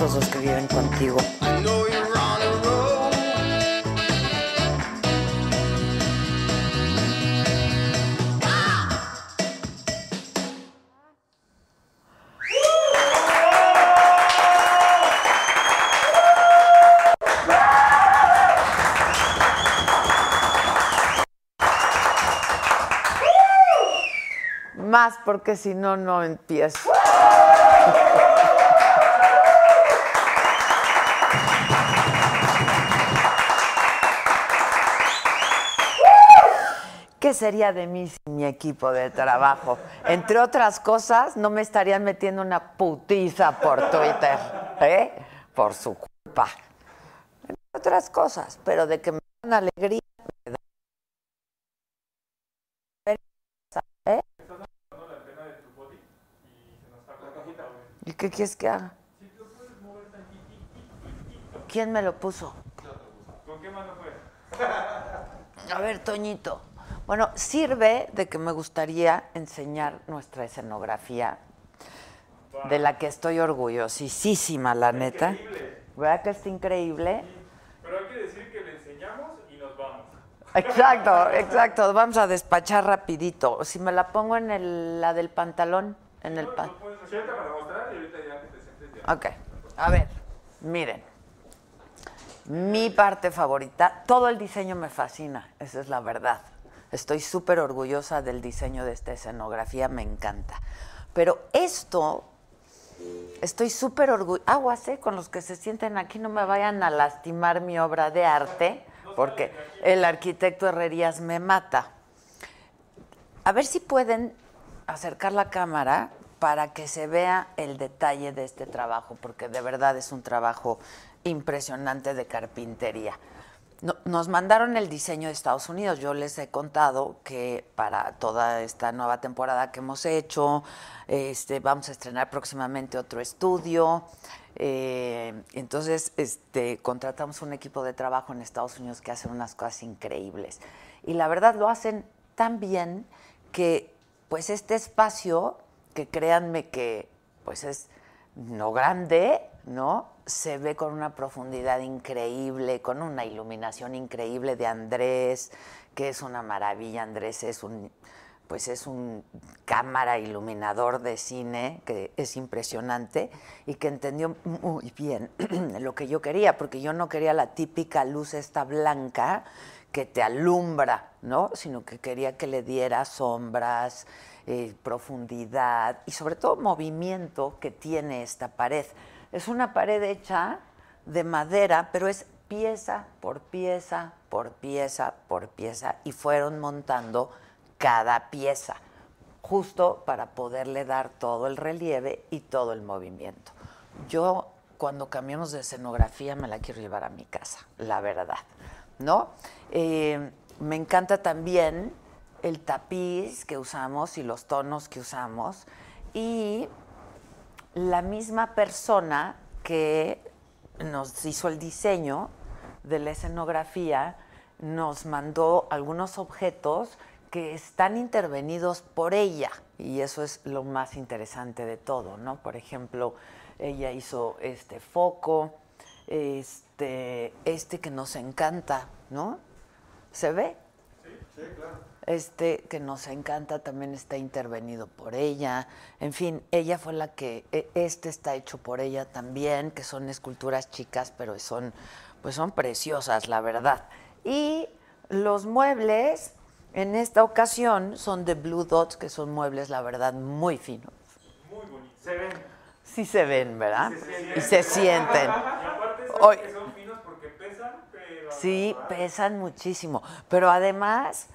Estos dos que viven contigo. Más porque si no, no empiezo. sería de mí sin mi equipo de trabajo? Entre otras cosas, no me estarían metiendo una putiza por Twitter, ¿eh? Por su culpa. Entre otras cosas, pero de que me dan alegría, me dan ¿Eh? ¿Y qué quieres que haga? ¿Quién me lo puso? ¿Con qué mano fue? A ver, Toñito. Bueno, sirve de que me gustaría enseñar nuestra escenografía, de la que estoy orgullosísima, la neta. ¿Verdad que está increíble? Pero hay que decir que le enseñamos y nos vamos. Exacto, exacto. Vamos a despachar rapidito. Si me la pongo en el, la del pantalón, en el pan. Ya. Ok. A ver, miren. Mi parte favorita, todo el diseño me fascina, esa es la verdad. Estoy súper orgullosa del diseño de esta escenografía, me encanta. Pero esto, estoy súper orgullosa. Aguas, ¿eh? Con los que se sienten aquí no me vayan a lastimar mi obra de arte, porque el arquitecto Herrerías me mata. A ver si pueden acercar la cámara para que se vea el detalle de este trabajo, porque de verdad es un trabajo impresionante de carpintería. No- nos mandaron el diseño de Estados Unidos. Yo les he contado que para toda esta nueva temporada que hemos hecho, este, vamos a estrenar próximamente otro estudio. eh, entonces, este, contratamos un equipo de trabajo en Estados Unidos que hacen unas cosas increíbles. Y la verdad lo hacen tan bien que, pues, este espacio, que créanme que, pues, es no grande, ¿no? Se ve con una profundidad increíble, con una iluminación increíble de Andrés, que es una maravilla. Andrés es un, pues es un cámara iluminador de cine que es impresionante y que entendió muy bien lo que yo quería, porque yo no quería la típica luz esta blanca que te alumbra, ¿no? Sino que quería que le diera sombras, eh, profundidad y sobre todo movimiento que tiene esta pared. Es una pared hecha de madera, pero es pieza por pieza, por pieza, por pieza, y fueron montando cada pieza, justo para poderle dar todo el relieve y todo el movimiento. Yo cuando cambiamos de escenografía me la quiero llevar a mi casa, la verdad, ¿no? Eh, me encanta también el tapiz que usamos y los tonos que usamos y la misma persona que nos hizo el diseño de la escenografía nos mandó algunos objetos que están intervenidos por ella y eso es lo más interesante de todo, ¿no? Por ejemplo, ella hizo este foco, este, este que nos encanta, ¿no? ¿Se ve? Sí, sí, claro. Este que nos encanta también está intervenido por ella. En fin, ella fue la que, e- este está hecho por ella también, que son esculturas chicas, pero son, pues son preciosas, la verdad. Y los muebles, en esta ocasión, son de Blue Dots, que son muebles, la verdad, muy finos. Muy bonito. Se ven. Sí se ven, ¿verdad? Se sienten. Y se sienten. Y aparte son, Hoy- que son finos porque pesan, pero... Sí, pesan muchísimo. Pero además,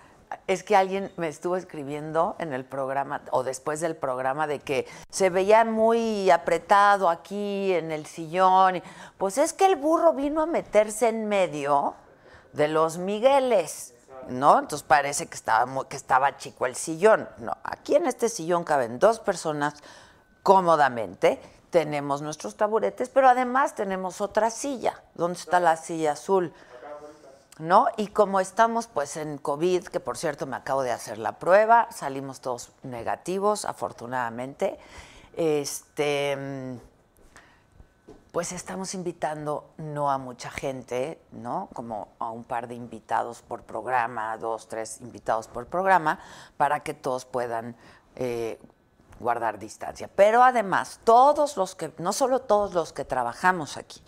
es que alguien me estuvo escribiendo en el programa, o después del programa, de que se veía muy apretado aquí en el sillón. Pues es que el burro vino a meterse en medio de los Migueles. ¿No? Entonces parece que estaba, mu- que estaba chico el sillón. No, aquí en este sillón caben dos personas cómodamente. Tenemos nuestros taburetes, pero además tenemos otra silla. ¿Dónde está la silla azul? ¿No? Y como estamos pues en COVID, que por cierto me acabo de hacer la prueba, salimos todos negativos, afortunadamente, este, mm, pues estamos invitando no a mucha gente, ¿no? Como a un par de invitados por programa, dos, tres invitados por programa, para que todos puedan eh, guardar distancia. Pero además, todos los que, no solo todos los que trabajamos aquí,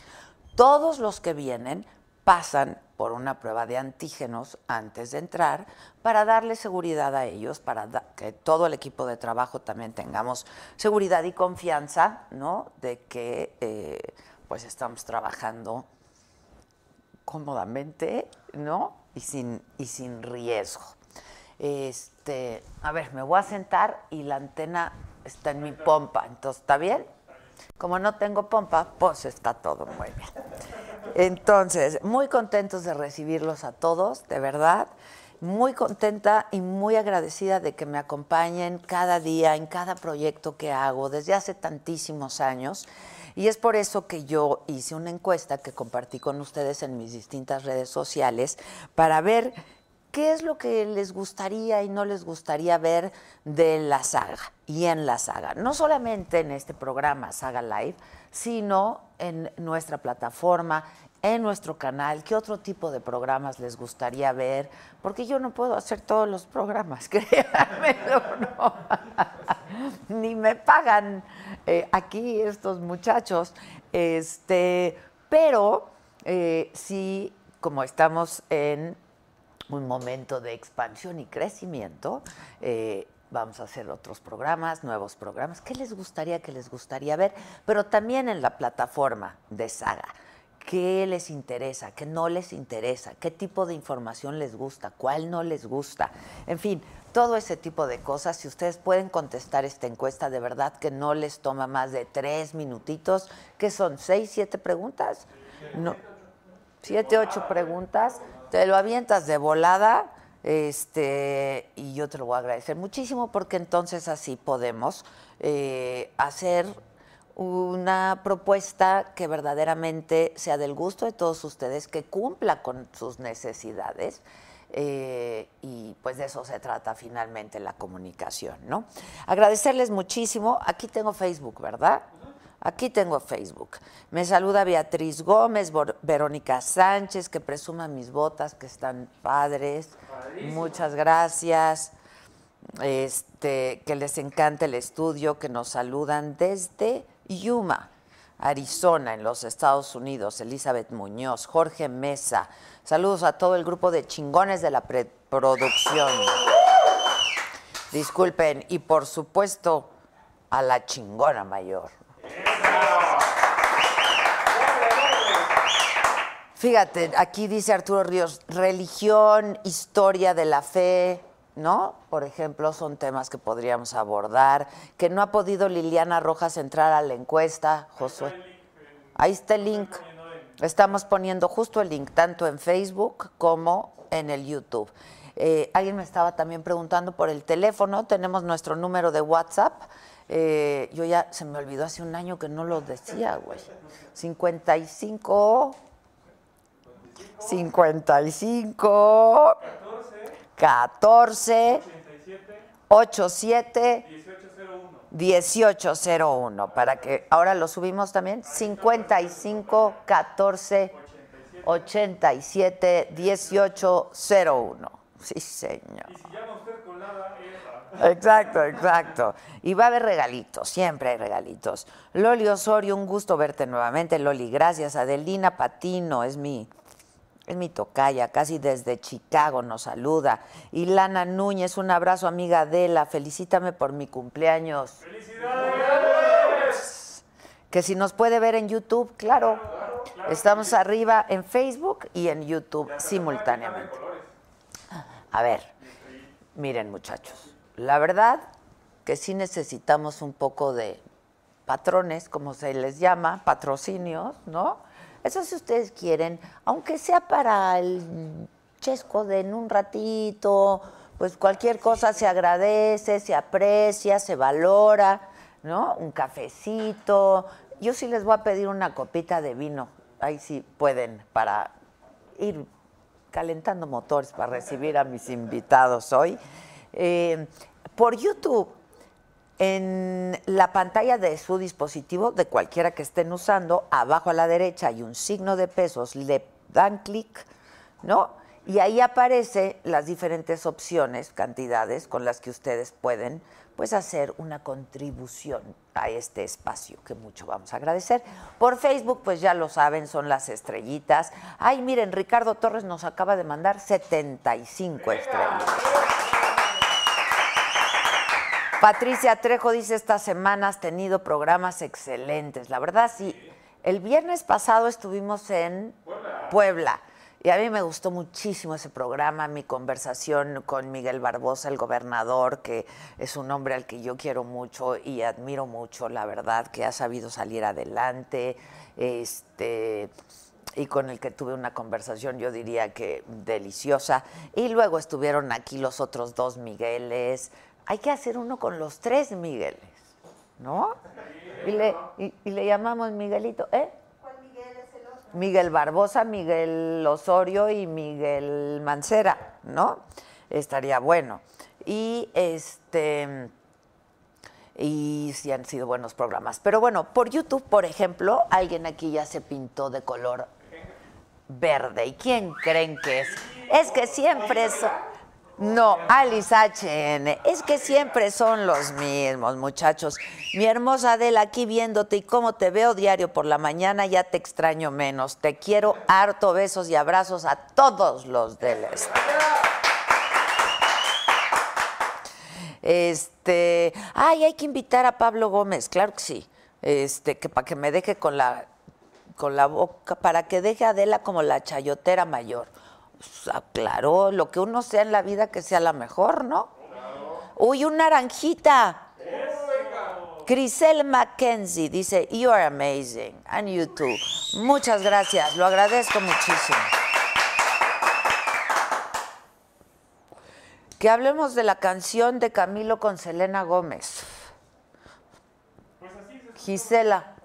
todos los que vienen pasan por una prueba de antígenos antes de entrar para darle seguridad a ellos, para que todo el equipo de trabajo también tengamos seguridad y confianza, ¿no? De que eh, pues estamos trabajando cómodamente, ¿no? Y sin, y sin riesgo. Este, a ver, me voy a sentar y la antena está en mi pompa, entonces, ¿está bien? Como no tengo pompa, pues está todo muy bien. Entonces, muy contentos de recibirlos a todos, de verdad. Muy contenta y muy agradecida de que me acompañen cada día en cada proyecto que hago desde hace tantísimos años. Y es por eso que yo hice una encuesta que compartí con ustedes en mis distintas redes sociales para ver qué es lo que les gustaría y no les gustaría ver de la saga y en la saga. No solamente en este programa Saga Live, sino en nuestra plataforma, en nuestro canal, qué otro tipo de programas les gustaría ver, porque yo no puedo hacer todos los programas, créanmelo, no. Ni me pagan eh, aquí estos muchachos, este, pero eh, sí, como estamos en un momento de expansión y crecimiento. eh, vamos a hacer otros programas, nuevos programas. ¿Qué les gustaría que les gustaría ver? Pero también en la plataforma de Saga. ¿Qué les interesa? ¿Qué no les interesa? ¿Qué tipo de información les gusta? ¿Cuál no les gusta? En fin, todo ese tipo de cosas. Si ustedes pueden contestar esta encuesta, de verdad que no les toma más de tres minutitos. ¿Qué son? ¿Seis, siete preguntas? No siete, ocho preguntas, te lo avientas de volada, este, y yo te lo voy a agradecer muchísimo porque entonces así podemos eh, hacer una propuesta que verdaderamente sea del gusto de todos ustedes, que cumpla con sus necesidades. eh, y pues de eso se trata finalmente la comunicación, ¿no? Agradecerles muchísimo. Aquí tengo Facebook, ¿verdad? Aquí tengo Facebook. Me saluda Beatriz Gómez, Bor- Verónica Sánchez, que presuma mis botas, que están padres. Muchas gracias. Este, que les encanta el estudio, que nos saludan desde Yuma, Arizona, en los Estados Unidos. Elizabeth Muñoz, Jorge Mesa. Saludos a todo el grupo de chingones de la preproducción. Disculpen, y por supuesto a la chingona mayor. Fíjate, aquí dice Arturo Ríos, religión, historia de la fe, ¿no? Por ejemplo, son temas que podríamos abordar. Que no ha podido Liliana Rojas entrar a la encuesta, Josué. Ahí está el link. Estamos poniendo justo el link, tanto en Facebook como en el YouTube. Eh, alguien me estaba también preguntando por el teléfono. Tenemos nuestro número de WhatsApp. Eh, yo ya se me olvidó hace un año que no lo decía, güey. 55 55 14 87 1801. 1801 para que ahora lo subimos también 55 14 87 1801. Sí, señor. Y si llama usted con nada, es... Exacto, exacto. Y va a haber regalitos, siempre hay regalitos. Loli Osorio, un gusto verte nuevamente. Loli, gracias. Adelina Patino, es mi, es mi tocaya, casi desde Chicago nos saluda. Y Lana Núñez, un abrazo, amiga Adela. Felicítame por mi cumpleaños. ¡Felicidades! Que si nos puede ver en YouTube, claro. Estamos arriba en Facebook y en YouTube simultáneamente. A ver, miren muchachos, la verdad que sí necesitamos un poco de patrones, como se les llama, patrocinios, ¿no? Eso si ustedes quieren, aunque sea para el chesco de en un ratito, pues cualquier cosa se agradece, se aprecia, se valora, ¿no? Un cafecito. Yo sí les voy a pedir una copita de vino, ahí sí pueden, para ir calentando motores para recibir a mis invitados hoy. Eh, por YouTube, en la pantalla de su dispositivo, de cualquiera que estén usando, abajo a la derecha hay un signo de pesos, le dan clic, ¿no? Y ahí aparece las diferentes opciones, cantidades con las que ustedes pueden pues hacer una contribución a este espacio que mucho vamos a agradecer. Por Facebook, pues ya lo saben, son las estrellitas. Ay, miren, Ricardo Torres nos acaba de mandar 75 estrellas. Patricia Trejo dice, esta semana has tenido programas excelentes. La verdad, sí. El viernes pasado estuvimos en Puebla. Y a mí me gustó muchísimo ese programa, mi conversación con Miguel Barbosa, el gobernador, que es un hombre al que yo quiero mucho y admiro mucho, la verdad, que ha sabido salir adelante, este, y con el que tuve una conversación, yo diría que deliciosa. Y luego estuvieron aquí los otros dos Migueles. Hay que hacer uno con los tres Migueles, ¿no? Y le, y- y le llamamos Miguelito, ¿eh? Miguel Barbosa, Miguel Osorio y Miguel Mancera, ¿no? Estaría bueno. Y este y sí han sido buenos programas. Pero bueno, por YouTube, por ejemplo, alguien aquí ya se pintó de color verde. ¿Y quién creen que es? Es que siempre son... No, Alice HN. Es que siempre son los mismos, muchachos. Mi hermosa Adela, aquí viéndote y cómo te veo diario por la mañana, ya te extraño menos. Te quiero harto, besos y abrazos a todos los del este. Este, ay, hay que invitar a Pablo Gómez, claro que sí. Este, que para que me deje con la con la boca, para que deje a Adela como la chayotera mayor. O sea, claro, lo que uno sea en la vida que sea la mejor, ¿no? Uy, un naranjita. Crisel Mackenzie dice, You are amazing. And you too. Muchas gracias, lo agradezco muchísimo. Que hablemos de la canción de Camilo con Selena Gómez. Gisela.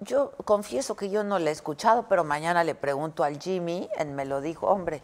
Yo confieso que yo no la he escuchado, pero mañana le pregunto al Jimmy, él me lo dijo, hombre,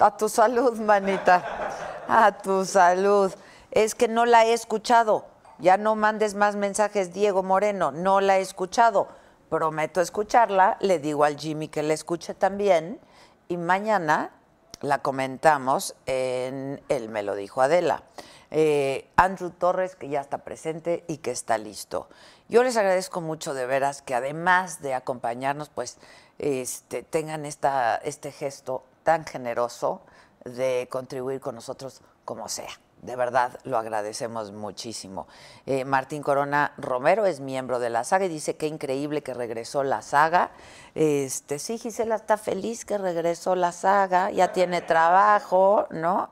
a tu salud, manita, a tu salud. Es que no la he escuchado. Ya no mandes más mensajes, Diego Moreno, no la he escuchado. Prometo escucharla, le digo al Jimmy que la escuche también y mañana la comentamos en Él me lo dijo Adela. Eh, Andrew Torres, que ya está presente y que está listo. Yo les agradezco mucho de veras que además de acompañarnos, pues este, tengan esta, este gesto tan generoso de contribuir con nosotros como sea. De verdad, lo agradecemos muchísimo. Eh, Martín Corona Romero es miembro de la saga y dice que increíble que regresó la saga. Este, sí, Gisela está feliz que regresó la saga, ya tiene trabajo, ¿no?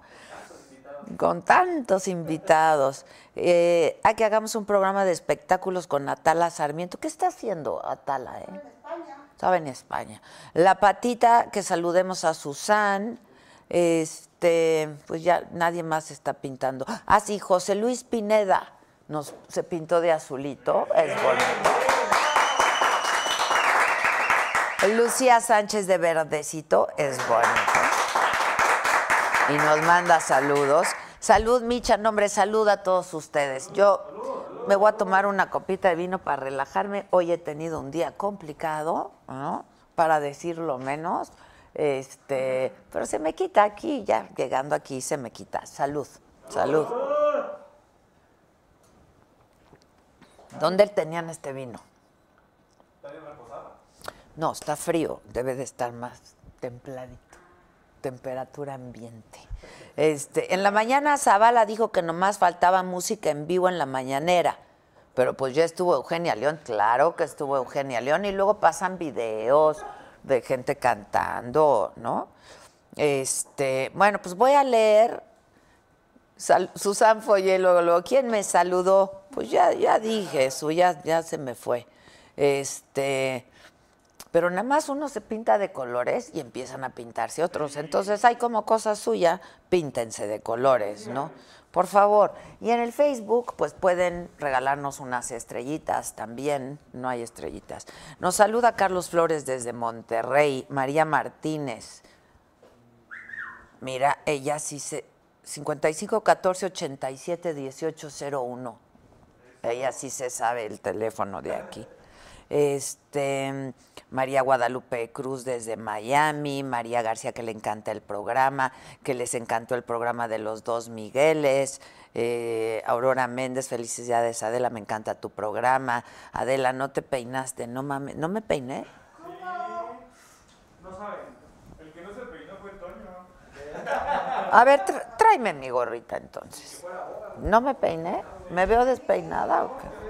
Con tantos invitados. Eh, a que hagamos un programa de espectáculos con Atala Sarmiento. ¿Qué está haciendo Atala? Eh? Estaba en España. La patita, que saludemos a Susan. Este, pues ya nadie más está pintando. Ah, sí, José Luis Pineda nos se pintó de azulito. Es bonito. Lucía Sánchez de verdecito es bonito. Y nos manda saludos. Salud, Micha, nombre, salud a todos ustedes. Yo me voy a tomar una copita de vino para relajarme. Hoy he tenido un día complicado, ¿no? Para decirlo menos. Este, pero se me quita aquí, ya llegando aquí se me quita. Salud, salud. ¿Dónde tenían este vino? No, está frío, debe de estar más templadito. Temperatura ambiente. Este, en la mañana Zavala dijo que nomás faltaba música en vivo en la mañanera. Pero pues ya estuvo Eugenia León, claro que estuvo Eugenia León, y luego pasan videos de gente cantando, ¿no? Este, bueno, pues voy a leer. Susan Foyé, luego, luego, ¿quién me saludó? Pues ya, ya dije eso, ya, ya se me fue. Este, pero nada más uno se pinta de colores y empiezan a pintarse otros. Entonces hay como cosa suya, píntense de colores, ¿no? Por favor. Y en el Facebook, pues pueden regalarnos unas estrellitas también. No hay estrellitas. Nos saluda Carlos Flores desde Monterrey, María Martínez. Mira, ella sí se. 55 14 87 18 01. Ella sí se sabe el teléfono de aquí. Este. María Guadalupe Cruz desde Miami, María García que le encanta el programa, que les encantó el programa de los dos Migueles, eh, Aurora Méndez, felicidades Adela, me encanta tu programa, Adela, no te peinaste, no mames, ¿no me peiné? No saben, el que no se peinó fue Toño. A ver, tráeme mi gorrita entonces. ¿No me peiné? ¿Me veo despeinada o qué?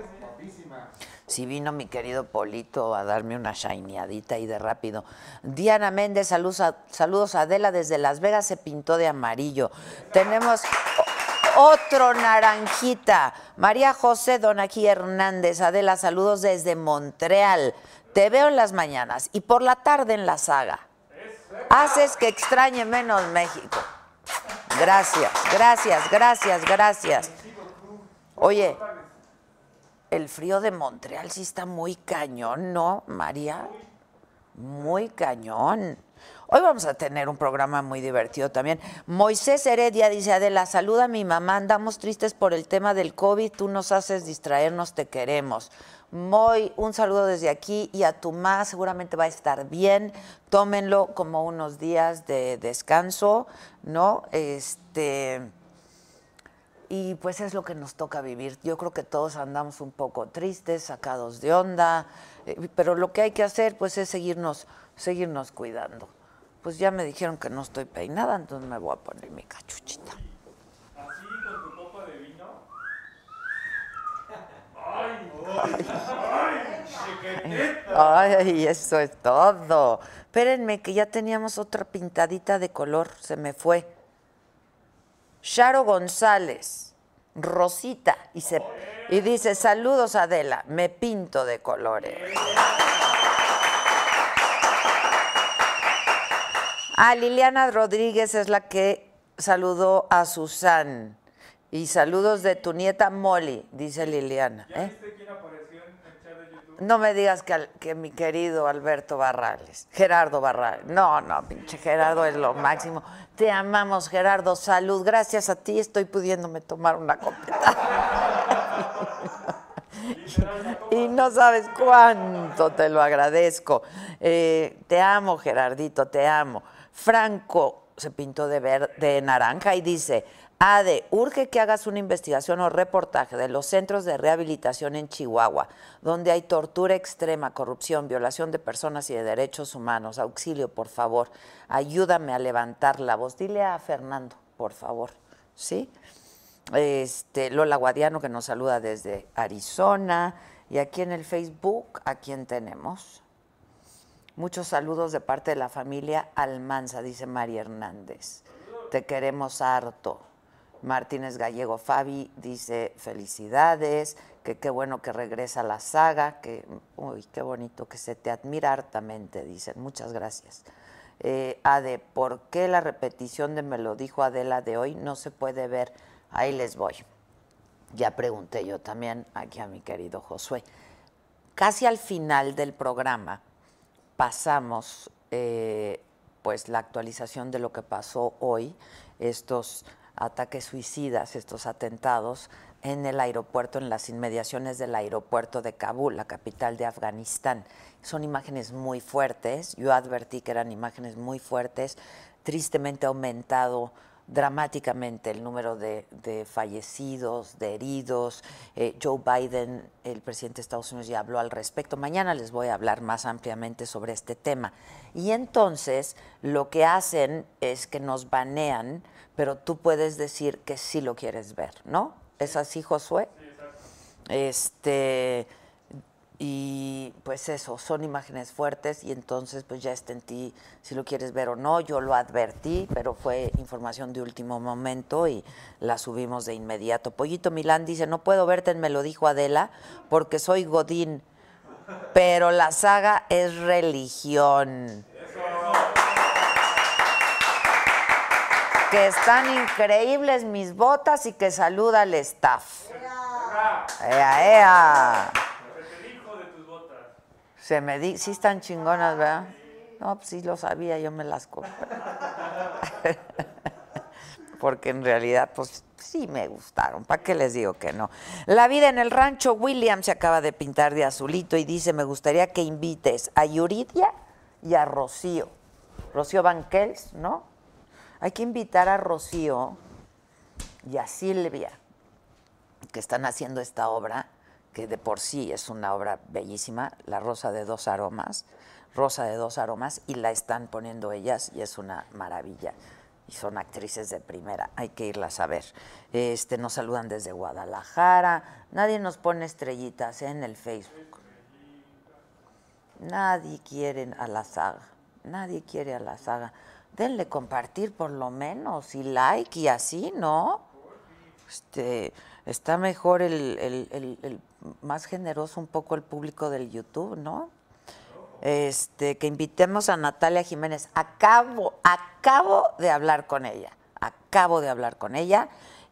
Si vino mi querido Polito a darme una shineadita y de rápido. Diana Méndez, saludos a, saludos Adela desde Las Vegas, se pintó de amarillo. Tenemos otro naranjita. María José Donaquí Hernández, Adela, saludos desde Montreal. Te veo en las mañanas y por la tarde en la saga. Haces que extrañe menos México. Gracias, gracias, gracias, gracias. Oye, el frío de Montreal sí está muy cañón, ¿no, María? Muy cañón. Hoy vamos a tener un programa muy divertido también. Moisés Heredia dice, Adela, saluda a mi mamá, andamos tristes por el tema del COVID, tú nos haces distraernos, te queremos. Moy, un saludo desde aquí y a tu mamá seguramente va a estar bien. Tómenlo como unos días de descanso, ¿no? Este y pues es lo que nos toca vivir. Yo creo que todos andamos un poco tristes, sacados de onda, eh, pero lo que hay que hacer pues es seguirnos, seguirnos cuidando. Pues ya me dijeron que no estoy peinada, entonces me voy a poner mi cachuchita. Así con tu copa de vino. Ay, ay, ay, eso es todo. Espérenme que ya teníamos otra pintadita de color, se me fue. Charo González, Rosita, y, se, y dice, saludos Adela, me pinto de colores. Ah, Liliana Rodríguez es la que saludó a Susan. Y saludos de tu nieta Molly, dice Liliana. ¿eh? No me digas que, mi querido Alberto Barrales, Gerardo Barrales. No, no, pinche Gerardo es lo máximo. Te amamos, Gerardo. Salud. Gracias a ti estoy pudiéndome tomar una copeta. y no sabes cuánto te lo agradezco. Eh, te amo, Gerardito, te amo. Franco se pintó de, ver, de naranja y dice, Ade, urge que hagas una investigación o reportaje de los centros de rehabilitación en Chihuahua, donde hay tortura extrema, corrupción, violación de personas y de derechos humanos. Auxilio, por favor. Ayúdame a levantar la voz. Dile a Fernando, por favor. ¿Sí? Este, Lola Guadiano, que nos saluda desde Arizona. Y aquí en el Facebook, ¿a quién tenemos? Muchos saludos de parte de la familia Almanza, dice María Hernández. Te queremos harto. Martínez Gallego Fabi dice felicidades, que qué bueno que regresa la saga, que uy, qué bonito que se te admira hartamente, dicen. Muchas gracias. Eh, Ade, ¿por qué la repetición de Me lo dijo Adela de hoy no se puede ver? Ahí les voy. Ya pregunté yo también aquí a mi querido Josué. Casi al final del programa pasamos eh, pues la actualización de lo que pasó hoy, estos ataques suicidas, estos atentados, en el aeropuerto, en las inmediaciones del aeropuerto de Kabul, la capital de Afganistán. Son imágenes muy fuertes, yo advertí que eran imágenes muy fuertes, tristemente aumentado dramáticamente el número de, fallecidos, de heridos. Eh, Joe Biden, el presidente de Estados Unidos, ya habló al respecto. Mañana les voy a hablar más ampliamente sobre este tema. Y entonces lo que hacen es que nos banean, pero tú puedes decir que sí lo quieres ver, ¿no? ¿Es así, Josué? Sí, exacto. Este y pues eso, son imágenes fuertes y entonces pues ya está en ti si lo quieres ver o no. Yo lo advertí, pero fue información de último momento y la subimos de inmediato. Pollito Milán dice, no puedo verte, me lo dijo Adela, porque soy Godín, pero la saga es religión. Que están increíbles mis botas y que saluda al staff. ¡Ea, ea! Se me di, sí están chingonas, ¿verdad? No, pues sí lo sabía, yo me las compré. Porque en realidad, pues sí me gustaron. ¿Para qué les digo que no? La vida en el rancho William se acaba de pintar de azulito y dice, me gustaría que invites a Yuridia y a Rocío. Rocío Banquels, ¿no? Hay que invitar a Rocío y a Silvia, que están haciendo esta obra que de por sí es una obra bellísima, La Rosa de dos aromas, Rosa de dos aromas, y la están poniendo ellas y es una maravilla. Y son actrices de primera, hay que irlas a ver. Este, nos saludan desde Guadalajara, nadie nos pone estrellitas ¿eh? en el Facebook. Nadie quiere a la saga, nadie quiere a la saga. Denle compartir por lo menos y like y así, ¿no? Este, está mejor el, el más generoso un poco el público del YouTube, ¿no? Este, que invitemos a Natalia Jiménez. Acabo, acabo de hablar con ella, acabo de hablar con ella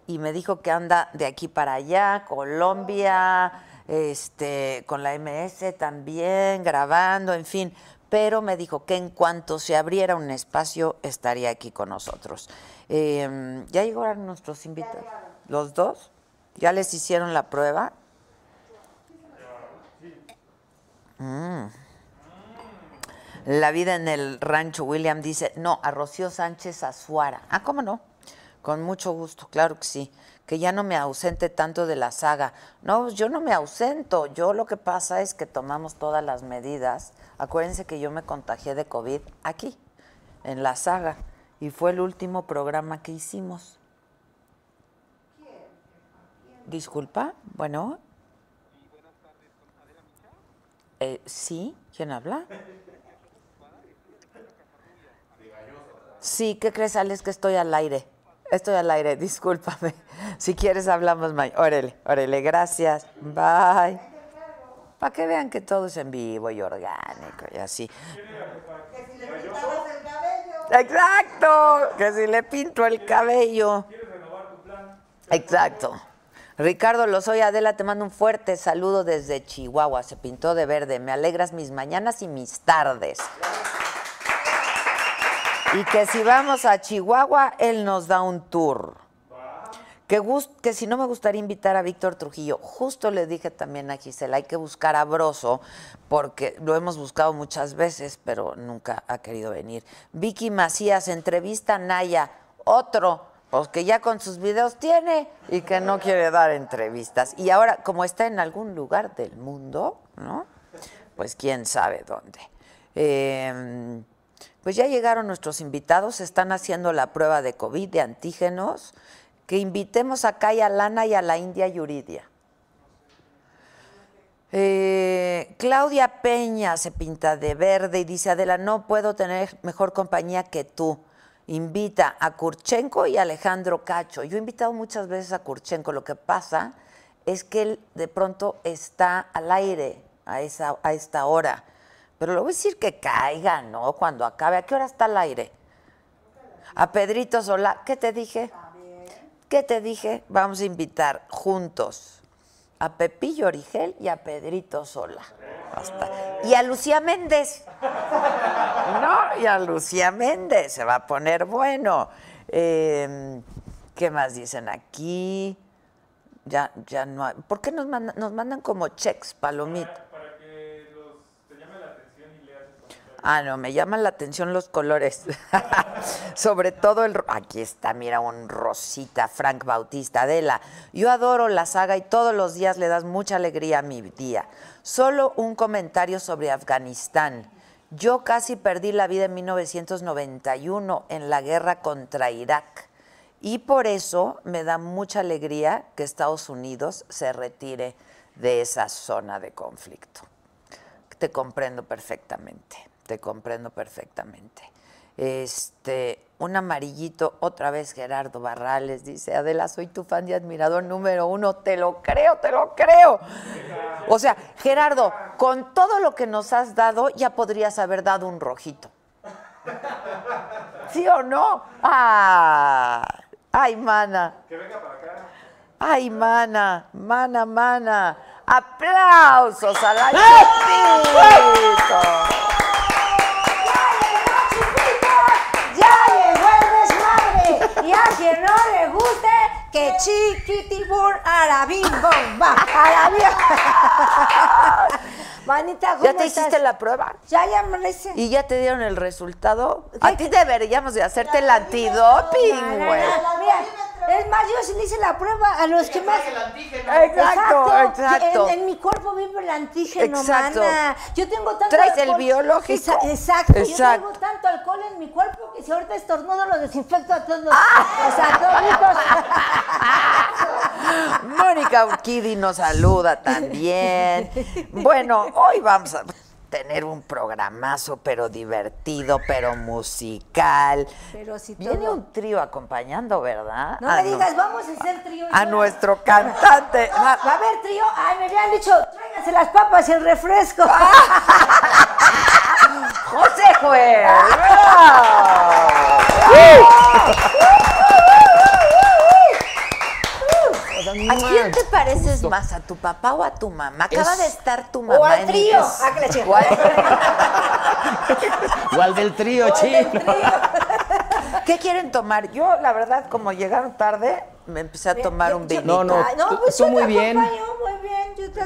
y me dijo que anda de aquí para allá, Colombia, este, con la MS también, grabando, en fin. Pero me dijo que en cuanto se abriera un espacio estaría aquí con nosotros. Em, ¿Ya llegaron nuestros invitados? ¿Los dos? ¿Ya les hicieron la prueba? Mm. La vida en el rancho, William dice, no, a Rocío Sánchez Azuara. Ah, ¿cómo no? Con mucho gusto, claro que sí. Que ya no me ausente tanto de la saga. No, yo no me ausento. Yo lo que pasa es que tomamos todas las medidas. Acuérdense que yo me contagié de COVID aquí, en la saga. Y fue el último programa que hicimos. Disculpa, bueno. Eh, sí, ¿quién habla? Sí, ¿qué crees, Alex? Que estoy al aire. Estoy al aire, discúlpame. Si quieres, hablamos mañana. Órale, órale, gracias. Bye. Para que vean que todo es en vivo y orgánico y así. Que si le pintabas el cabello. Exacto, que si le pinto el cabello. Exacto. Ricardo Lozoya Adela, te mando un fuerte saludo desde Chihuahua. Se pintó de verde. Me alegras mis mañanas y mis tardes. Y que si vamos a Chihuahua, él nos da un tour. Que, si no me gustaría invitar a Víctor Trujillo, justo le dije también a Gisela, hay que buscar a Broso, porque lo hemos buscado muchas veces, pero nunca ha querido venir. Vicky Macías, entrevista a Naya, otro pues que ya con sus videos tiene y que no quiere dar entrevistas. Y ahora, como está en algún lugar del mundo, ¿no? Pues quién sabe dónde. Em, pues ya llegaron nuestros invitados, están haciendo la prueba de COVID, de antígenos, que invitemos acá a Lana y a la India Yuridia. Eh, Claudia Peña se pinta de verde y dice, Adela, no puedo tener mejor compañía que tú invita a Kurchenko y a Alejandro Cacho. Yo he invitado muchas veces a Kurchenko, lo que pasa es que él de pronto está al aire a, esa, a esta hora. Pero le voy a decir que caiga, ¿no? Cuando acabe. ¿A qué hora está al aire? A Pedrito Sola. ¿Qué te dije? ¿Qué te dije? Vamos a invitar juntos a Pepillo Origel y a Pedrito Sola. Y a Lucía Méndez. No, y a Lucía Méndez. Se va a poner bueno. Em, ¿Qué más dicen aquí? Ya, ya no hay. ¿Por qué nos mandan, nos mandan como checks, palomita? Para que los, te llame la atención y leas el comentario. Ah, no, me llaman la atención los colores. Sobre todo el... Aquí está, mira, un rosita, Frank Bautista, Adela. Yo adoro la saga y todos los días le das mucha alegría a mi día. Solo un comentario sobre Afganistán. Yo casi perdí la vida en 1991 en la guerra contra Irak. Y por eso me da mucha alegría que Estados Unidos se retire de esa zona de conflicto. Te comprendo perfectamente, te comprendo perfectamente. Este, un amarillito, otra vez Gerardo Barrales, dice, Adela, soy tu fan y admirador número uno, te lo creo, te lo creo. O sea, Gerardo, con todo lo que nos has dado, ya podrías haber dado un rojito. ¿Sí o no? Ah, ay, mana. Que venga para acá. Ay, mana, mana, mana. Aplausos a la Chupito. ¡Ya llegó el desmadre! Y a quien no le guste, que chiquitibur arabim bomba. Arabim. Manita, ¿cómo ¿Ya te estás? hiciste la prueba? Ya, ya me la hice. ¿Y ya te dieron el resultado? A ti deberíamos de hacerte el antidoping, güey. Es más, yo sí le hice la prueba a los que más. Exacto, exacto. En, en mi cuerpo vive el antígeno, Exacto. mana. Yo tengo tanto Traes el alcohol- biológico. Esa- exacto. Yo Exacto. tengo tanto alcohol en mi cuerpo que si ahorita estornudo lo desinfecto a todos. O sea, toditos. Mónica Urquidi nos saluda también. Bueno, hoy vamos a tener un programazo, pero divertido, pero musical. Pero si Viene todo- un trío acompañando, ¿verdad? No me digas, vamos a hacer trío. A nuestro cantante. Va a haber trío. Ay, me habían dicho, tráiganse las papas y el refresco. José Juez. ¿A quién te pareces más? ¿A tu papá o a tu mamá? Acaba Es- de estar tu mamá. o al en- trío. es- Ah, o al- O al del trío, chino. ¿Qué quieren tomar? Yo, la verdad, como llegaron tarde, me empecé a tomar un vinito. No, no, tú- pues tú muy bien. muy bien. Yo te...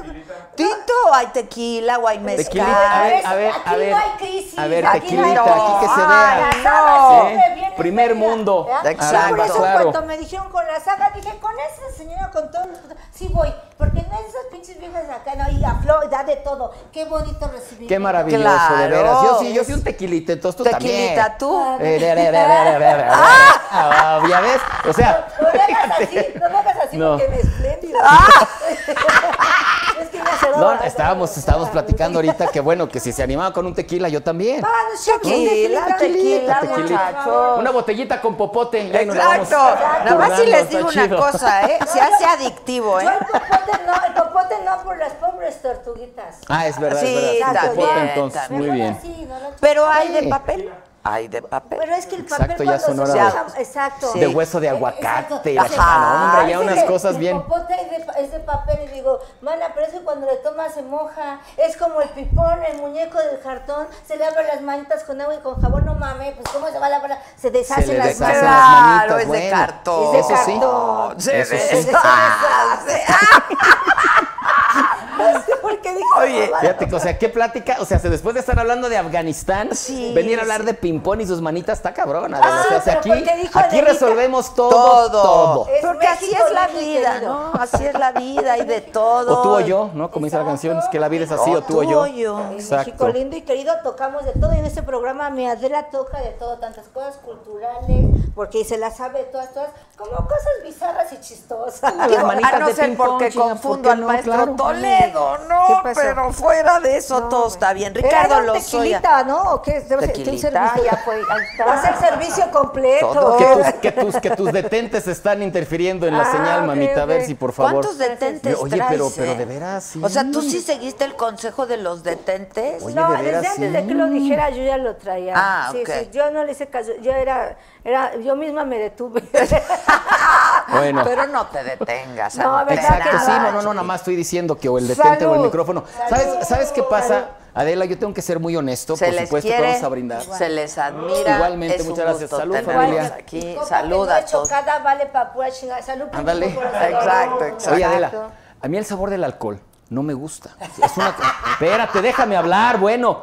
¿Tinto o hay tequila o hay mezcal? Tequilita, a ver, a ver, Aquí a no ver. hay crisis, A ver, aquí no hay- aquí que se vea. No. siempre viene Primer mundo. Exacto. Por eso Claro. cuando me dijeron con la saga, dije, con esa señora, con todo, sí voy. Porque no esas pinches viejas acá, no, y a Flor, da de todo. Qué bonito recibir. Qué maravilloso, Claro. de veras. Yo sí, yo sí un tequilita, entonces tú Tequilita, también. tú. Eh. Ah, ¿Ya ves? O sea, No me hagas así, no me hagas así No. porque me espléndido. es que me no, estábamos, estábamos platicando ahorita que bueno, que si se animaba con un tequila, yo también. Vamos, chavos, Tequila, tequila, tequilita. muchachos. Una botellita con popote. Exacto. Nada más si les digo una chido. cosa, ¿eh? Se hace adictivo, ¿eh? El popote no, el popote no por las pobres tortuguitas. Ah, es verdad, Sí, es verdad. está Sí, popote, bien, entonces, está muy bien. así, no lo- Pero hay de Sí. papel. Hay de papel. Pero es que el Exacto, papel ya cuando son se exacto. De hueso de Eh, aguacate exacto. Ajá. chingada, hombre, ya unas cosas el bien. popote es de, es de papel y digo, mana, pero eso cuando le tomas se moja. Es como el pipón, el muñeco del cartón. Se lava las manitas con agua y con jabón. No mames, pues ¿cómo se va a lavar? Se deshacen Se le las deshacen manos. las Claro, manitas, es de bueno. cartón. Es de Eso sí. cartón. Se Porque dijo, Oye, Fíjate, o sea, qué plática, o sea, después de estar hablando de Afganistán, Sí, venir a hablar de ping-pong y sus manitas está cabrona. Ah, o sea, pero aquí, aquí resolvemos todo, todo. todo. Es Porque así es la y vida. ¿no? Así es la vida, hay de todo. O tú o yo, ¿no? Como dice la canción, es que la vida es así, o tú o yo. Exacto. México lindo y querido tocamos de todo y en este programa mi Adela toca de todo, tantas cosas culturales, porque se las sabe todas, todas, como cosas bizarras y chistosas. Las manitas a no de ping-pong, porque confundo ¿por qué al no? maestro Claro. Toledo, ¿Qué no, pero fuera de eso No, todo está bien. Ricardo Lozoya. tequilita, ¿no? ¿O qué? Debe Tequilita, servicio. ya fue, ahí está. Va a ser servicio completo. Todo. Que tus, que, tus, que tus detentes están interfiriendo en la Ah, señal, mamita. A ver si por favor. ¿Cuántos detentes Oye, traes, pero, pero eh? de veras, sí. O sea, ¿tú sí seguiste el consejo de los detentes? Oye, no, de veras, desde antes de que lo dijera yo ya lo traía. Ah, sí, ok. sí, yo no le hice caso, yo era, era, yo misma me detuve. Bueno. Pero no te detengas. No, ¿verdad que Exacto, sí, no, no, no, nada más estoy diciendo que o el detente o el Salud. micrófono. ¿Sabes, ¿Sabes qué pasa? Adela, yo tengo que ser muy honesto, Se por les supuesto que quiere, vamos a brindar. se les admira. Igualmente, es un muchas gracias. Salud, familia. Aquí, salud a todos. vale para pura chingada. Salud por Ándale. Exacto, exacto. Oye, Adela, a mí el sabor del alcohol no me gusta. Es una... Espérate, déjame hablar. Bueno,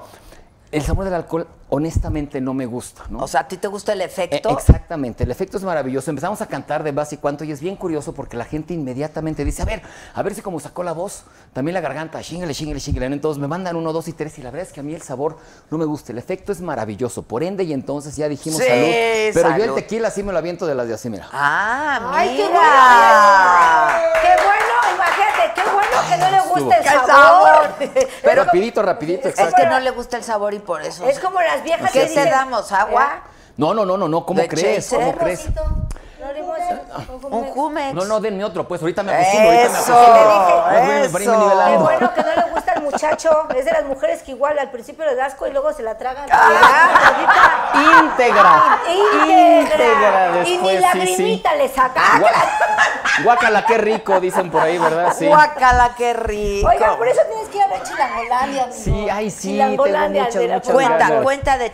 el sabor del alcohol honestamente no me gusta, ¿no? O sea, ¿a ti te gusta el Eh, efecto? exactamente, el efecto es maravilloso. Empezamos a cantar de base y cuánto y es bien curioso porque la gente inmediatamente dice, a ver, a ver si como sacó la voz, también la garganta, chingale, chingale, chingale. Entonces me mandan uno, dos y tres y la verdad es que a mí el sabor no me gusta. El efecto es maravilloso. Por ende, y entonces ya dijimos Sí, salud. Pero yo el tequila sí me lo aviento de las de así, mira. Ah, Ay, qué mira. bueno. Qué bueno, imagínate, qué bueno que no le gusta el sabor. Pero- rapidito, rapidito, Es exacto. que no le gusta el sabor y por eso. Es como las viejas ¿Qué que te dicen, damos? ¿Agua? ¿eh? No, no, no, no, no, ¿cómo ¿De crees? chaser? ¿Cómo crees? Rosito, Un Jumex. No, no, denme otro, pues ahorita me acostumbro, ahorita me Eso, acostumbro. Eso. Qué nivelando. bueno que no le gusta al muchacho. Es de las mujeres que igual al principio le da asco y luego se la tragan. Ah. Íntegra. Íntegra. y ni después, sí, sí. lagrimita le saca. Gua- Guácala, qué rico, dicen por ahí, ¿verdad? Sí. Guácala, qué rico. Oiga, por eso tienes que ir a ver Chilangolandia. amigo. Sí, ay, sí, Chilangolandia, tengo muchas, muchas Cuenta, ganas. cuenta de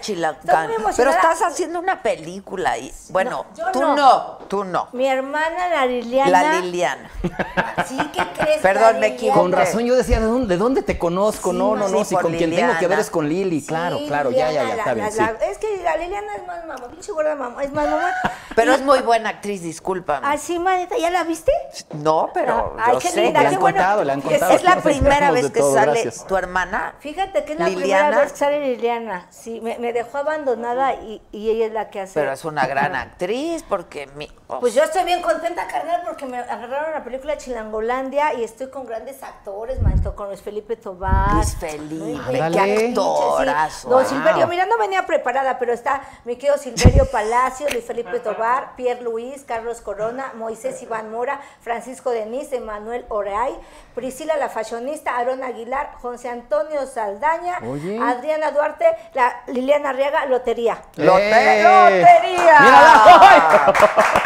muy Pero estás haciendo una película y bueno, No, yo tú no. no. Tú no. Mi hermana, la Liliana. La Liliana. Sí, ¿qué crees? Perdón, me Liliana? equivoqué. Con razón yo decía, ¿de dónde, de dónde te conozco? Sí, no, no, no, sí, si con quien tengo que ver Liliana. es con Lili, claro, Sí, claro, ya, ya, ya, Liliana, está la- bien, la- sí. la- Es que la Liliana es más mamá, pinche gorda mamá, es más mamá. Pero es muy buena actriz, discúlpame. Así, manita, ¿ya la viste? No, pero Ay, yo qué sé. linda, Le que- han bueno. contado, le han Es- contado. Es la primera vez que todo, sale gracias. tu hermana. Fíjate que es la Liliana. primera vez que sale Liliana. Sí, me, me dejó abandonada y, y ella es la que hace. Pero es una gran actriz porque mi, Pues yo estoy bien contenta, carnal, porque me agarraron la película Chilangolandia y estoy con grandes actores, manito, con Luis Felipe Tobar. Luis Felipe, qué sí. actorazo. Don ah. Silverio, mira, no venía preparada, pero está mi querido Silverio Palacio, Luis Felipe Tobar, Pierre Luis, Carlos Corona, Moisés Iván Mora, Francisco Denis, Emanuel Oreay, Priscila la fashionista, Aarón Aguilar, José Antonio Saldaña, Oye. Adriana Duarte, la Liliana Arriaga, Lotería. Lote-. ¡Lotería! ¡Mírala!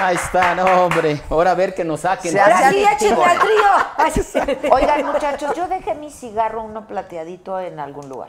Ahí está, no, hombre. Ahora a ver que nos saquen. Se trío. Así se- Oigan, muchachos, yo dejé mi cigarro uno plateadito en algún lugar.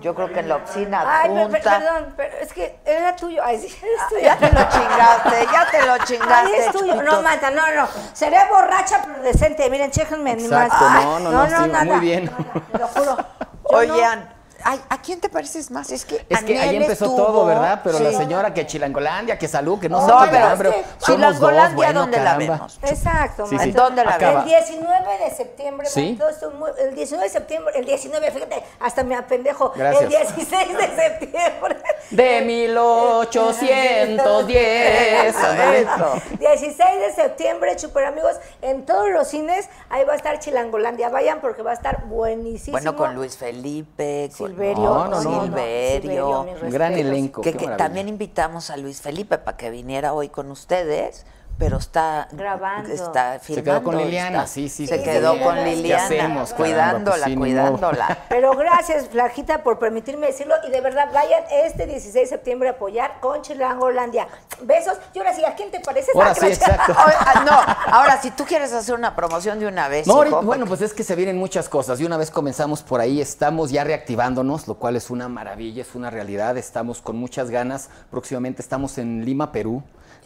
Yo creo que en la oficina Ay, perdón, pero es que era tuyo. Ay, sí, es tuyo. Ya te lo chingaste, ya te lo Ay, chingaste. es tuyo. Chupito. No, Manta, no, no. Seré borracha pero decente. Miren, chéquenme ni más. Exacto, no, no, no, sí, muy nada. bien. Te lo juro. Yo Oigan, ay, ¿a quién te pareces más? Es que, Es que ahí empezó estuvo- todo, ¿verdad? Pero la señora que Chilangolandia, que salud, que no sé No, qué, pero es que Chilangolandia, dos, bueno, ¿dónde la vemos? Exacto, Sí. ¿Dónde la Acaba. El 19 de septiembre, el 19 de septiembre, el 19, fíjate, hasta me apendejo. Gracias. El 16 de septiembre. De 1810. ándale. Eso. 16 de septiembre, super amigos, en todos los cines, ahí va a estar Chilangolandia. Vayan porque va a estar buenísimo. Bueno, con Luis Felipe, con Silverio. No, no, no. Silverio. gran elenco. que, qué que también invitamos a Luis Felipe para que viniera hoy con ustedes, pero está Grabando. está Se quedó filmando. con Liliana, está- sí, sí, Se sí, quedó sí, con ¿qué Liliana, hacemos, caramba? cuidándola, Pues cuidándola. Pero gracias, Flajita, por permitirme decirlo. Y de verdad, vayan este 16 de septiembre a apoyar con Chilangolandia. Besos. Y ahora sí, ¿a quién te pareces? Ahora Ah, sí, exacto. Ah, no, ahora si tú quieres hacer una promoción de una vez, No, hijo, bueno, pues es que se vienen muchas cosas. Y una vez comenzamos por ahí, estamos ya reactivándonos, lo cual es una maravilla, es una realidad. Estamos con muchas ganas. Próximamente estamos en Lima, Perú.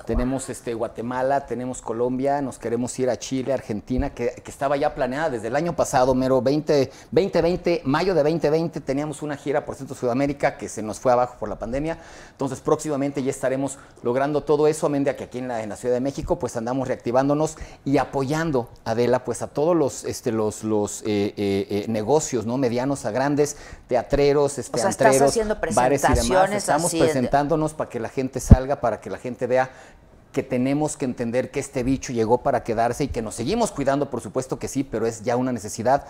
Tenemos este, Guatemala, tenemos Colombia, nos queremos ir a Chile, Argentina, que, que estaba ya planeada desde el año pasado, mero 20, 2020, mayo de 2020, teníamos una gira por Centro Sudamérica que se nos fue abajo por la pandemia. Entonces, próximamente ya estaremos logrando todo eso, amén de que aquí en la, en la Ciudad de México, pues andamos reactivándonos y apoyando, Adela, pues a todos los, este, los, los eh, eh, eh, negocios, ¿no? Medianos a grandes, teatreros, este, O sea, antreros, haciendo bares y demás. presentaciones Estamos de- presentándonos para que la gente salga, para que la gente vea que tenemos que entender que este bicho llegó para quedarse y que nos seguimos cuidando, por supuesto que sí, pero es ya una necesidad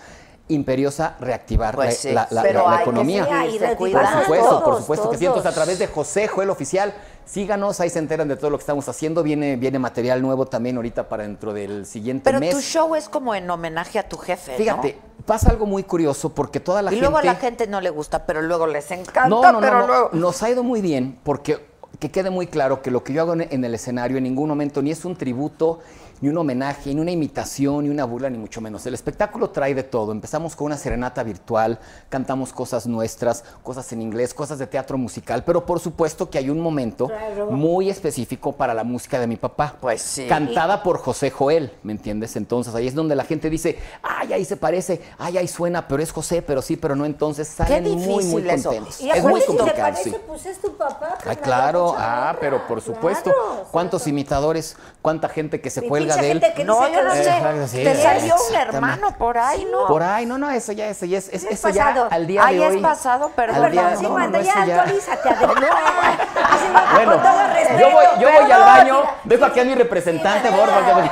imperiosa reactivar Pues la- sí, la, la- pero la- la hay que economía. y Por supuesto, por todos, supuesto que sí. Entonces, a través de José Joel Oficial, síganos, ahí se enteran de todo lo que estamos haciendo. Viene, viene material nuevo también ahorita para dentro del siguiente Pero mes. tu show es como en homenaje a tu jefe, ¿no? Fíjate, pasa algo muy curioso porque toda la y gente. luego a la gente no le gusta, pero luego les encanta, No, no, no, pero no. luego... Nos ha ido muy bien porque que quede muy claro que lo que yo hago en, el escenario en ningún momento ni es un tributo ni un homenaje, ni una imitación, ni una burla, ni mucho menos. El espectáculo trae de todo. Empezamos con una serenata virtual, cantamos cosas nuestras, cosas en inglés, cosas de teatro musical, pero por supuesto que hay un momento Claro. muy específico para la música de mi papá. Pues sí. Cantada por José Joel, ¿me entiendes? Entonces ahí es donde la gente dice, ay, ahí se parece, ay, ahí suena, pero es José, pero sí, pero no. Entonces salen muy, muy eso. contentos. Y Es muy acuérdate, si complicado, parece, sí. pues es tu papá. Ay, carnal, claro, ah, pero por supuesto. Claro, ¿Cuántos imitadores? ¿Cuánta gente que se cuelga pinche de él? gente que No, dice yo no sé. Exacto, sí, Te salió un hermano por ahí, ¿no? Por ahí, no, no, eso ya, eso ya es, es- Es eso ya pasado. al día de es hoy. pasado, perdón. al día- Perdón, sí, no, no, Manda, eso ya ya- actualízate. No, Bueno, con todo respeto, yo voy, yo voy al perdón, baño, mira. dejo aquí a mi representante, por favor.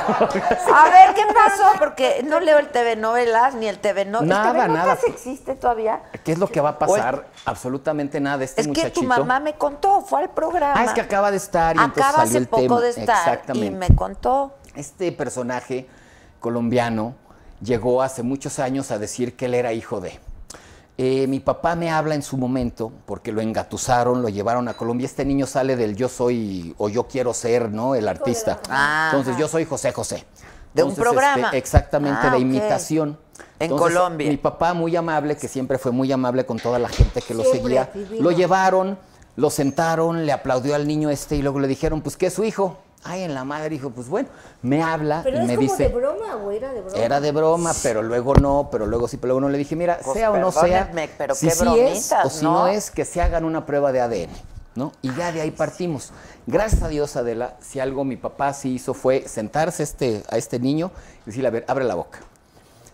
A ver, ¿qué pasó? Porque no leo el TV novelas ni el TV no. Nada, ¿El TV nada. existe todavía? ¿Qué es lo que va a pasar? Absolutamente nada. Este Es que muchachito. tu mamá me contó, fue al programa. Ah, es que acaba de estar y entonces Acaba salió hace el poco tema. de estar Exactamente. y me contó. Este personaje colombiano llegó hace muchos años a decir que él era hijo de. Eh, mi papá me habla en su momento porque lo engatusaron, lo llevaron a Colombia. Este niño sale del yo soy o yo quiero ser, ¿no? El artista. Ah. Entonces yo soy José José. De un Entonces, programa. este, exactamente, Ah, de imitación. En Entonces, Colombia. Mi papá muy amable, que siempre fue muy amable con toda la gente que lo Siempre, seguía. divino. Lo llevaron, lo sentaron, le aplaudió al niño este y luego le dijeron, pues, ¿qué es su hijo? Ay, en la madre dijo, pues bueno, me habla Pero y es me como dice, de broma, güey, era de broma. era de broma, pero luego no, pero luego sí, pero luego no. Le dije, mira, Pues sea o no sea, pero si qué sí es bromitas, o si ¿no? no es, que se hagan una prueba de ADN, ¿no? Y ya de ahí partimos. Gracias a Dios, Adela, si algo mi papá sí hizo fue sentarse este, a este niño y decirle, a ver, abre la boca.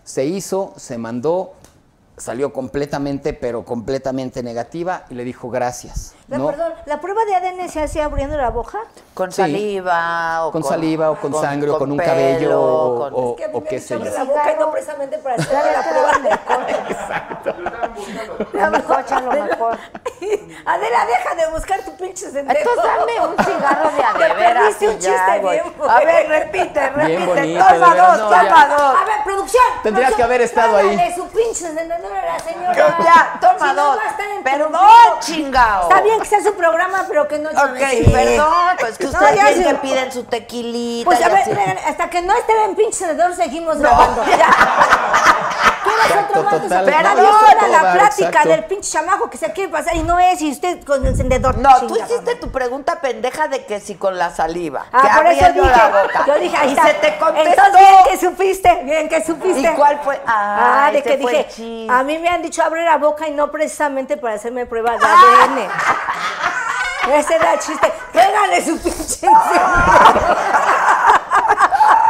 Se hizo, se mandó, salió completamente, pero completamente negativa y le dijo gracias. La, ¿no? Perdón, ¿la prueba de ADN se hace abriendo la boca? Con Sí. saliva o Con saliva o con sangre o con un pelo, cabello o- con- o- Es que a mí me qué sé yo. la boca y no precisamente para hacer la prueba de Lo mejor, echa lo mejor. Adela, deja de buscar tu pinche sendero. Entonces dame un cigarro de a Te de un chiste bien A ver, repite, repite. Bien bonito, Toma de dos, no, toma ya. dos. A ver, producción. Tendrías que haber estado ahí. Tráigale su pinche a la señora. Ya, toma Si no, dos. va a estar Perdón, chingao. Está bien que sea su programa, pero que no Ok, sí. perdón, pues que No, ustedes ya bien que piden su tequilita. Pues a ver, hasta que no esté en pinche encendedor seguimos grabando. Ya. ¿Quieres otro más? Pero No, no, yo estoy a todo la plática exacto. del pinche chamaco que se quiere pasar y no es y usted con el encendedor. No, tú hiciste mamá. tu pregunta pendeja de que si con la saliva. Ah, que por eso dije, la boca. yo dije, ahí y está. se te contestó. Entonces, bien que supiste, bien que supiste. ¿Y cuál fue? Ah, Ay, de que dije, a mí me han dicho abre la boca y no precisamente para hacerme prueba de Ah. Ese era el chiste. Pégale su pinche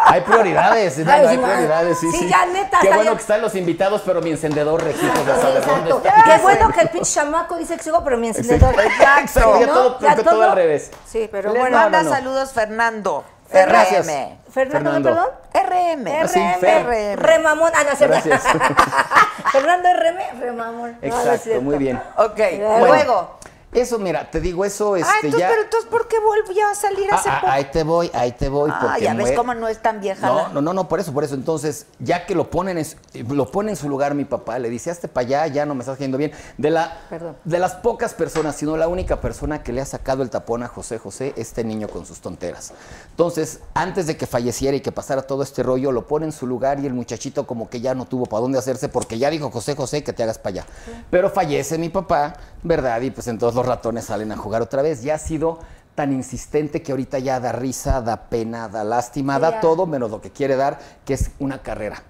Hay prioridades, no, Ay, no, hay sí, prioridades, sí, sí, sí. ya, neta, Qué bueno ya- que están los invitados, pero mi encendedor registro de saber dónde Exacto. está. Qué bueno que el pinche chamaco dice que sigo, pero mi encendedor. Exacto, ya ¿no? todo, Ya todo al revés. Sí, pero Les bueno. manda no, no. saludos Fernando. Gracias. RM. Fernando, Fernando. perdón. RM. Ah, sí, RM. Remamón. Ah, no, se Gracias. Fernando RM, Remamón. No, no es Exacto, muy bien. Ok, Bueno. luego. Eso, mira, te digo eso, este, ah, entonces, ya... pero entonces, ¿por qué volvió a salir Ah, hace ah, poco? ahí te voy, ahí te voy. Ah, porque ya ves cómo no es tan vieja No, la- no, no, no, por eso, por eso. Entonces, ya que lo ponen en, lo pone en su lugar mi papá, le dice, hazte para allá, ya no me estás yendo bien. De, la, Perdón. de las pocas personas, sino la única persona que le ha sacado el tapón a José José, este niño con sus tonteras. Entonces, antes de que falleciera y que pasara todo este rollo, lo pone en su lugar y el muchachito como que ya no tuvo para dónde hacerse porque ya dijo José José que te hagas para allá. Pero fallece mi papá, ¿verdad? Y pues entonces los ratones salen a jugar otra vez. Ya ha sido tan insistente que ahorita ya da risa, da pena, da lástima, da Ya. todo menos lo que quiere dar, que es una carrera.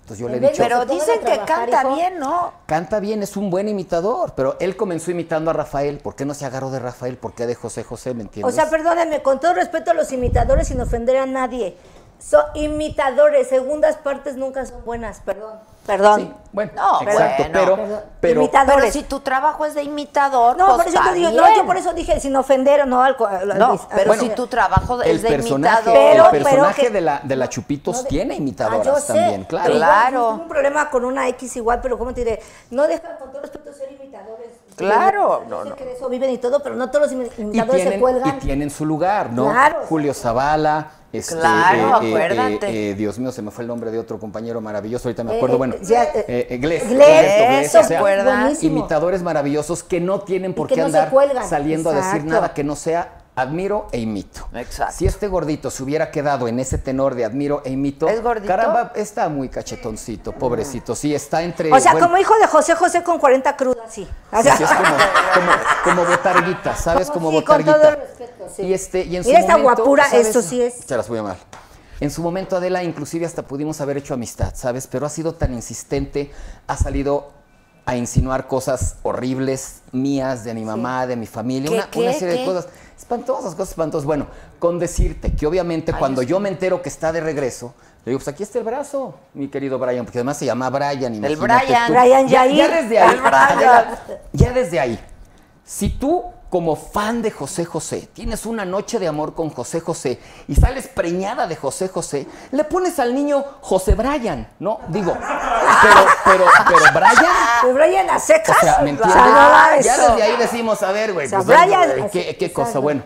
Entonces yo le he dicho, Pero dicen que trabajar, canta hijo. bien, ¿no? canta bien, es un buen imitador, pero él comenzó imitando a Rafael. ¿Por qué no se agarró de Rafael? ¿Por qué de José José? ¿Me O entiendes? sea, perdónenme, con todo respeto a los imitadores sin ofender a nadie. Son imitadores, segundas partes nunca son buenas, perdón. Perdón. Sí, bueno, No, exacto, bueno. pero, pero Imitador. Pero si tu trabajo es de imitador, No, pues por eso digo, no, yo por eso dije sin ofender, no al, al- No, al- pero al- si tu trabajo es de imitador. Pero- el pero personaje que- de la de la Chupitos No de- tiene Ah, imitadoras yo sé, también, claro. pero igual, Claro. Tengo un problema con una X igual, pero ¿cómo te diré? No dejan con todo respeto ser imitadores. Claro, no, no. que eso viven y todo, pero no todos los imi- y imitadores se tienen, y cuelgan. tienen su lugar, ¿no? Claro. Julio Zavala, este, Claro, acuérdate. eh, Dios mío, se me fue el nombre de otro compañero maravilloso, ahorita me Eh, acuerdo, eh, bueno, ya, eh, eh, eh, Glés, correcto, Glés, eso, o sea, imitadores maravillosos que no tienen por qué no se andar saliendo a decir Exacto. nada que no sea admiro e imito. Exacto. Si este gordito se hubiera quedado en ese tenor de admiro e imito, ¿Es gordito? caramba, está muy cachetoncito, pobrecito. Sí, está entre. O sea, bueno, como hijo de José José con 40 crudas, sí. O Sí, sea, sí, es como, como, como botarguita, ¿sabes? Como Sí, con botarguita. todo el respeto, sí. Y, este, y en su Mira esta momento, guapura, ¿sabes? esto sí es. Se las voy a mal. En su momento, Adela, inclusive hasta pudimos haber hecho amistad, ¿sabes? Pero ha sido tan insistente, ha salido a insinuar cosas horribles mías, de mi mamá, de mi familia, ¿Qué, una, qué, una serie qué? de cosas espantosas, cosas espantosas. Bueno, con decirte que obviamente cuando yo me entero que está de regreso, le digo, pues aquí está el brazo, mi querido Brian, porque además se llama Brian. imagínate Brian. tú. Brian ya, Yair. ya desde ahí, El Brian. Ya desde ahí, si tú como fan de José José tienes una noche de amor con José José y sales preñada de José José, le pones al niño José Brian, ¿no? Digo, pero, pero, pero Brian, de Brian a secas. o sea, ¿me entiendes? O sea, no mames. ya desde ahí decimos, a ver, güey, O sea, pues, Brian, eh, ¿qué, qué cosa? Bueno,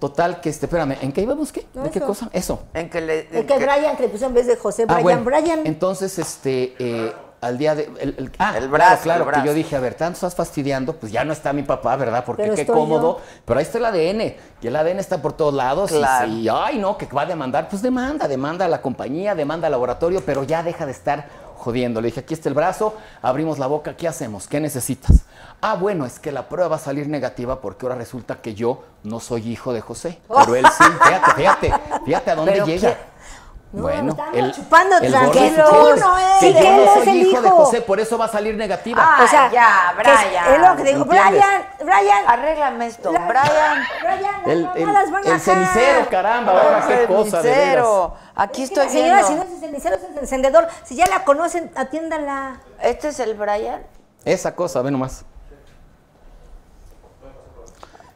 total, que este, espérame, ¿en qué íbamos? ¿Qué? ¿De qué cosa? Eso. En que le. El en que que- Brian, que le puso en vez de José, Ah, Brian, bueno, Brian. Entonces, este, eh, al día de. El, el- ah, El claro, brazo, claro, el que yo dije, a ver, tanto estás fastidiando, pues ya no está mi papá, ¿verdad? Porque Pero qué cómodo. yo. Pero ahí está el ADN. Y el ADN está por todos lados. y Claro. si, ay, no, que va a demandar, pues demanda, demanda a la compañía, demanda al laboratorio, pero ya deja de estar jodiendo. Le dije, aquí está el brazo, abrimos la boca, ¿qué hacemos? ¿Qué necesitas? Ah, bueno, es que la prueba va a salir negativa porque ahora resulta que yo no soy hijo de José. Pero él sí, fíjate, fíjate, fíjate a dónde Pero llega. ¿qué? No, bueno, estamos chupando sí, Tú no yo Que él no es el hijo de. José, por eso va a salir negativa. Ah, o sea, ya, que es- Brian. Es lo que digo, ¿Entiendes? Brian, Brian. Arréglame esto, la- Brian. Brian, el, el- van el cenicero, caramba, ahora qué cosa. Cenicero. Aquí Es que la estoy señora, si no es el cenicero, es el encendedor. Si ya la conocen, atiéndanla. Este es el Brian. Esa cosa, ve nomás.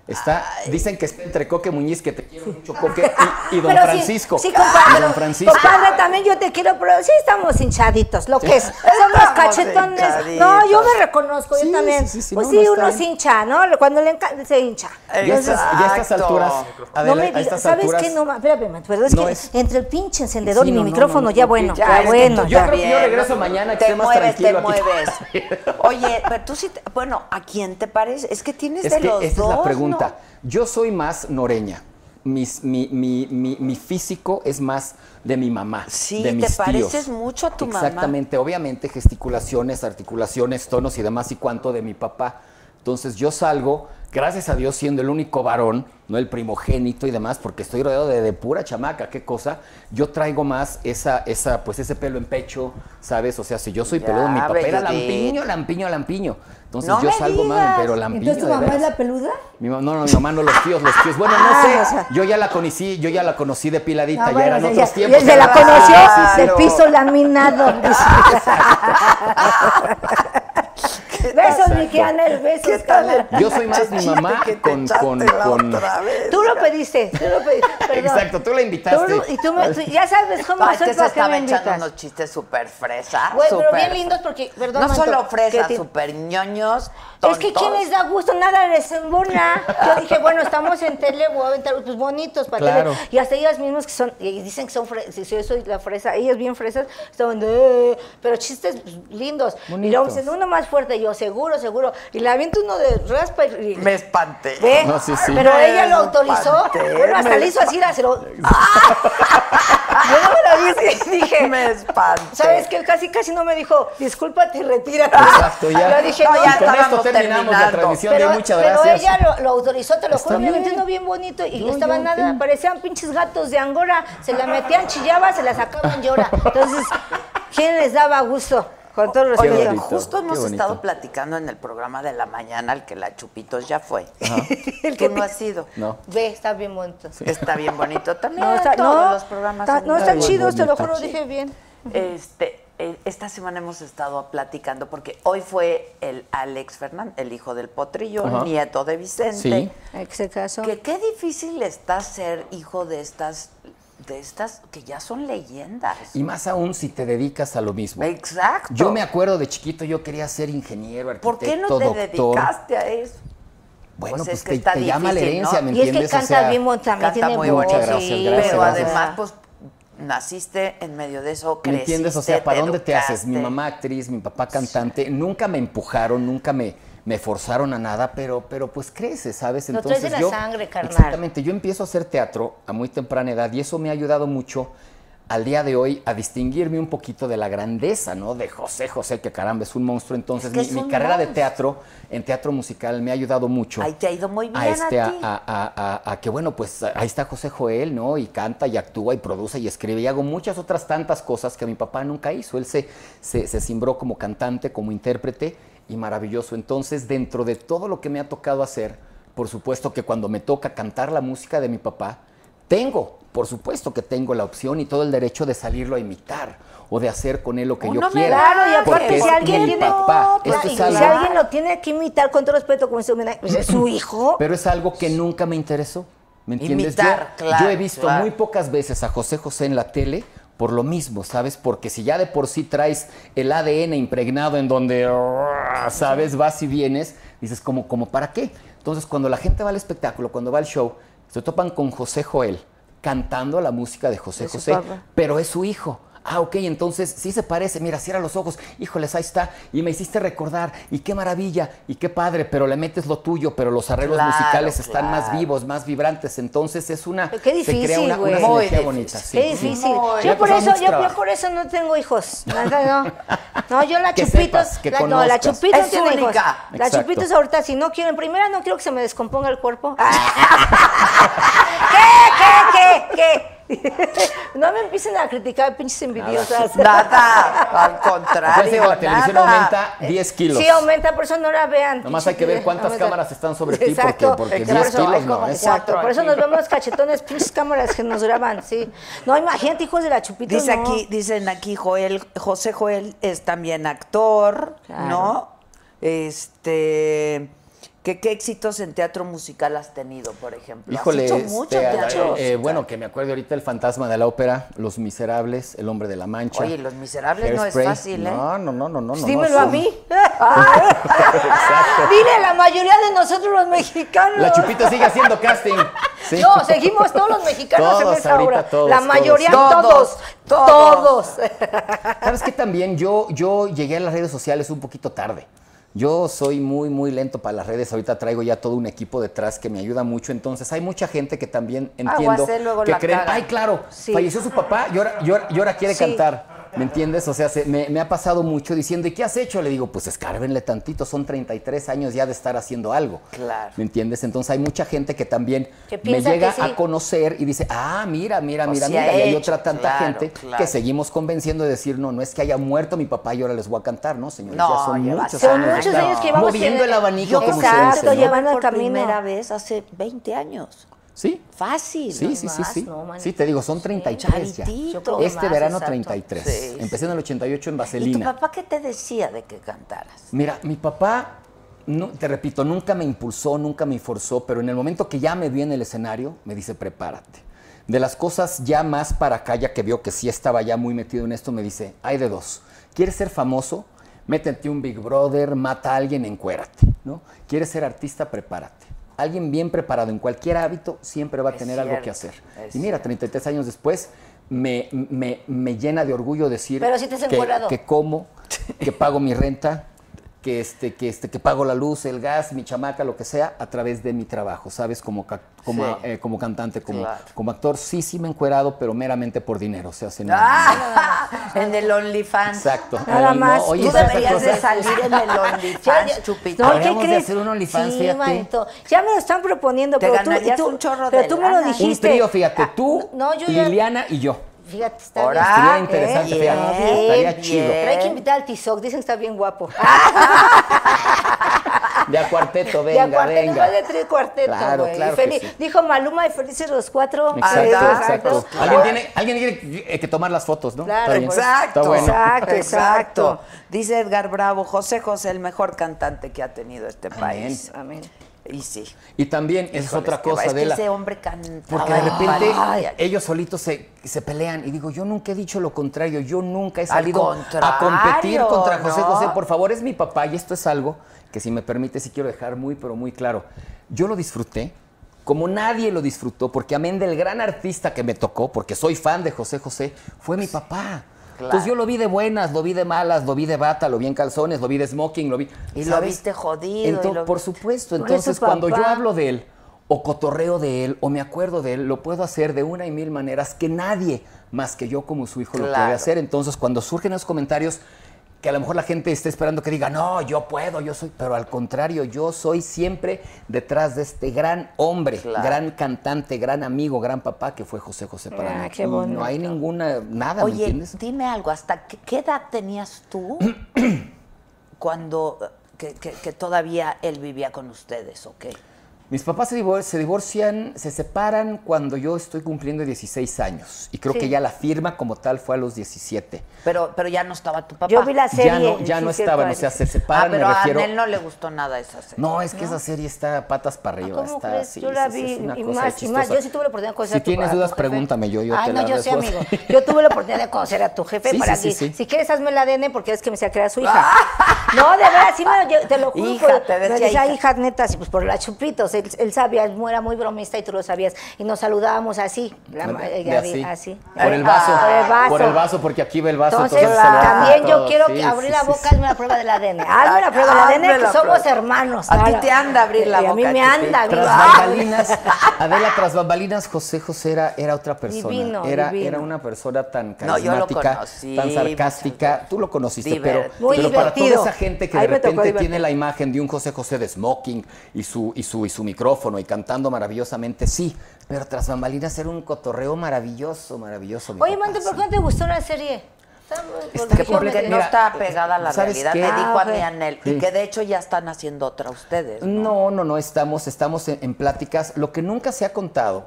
Está, dicen que está entre Coque Muñiz, que te quiero mucho, Coque, y, y don Pero sí, Francisco. Sí, compadre. Y don Francisco. Compadre, también yo te quiero, pero sí estamos hinchaditos, lo que es. Somos Estamos cachetones. hinchaditos. No, yo me reconozco, Sí, yo también. sí, sí, sí, pues no, sí, no uno se hincha, ¿no? Cuando le encanta, se hincha. Y a estas, y a estas alturas, no Adela, me a digas, ¿sabes alturas, qué? No, espérame, perdón, es no que es- entre el pinche encendedor Sí, y mi no, no, micrófono, no, ya no, bueno, Ya, ya, bueno. Yo ya. creo que yo regreso mañana, que te esté más mueves, tranquilo te mueves. Oye, pero tú sí, te- bueno, ¿a quién te parece? Es que tienes Es de los dos, pregunta. ¿no? Yo soy más noreña. Mis- mi, mi- mi- mi físico es más de mi mamá. Sí, de te mis pareces tíos. mucho a tu mamá. Exactamente, obviamente gesticulaciones, articulaciones, tonos y demás y cuánto de mi papá. Entonces yo salgo, gracias a Dios, siendo el único varón, no el primogénito y demás, porque estoy rodeado de, de pura chamaca, qué cosa. Yo traigo más esa, esa, pues ese pelo en pecho, ¿sabes? O sea, si yo soy Ya, peludo, mi papá era lampiño, lampiño, lampiño. Entonces No yo salgo digas. pero lampiño. Entonces tu de mamá es la peluda. Mi mamá, no, no, mi mamá no, los tíos, los tíos. Bueno, no Ah, sé, o sea. yo ya la conocí, yo ya la conocí depiladita, Ah, ya bueno, eran otros ya- tiempos. se la conoció Sí, sí, sí. de piso laminado. besos, mi Kianel, besos. Yo soy más mi mamá que te con, con, la con- otra vez. Tú lo pediste, tú lo pediste. perdón. Exacto, tú la invitaste. Tú- y tú, me, tú ya sabes cómo Ay, soy que se para que echando unos chistes súper fresas. Güey, pero súper- bien lindos porque, perdón, No solo te- súper ñoños, Es que. ¿quién les da gusto? Nada les embona. Yo dije, bueno, estamos en tele, voy a aventar, pues bonitos para Claro. tele. Y hasta ellas mismas que son, y dicen que son fresas, si yo soy la fresa, ellas bien fresas, estaban de, "Eh", pero chistes pues, lindos. Y luego dicen, uno más fuerte, yo, seguro, seguro. Y la aviento uno de raspa y... Me espanté. ¿Ve? No, sí, sí. Pero Me ella lo autorizó. espanté, Bueno, hasta me le hizo así, la se lo... Yo no me la vi así, dije... Me espanté. ¿Sabes qué? Casi, casi no me dijo, discúlpate y retírate. Exacto, ya. Yo dije, No, no, ya con esto terminamos la terminando. transmisión de pero, muchas pero gracias. ella lo, lo autorizó, te lo Está juro, bien. obviamente no bien bonito y Yo, estaba nada, entiendo. parecían pinches gatos de Angora, se la metían, chillaba, se la sacaban llora. Entonces, ¿quién les daba gusto? Con todo respeto. bonito. Justo hemos estado platicando en el programa de la mañana, el que la Chupitos ya fue. El que no ha sido. No. Ve, está bien bonito. Está bien bonito también. No, está, todos no, los programas está, son no, están chidos, te lo juro, dije bien. Este, eh, esta semana hemos estado platicando porque hoy fue el Alex Fernández, el hijo del potrillo, Ajá. nieto de Vicente. Sí. Que qué difícil está ser hijo de estas, de estas que ya son leyendas. Y más aún si te dedicas a lo mismo. Exacto. Yo me acuerdo de chiquito, yo quería ser ingeniero, arquitecto, ¿Por qué no te doctor. dedicaste a eso? Bueno, Pues pues, es que te, está te llama la herencia, ¿no? ¿me Y es que entiendes? O canta sea, bien, también Canta tiene muy voz. Muchas bonito. gracias, sí, gracias, Pero gracias. además, pues, naciste en medio de eso, ¿Me creciste, entiendes? O sea, ¿para te dónde te haces? Mi mamá actriz, mi papá cantante, nunca me empujaron, nunca me, me forzaron a nada, pero, pero pues crece, ¿sabes? Lo traes Entonces en la yo, sangre, carnal. Exactamente, yo empiezo a hacer teatro a muy temprana edad y eso me ha ayudado mucho al día de hoy a distinguirme un poquito de la grandeza, ¿no? De José José, que caramba, es un monstruo. Entonces, que mi, carrera de teatro, en teatro musical, me ha ayudado mucho. Ahí te ha ido muy bien a, este, a a, ti. a- a- a- a que, bueno, pues ahí está José Joel, ¿no? Y canta y actúa y produce y escribe y hago muchas otras tantas cosas que mi papá nunca hizo. Él se, se, se cimbró como cantante, como intérprete y maravilloso. Entonces, dentro de todo lo que me ha tocado hacer, por supuesto que cuando me toca cantar la música de mi papá, tengo, por supuesto que tengo la opción y todo el derecho de salirlo a imitar o de hacer con él lo que Uno yo me quiera. Claro, y aparte, si alguien tiene. papá. Esto si alguien lo tiene que imitar con todo respeto, como pues es su hijo. Pero es algo que nunca me interesó. ¿Me entiendes? Imitar, yo, claro, yo he visto claro. muy pocas veces a José José en la tele por lo mismo, ¿sabes? Porque si ya de por sí traes el ADN impregnado en donde, ¿sabes? Vas y vienes, dices, como, como para qué? Entonces, cuando la gente va al espectáculo, cuando va al show, se topan con José Joel cantando la música de José De José, pero es su hijo. Ah, ok, entonces sí se parece. Mira, cierra los ojos. Híjoles, ahí está. Y me hiciste recordar. Y qué maravilla. Y qué padre. Pero le metes lo tuyo. Pero los arreglos Claro, musicales están más vivos, más vibrantes. Entonces es una. Pero qué se crea difícil, una, una sinergia difícil. bonita. Sí, Qué difícil. Muy Yo por eso, yo, yo por eso no tengo hijos. No. No, yo la Que Chupitos. sepas, que la, no, la. Chupitos Es tiene hijos. La. Chupitos ahorita, si no quieren, primera no quiero que se me descomponga el cuerpo. ¿Qué, qué, qué, qué? No me empiecen a criticar, pinches envidiosas. Nada, al contrario. que la televisión nada. aumenta 10 kilos. Sí, aumenta, por eso no la vean. Nomás hay que ver cuántas Aumenta. cámaras están sobre ti, Exacto, porque- porque por 10 eso kilos no, como cuatro. Por eso nos vemos cachetones, pinches cámaras que nos graban, sí. No, imagínate, hijos de la chupita. Dice no. aquí, dicen aquí Joel, José Joel es también actor, Claro. ¿no? Este, ¿qué, ¿qué éxitos en teatro musical has tenido, por ejemplo? Híjole, has hecho este, mucho eh, teatro eh, musical. bueno, que me acuerdo ahorita el fantasma de la ópera, Los Miserables, El Hombre de la Mancha. Oye, Los Miserables no es Hairspray. fácil, ¿eh? No, no, no, no, no. Pues dímelo no, a son- mí. Dile, la mayoría de nosotros los mexicanos. La Chupita sigue haciendo casting. Sí. No, seguimos todos los mexicanos Todos en esa ahorita, obra. todos, la mayoría, Todos, todos, todos. todos. ¿Sabes qué también? Yo, yo llegué a las redes sociales un poquito tarde. Yo soy muy, muy lento para las redes. Ahorita traigo ya todo un equipo detrás que me ayuda mucho. Entonces, hay mucha gente que también entiendo luego que creen, ay, claro, Sí. falleció su papá y ahora, y ahora- y ahora quiere Sí. cantar. ¿Me entiendes? O sea, se- me, me ha pasado mucho diciendo, ¿y qué has hecho? Le digo, pues escárbenle tantito, son 33 años ya de estar haciendo algo. Claro. ¿Me entiendes? Entonces hay mucha gente que también Que me llega sí. a conocer y dice, ah, mira, mira, O mira, mira. Y hay otra tanta claro, gente claro. que seguimos convenciendo de decir, no, no es que haya muerto mi papá y ahora les voy a cantar, ¿no, señores? No, ya son lleva- muchos son años. muchos años que llevamos Moviendo en- el abanico, Yo- como se Exacto, dice, ¿no? llevando por camino. primera vez hace 20 años. Sí, Fácil. sí, sí, sí, más, sí. no. Sí, te digo, son 33 ya. Charitito. Yo creo que Este más, verano exacto. 33. Sí, Empecé en el 88 en ¿Y tu Vaselina. papá qué te decía de que cantaras? Mira, mi papá, no, te repito, nunca me impulsó, nunca me forzó, pero en el momento que ya me vi en el escenario, me dice, prepárate. De las cosas ya más para acá, ya que vio que sí estaba ya muy metido en esto, me dice, hay de dos. ¿Quieres ser famoso? Métete un Big Brother, mata a alguien, encuérate, ¿no? ¿Quieres ser artista? Prepárate. Alguien bien preparado en cualquier hábito siempre va a Es tener algo que hacer. Y mira, 33 años después, me, me- me llena de orgullo decir Pero te que como, que pago mi renta, que este, que este, que pago la luz, el gas, mi chamaca, lo que sea, a través de mi trabajo, ¿sabes? Como, como, Sí. eh, como cantante, como, Claro. como actor, sí, sí me he encuerado, pero meramente por dinero. O sea, se no- Ah, en el OnlyFans. Exacto. Nada Ay, no, más. oye, Tú deberías de salir en el OnlyFans, Chupito. No, ¿qué de crees? hacer un OnlyFans, sí, fíjate. manito. Ya me lo están proponiendo, Te pero tú, tú- un chorro pero de tú me lo lana. Un dijiste. trío, fíjate, Ah, tú, no, yo ya- Liliana y yo. Fíjate, está Ahora, bien. Estaría interesante, bien, fíjate. Estaría chido. Pero hay que invitar al Tizoc, dicen que está bien guapo. De a cuarteto, venga, cuarteto, venga. de tres cuartetos, Claro, feliz- sí. Dijo Maluma y felices los cuatro. Exacto, Ah, exacto. claro. ¿Alguien tiene, alguien tiene eh, que tomar las fotos, ¿no? Claro. Exacto, bueno. Exacto, exacto. Dice Edgar Bravo, José José, el mejor cantante que ha tenido este país. Amén. Y sí. Y también, es otra cosa es de que la... ese hombre canta. Porque de repente Ay, ay. ellos solitos se, se pelean y digo, yo nunca he dicho lo contrario, yo nunca he Al salido a competir contra José ¿no? José, por favor, es mi papá y esto es algo que si me permite sí quiero dejar muy pero muy claro. Yo lo disfruté como nadie lo disfrutó, porque amén del gran artista que me tocó, porque soy fan de José José, fue mi papá. Entonces yo lo vi de buenas, lo vi de malas, lo vi de bata, lo vi en calzones, lo vi de smoking, lo vi... Y lo viste jodido, y Ento- lo- Por supuesto. Entonces cuando yo hablo de él, o cotorreo de él, o me acuerdo de él, lo puedo hacer de una y mil maneras que nadie más que yo como su hijo lo Claro. puede hacer. Entonces cuando surgen esos comentarios que a lo mejor la gente está esperando que diga, no, yo puedo, yo soy, pero al contrario, yo soy siempre detrás de este gran hombre, Claro. gran cantante, gran amigo, gran papá que fue José José para Ah, mí. qué bonito. No hay ninguna, nada, ¿me Oye, entiendes? dime algo, ¿hasta qué, qué edad tenías tú cuando que, que- que todavía él vivía con ustedes o qué? Mis papás se, divor- se divorcian, se separan cuando yo estoy cumpliendo 16 años. Y creo Sí. que ya la firma como tal fue a los 17. Pero, pero ya no estaba tu papá. Yo vi la serie. ya no, ya no sí, estaban, o sea, se Ah, separan, pero me a refiero. Anel no le gustó nada esa serie. No, es que esa serie está patas para arriba. ¿Cómo está crees? así, yo la sí, sí, vi es una y cosa más, y más. Yo sí tuve la oportunidad de conocer Si a tu tienes a tu dudas, pregúntame, yo- yo Ay, te no, la yo sí, resuelvo. amigo. Yo tuve la oportunidad de conocer a tu jefe Sí, para sí, que, sí, sí. si quieres, hazme el ADN porque es que me decía que era su hija. no, de verdad, sí, me, yo te lo juro. Hija, te decía hija. hija neta, sí, pues por las chupitos. Él, él sabía, él era muy bromista y tú lo sabías. Y nos saludábamos así. La, ella así. Por el Ah, vaso. Por el vaso. Por el vaso, porque aquí ve el vaso. Entonces, también yo quiero Sí, que sí, abrir la boca, sí. hazme la prueba del ADN. Hazme la prueba del ADN, la que somos prueba. hermanos. A ti te anda abrir la y A mí boca, me anda. Tras Ah. bambalinas, Adela, tras bambalinas, José José era, era otra persona. Divino, era, divino. era una persona tan No, yo lo carismática, conocí, tan sarcástica. Tú lo conociste, pero, Muy pero para toda esa gente que Ahí de repente tiene la imagen de un José José de smoking y su, y su, y su micrófono y cantando maravillosamente, sí. Pero tras bambalinas era un cotorreo maravilloso, maravilloso. mi Oye, papá, Mante, ¿por qué no te gustó la serie? Está- porque me- completa- Porque no está pegada a la ¿sabes realidad. qué? Me dijo Ah, a mí ok. Anel. Sí. Y que de hecho ya están haciendo otra ustedes. ¿no? No, no, no, estamos, estamos en, en pláticas. Lo que nunca se ha contado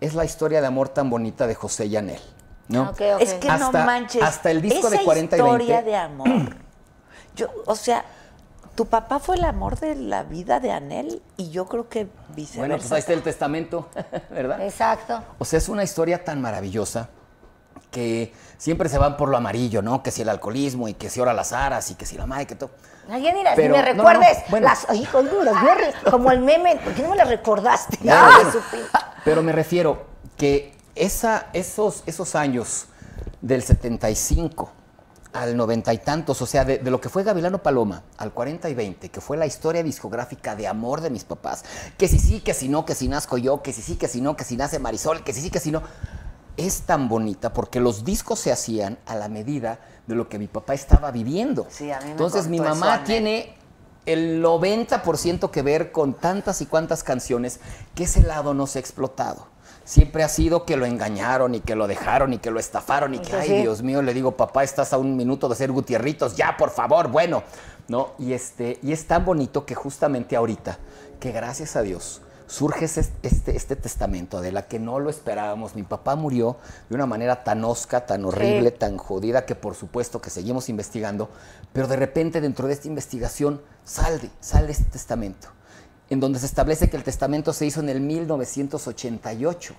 es la historia de amor tan bonita de José y Anel. ¿no? Ok, ok. Es que no Hasta- manches. hasta el disco esa de 40 y historia 20. de amor. Yo, o sea, tu papá fue el amor de la vida de Anel y yo creo que viceversa. Bueno, pues ahí está el testamento, ¿verdad? Exacto. O sea, es una historia tan maravillosa que siempre se van por lo amarillo, ¿no? Que si el alcoholismo y que si ahora las aras y que si la madre, que todo. Las- Pero- ni me no, recuerdes no, bueno. las ay, con las viernes, como el meme, ¿por qué no me las recordaste? Bueno, Ay, bueno. Pero me refiero que esa, esos, esos años del 75 al 90 y tantos, o sea, de, de lo que fue Gavilano Paloma al 40 y 20, que fue la historia discográfica de amor de mis papás, que si sí, que si no, que si nazco yo, que si sí, que si no, que si nace Marisol, que si sí, que si no, es tan bonita porque los discos se hacían a la medida de lo que mi papá estaba viviendo. Sí, a mí me Entonces mi eso, mamá tiene el 90% que ver con tantas y cuantas canciones que ese lado no se ha explotado. Siempre ha sido que lo engañaron y que lo dejaron y que lo estafaron y que, Pues ay, sí. Dios mío, le digo, papá, estás a un minuto de ser Gutierritos, ya, por favor, bueno, ¿no? Y, este, y es tan bonito que justamente ahorita, que gracias a Dios, surge este, este testamento de la que no lo esperábamos. Mi papá murió de una manera tan osca, tan horrible, tan jodida, que por supuesto que seguimos investigando, pero de repente dentro de esta investigación sale, sale este testamento, en donde se establece que el testamento se hizo en el 1988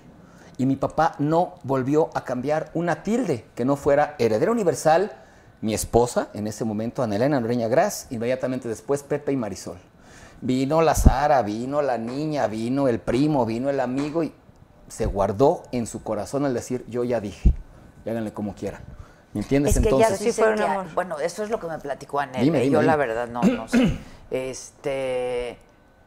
y mi papá no volvió a cambiar una tilde que no fuera heredera universal, mi esposa, en ese momento Ana Elena Noreña Gras, inmediatamente después Pepe y Marisol. Vino la Sara, vino la niña, vino el primo, vino el amigo y se guardó en su corazón al decir, yo ya dije, y háganle como quieran. ¿Me entiendes? Es que Entonces, ya Sí, fue un que- amor. bueno, eso es lo que me platicó Anel. Dime, dime, Yo la verdad no, no sé. Este,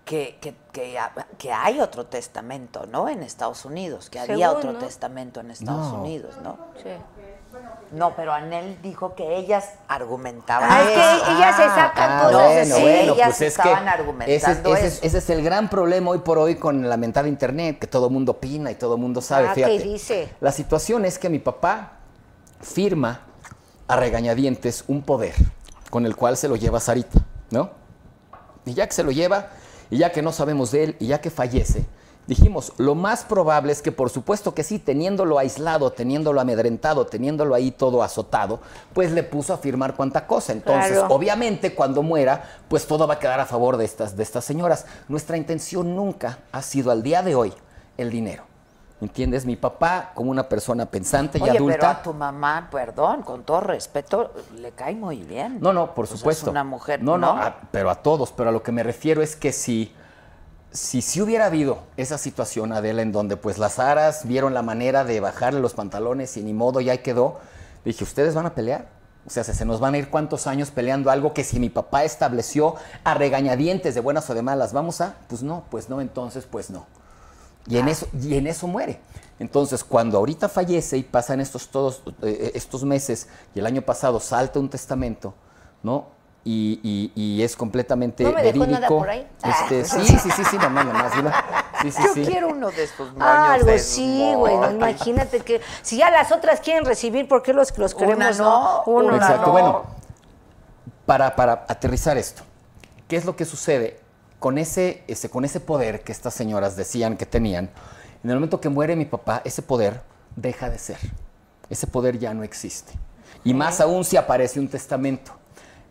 que, que, que, ha- que hay otro testamento, ¿no? En Estados Unidos, que había Según, otro ¿no? testamento en Estados No. Unidos, ¿no? Sí. No, pero Anel dijo que ellas argumentaban. Ah, es que ellas se sacan Ah, cosas bueno, así. bueno, ellas pues es que estaban ese, argumentando ese- eso. ese es el gran problema hoy por hoy con la mentada internet, que todo mundo opina y todo mundo sabe. Ah, Fíjate, ¿qué dice? la situación es que mi papá firma a regañadientes un poder con el cual se lo lleva Sarita, ¿no? Y ya que se lo lleva, y ya que no sabemos de él, y ya que fallece, dijimos, lo más probable es que por supuesto que sí, teniéndolo aislado, teniéndolo amedrentado, teniéndolo ahí todo azotado, pues le puso a firmar cuanta cosa. Entonces, Claro. obviamente, cuando muera, pues todo va a quedar a favor de estas, de estas señoras. Nuestra intención nunca ha sido al día de hoy el dinero. ¿Entiendes? Mi papá, como una persona pensante y adulta. pero a tu mamá, perdón, con todo respeto, le cae muy bien. No, no, por supuesto. es una mujer, No, no, ¿no? a- pero a todos. Pero a lo que me refiero es que si, si, si hubiera habido esa situación, Adela, en donde pues las aras vieron la manera de bajarle los pantalones y ni modo, ya quedó, Dije, ¿ustedes van a pelear? O sea, se nos van a ir cuántos años peleando algo que si mi papá estableció a regañadientes de buenas o de malas, vamos a, pues no, pues no, entonces pues no. Y en eso, y en eso muere. Entonces, cuando ahorita fallece y pasan estos todos eh, estos meses y el año pasado salta un testamento, ¿no? Y, y- y es completamente ¿No me dejó verídico. nada por ahí? Este, sí, sí, sí, sí, mamá, mamá, sí, sí, sí, Yo sí. quiero uno de estos moños. Ah, algo de sí, güey. no, moños. imagínate que si ya las otras quieren recibir, ¿por qué los que los Una queremos no, Uno Exacto, no. bueno, para, para aterrizar esto, ¿qué es lo que sucede con ese, ese, con ese poder que estas señoras decían que tenían? En el momento que muere mi papá, ese poder deja de ser. Ese poder ya no existe. Y más aún si aparece un testamento.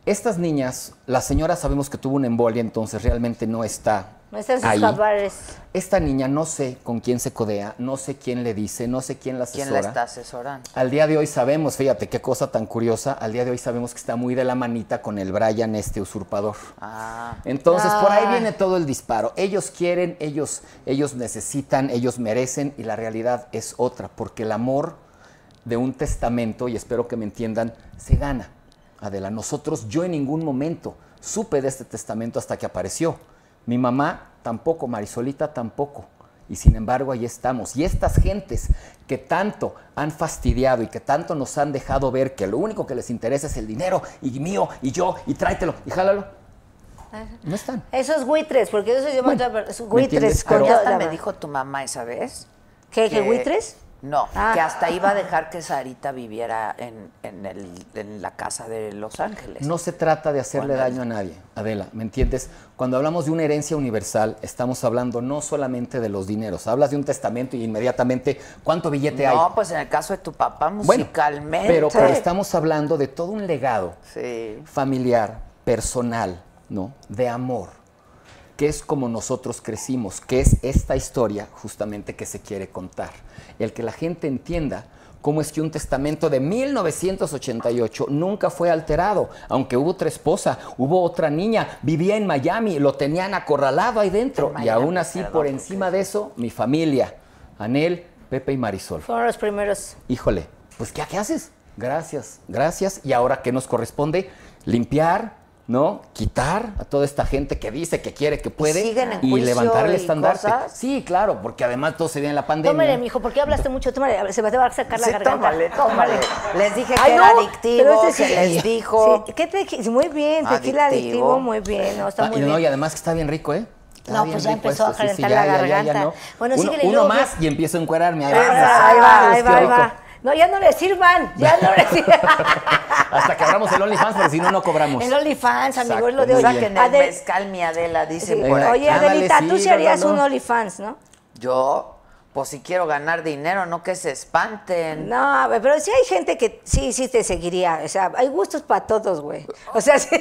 Estas niñas, la señora sabemos que tuvo una embolia, entonces realmente no está No están sus ahí. cabales. Esta niña no sé con quién se codea, no sé quién le dice, no sé quién la asesora. ¿Quién la está asesorando? Al día de hoy sabemos, fíjate qué cosa tan curiosa, al día de hoy sabemos que está muy de la manita con el Brian, este usurpador. Ah, Entonces, por ahí Ah. viene todo el disparo. Ellos quieren, ellos, ellos necesitan, ellos merecen y la realidad es otra, porque el amor de un testamento, y espero que me entiendan, se gana. Adela, nosotros, yo en ningún momento supe de este testamento hasta que apareció. Mi mamá tampoco, Marisolita tampoco. Y sin embargo, ahí estamos. Y estas gentes que tanto han fastidiado y que tanto nos han dejado ver que lo único que les interesa es el dinero y mío y yo y tráetelo y jálalo, no están. Esos buitres, porque eso yo Bueno, esos ¿me buitres. entiendes? con Pero- me dijo tu mamá esa vez. ¿Qué, qué buitres? No, Ah. que hasta iba a dejar que Sarita viviera en, en, el, en la casa de Los Ángeles. No se trata de hacerle daño a nadie, Adela, ¿me entiendes? Cuando hablamos de una herencia universal, estamos hablando no solamente de los dineros, hablas de un testamento y inmediatamente, ¿cuánto billete hay? No, pues en el caso de tu papá, Bueno, musicalmente. pero, pero estamos hablando de todo un legado Sí. familiar, personal, ¿no? De amor, que es como nosotros crecimos, que es esta historia justamente que se quiere contar. El que la gente entienda cómo es que un testamento de 1988 nunca fue alterado, aunque hubo otra esposa, hubo otra niña, vivía en Miami, lo tenían acorralado ahí dentro, En y aún así perdón, por encima de eso, mi familia, Anel, Pepe y Marisol. Fueron los primeros. Híjole, pues ¿qué, qué haces? Gracias, gracias. Y ahora, ¿qué nos corresponde? Limpiar, ¿no? Quitar a toda esta gente que dice que quiere, que puede. siguen en y levantar el estandarte. Sí, claro, porque además todo se ve en la pandemia. Tómale, mijo, ¿por qué hablaste mucho? Tómale, a se me va a sacar la Sí, garganta. tómale, tómale. Les dije que Ay, era no, adictivo, que sí- les dijo. Sí, ¿qué te Muy bien, tequila Adictivo. adictivo, muy bien, no, está Ah, muy y, no, bien. y además que está bien rico, ¿eh? Está No, pues ya empezó a esto, sí, calentar ya, la ya, ya, ya, garganta. no. Bueno, uno, síguele, uno más y empiezo a encuerarme. Ahí va, ahí va, ahí va. No, ya no le sirvan, ya no le sirvan. Hasta que abramos el OnlyFans, porque si no, no cobramos. El OnlyFans, amigo, Exacto, es lo de hoy. Saquen el Adel- mezcal, mi Adela, dicen Sí. por ahí. Oye, Ándale, Adelita, tú sí, harías un OnlyFans, ¿no? Yo, pues si quiero ganar dinero, no que se espanten. No, pero sí hay gente que sí, sí te seguiría. O sea, hay gustos para todos, güey. O sea, sí.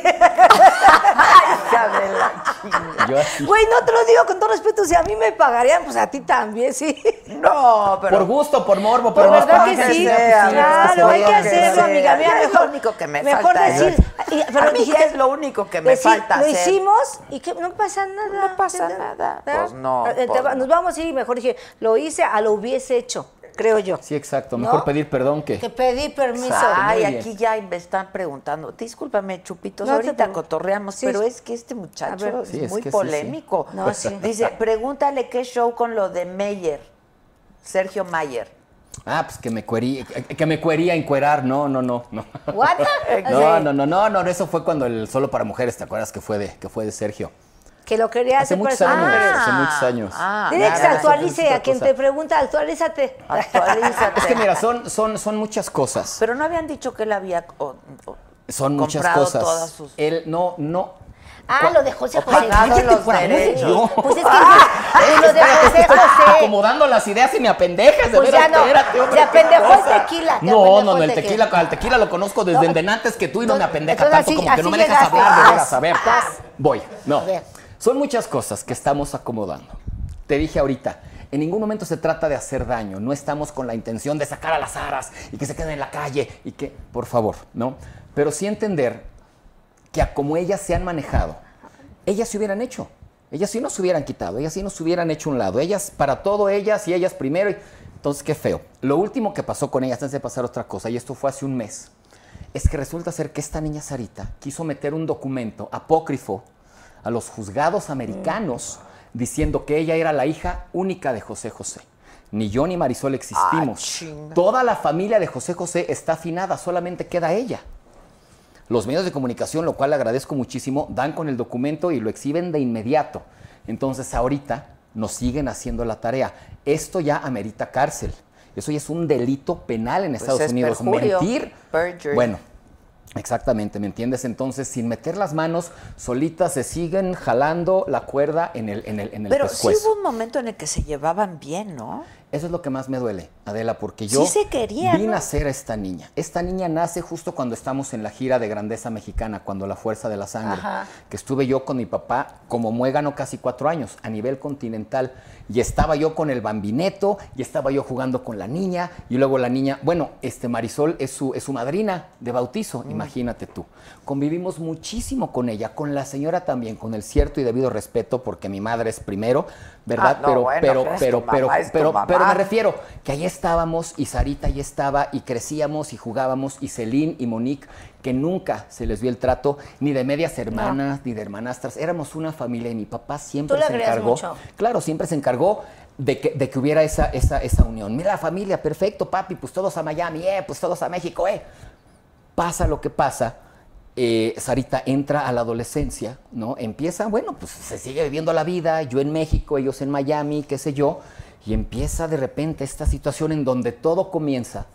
Güey, no te lo digo con todo respeto. Si a mí me pagarían, pues a ti también, sí. No, pero. Por gusto, por morbo, Por pero verdad para que que sí. sea, Claro, hay que hacerlo, sea. amiga. Mira, es mejor, lo único que me mejor falta, decir. ¿eh? y- A pero mí dijiste- es lo único que me decir, falta Lo hacer. hicimos y que no pasa nada. No pasa ¿verdad? nada. Pues no, Eh, te pues no. Nos vamos a ir, mejor dije, lo hice a lo hubiese hecho, creo yo. Sí, exacto. ¿No? Mejor pedir perdón que. Que pedí permiso. Ay, aquí ya me están preguntando. Discúlpame, Chupitos, No ahorita cotorreamos, Sí, pero es que este muchacho ver. es Sí, es muy que sí, sí. polémico. No, sí. Dice, pregúntale qué show con lo de Meyer, Sergio Mayer. Ah, pues que me cuería, que me cuería encuerar. No, no, no, no. ¿What? No, no, no, no, no, eso fue cuando el solo para mujeres, ¿te acuerdas que fue de, que fue de Sergio? Que lo quería Hace hacer muchos para años, mujeres. hace muchos años. Ah, Dile que se claro. actualice a quien cosa. te pregunta, actualízate. Actualízate. Es que mira, son, son, son muchas cosas. Pero no habían dicho que él había o- o- Son muchas cosas. todas sus... Él no, no. Ah, lo de José José. los derechos. No. Pues es que eh, lo de José Estoy José. acomodando las ideas y me apendejas, de Pues veras, ya no, espérate, hombre, te qué apendejó el tequila, te No, no, no, el tequila. al tequila lo conozco desde No, antes que tú y no me apendeja tanto así- como que no me dejas llegaste. hablar, de veras, a ver. vas. Voy, no. A ver. Son muchas cosas que estamos acomodando. Te dije ahorita, en ningún momento se trata de hacer daño, no estamos con la intención de sacar a las aras y que se queden en la calle y que, por favor, ¿no? Pero sí entender que como ellas se han manejado, ellas se hubieran hecho. Ellas sí nos hubieran quitado, ellas sí nos hubieran hecho un lado. Ellas, para todo, ellas y ellas primero. y- Entonces, qué feo. Lo último que pasó con ella, antes de pasar otra cosa, y esto fue hace un mes, es que resulta ser que esta niña Sarita quiso meter un documento apócrifo a los juzgados americanos diciendo que ella era la hija única de José José. Ni yo ni Marisol existimos. chinga. Toda la familia de José José está afinada, solamente queda ella. Los medios de comunicación, lo cual le agradezco muchísimo, dan con el documento y lo exhiben de inmediato. Entonces ahorita nos siguen haciendo la tarea. Esto ya amerita cárcel. Eso ya es un delito penal en Pues Estados es Unidos. perjurio, Mentir. perjury. Bueno, exactamente, ¿me entiendes? Entonces, sin meter las manos, solitas se siguen jalando la cuerda en el, en el, en el Pero sí hubo un momento en el que se llevaban bien, ¿no? Eso es lo que más me duele, Adela, porque yo Sí se querían, vine ¿no? a ser esta niña. Esta niña nace justo cuando estamos en la gira de Grandeza Mexicana, cuando la fuerza de la sangre, Ajá. que estuve yo con mi papá como muégano casi cuatro años a nivel continental. Y estaba yo con el bambineto, y estaba yo jugando con la niña, y luego la niña, bueno, este Marisol es su, es su madrina de Mm. bautizo, imagínate tú. Convivimos muchísimo con ella, con la señora también, con el cierto y debido respeto, porque mi madre es primero, ¿verdad? Ah, no, pero, bueno, pero, pues, pero, pero, pero. Pero me refiero que ahí estábamos y Sarita ahí estaba y crecíamos y jugábamos y Celine y Monique que nunca se les vio el trato ni de medias hermanas ni de hermanastras. Éramos una familia y mi papá siempre Tú se encargó mucho. claro siempre se encargó de que, de que hubiera esa, esa, esa unión. Mira la familia perfecto papi pues todos a Miami eh pues todos a México eh. Pasa lo que pasa, eh, Sarita entra a la adolescencia, ¿no? Empieza, bueno, pues se sigue viviendo la vida, yo en México, ellos en Miami, qué sé yo, y empieza de repente esta situación en donde todo comienza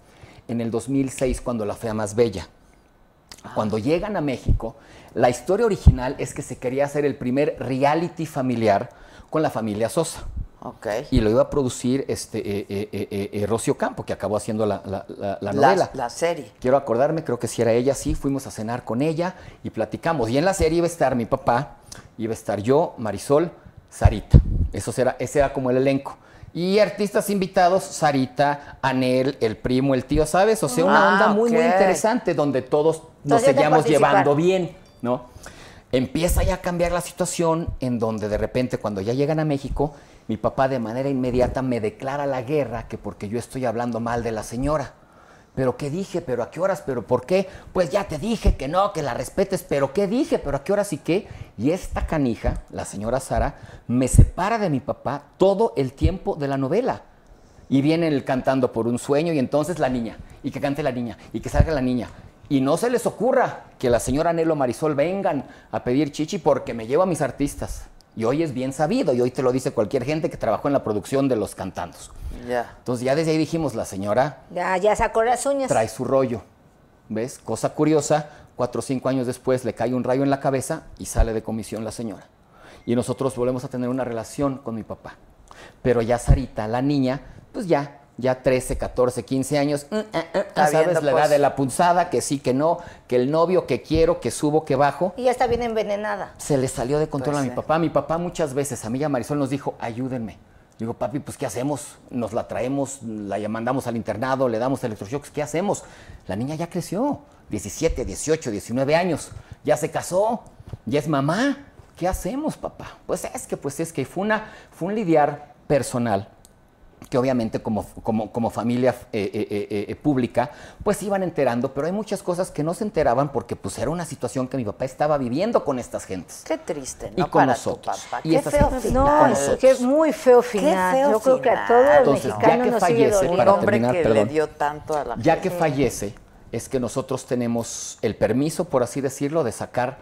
en el 2006 cuando la fea más bella. Cuando llegan a México, la historia original es que se quería hacer el primer reality familiar con la familia Sosa. Ok. Y lo iba a producir este, eh, eh, eh, eh, Rocío Campo, que acabó haciendo la, la- la- la La- novela. la serie. Quiero acordarme, creo que si era ella, sí, fuimos a cenar con ella y platicamos. Y en la serie iba a estar mi papá, iba a estar yo, Marisol, Sarita. Eso era, ese era como el elenco. Y artistas invitados, Sarita, Anel, el primo, el tío, ¿sabes? O sea, una Ah, onda muy, muy interesante donde todos nos seguíamos llevando bien, ¿no? Empieza ya a cambiar la situación en donde de repente cuando ya llegan a México, mi papá de manera inmediata me declara la guerra que porque yo estoy hablando mal de la señora. ¿Pero qué dije? ¿Pero a qué horas? ¿Pero por qué? Pues ya te dije que no, que la respetes. ¿Pero qué dije? ¿Pero a qué horas y qué? Y esta canija, la señora Sara, me separa de mi papá todo el tiempo de la novela. Y viene el cantando por un sueño y entonces la niña, y que cante la niña, y que salga la niña. Y no se les ocurra que la señora Nelo Marisol vengan a pedir chichi porque me llevo a mis artistas. Y hoy es bien sabido, y hoy te lo dice cualquier gente que trabajó en la producción de Los Cantandos. Ya. Entonces ya desde ahí dijimos, la señora Ya, ya sacó las uñas. trae su rollo. ¿Ves? Cosa curiosa, cuatro o cinco años después le cae un rayo en la cabeza y sale de comisión la señora. Y nosotros volvemos a tener una relación con mi papá. Pero ya Sarita, la niña, pues ya, ya 13, 14, 15 años, mm, eh, Está ¿sabes? viendo, la edad pues. de la punzada, que sí, que no, que el novio, que quiero, que subo, que bajo. Y ya está bien envenenada. Se le salió de control Pues a mi papá. Mi papá muchas veces, a mí y a Marisol nos dijo, ayúdenme. Digo, papi, pues ¿qué hacemos? Nos la traemos, la ya mandamos al internado, le damos electroshocks, ¿qué hacemos? La niña ya creció, 17, 18, 19 años, ya se casó, ya es mamá. ¿Qué hacemos, papá? Pues es que, pues es que fue, una, fue un lidiar personal que obviamente como, como, como familia eh, eh, eh, pública, pues iban enterando, pero hay muchas cosas que no se enteraban porque pues era una situación que mi papá estaba viviendo con estas gentes. Qué triste, Y ¿no? con Para nosotros. tu papá. Y Qué feo final. No, con es muy feo final. feo Yo creo que a final. todo el Entonces, ya mexicano que nos sigue fallece, para hombre terminar, que perdón. le dio tanto a la Ya que fallece, es que nosotros tenemos el permiso, por así decirlo, de sacar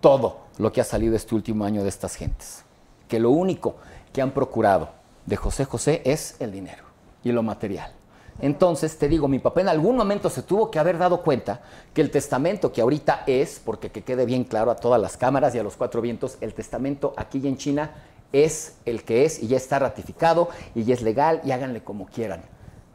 todo lo que ha salido este último año de estas gentes. Que lo único que han procurado de José José es el dinero y lo material. Entonces, te digo, mi papá en algún momento se tuvo que haber dado cuenta que el testamento que ahorita es, porque que quede bien claro a todas las cámaras y a los cuatro vientos, el testamento aquí y en China es el que es y ya está ratificado y ya es legal y háganle como quieran.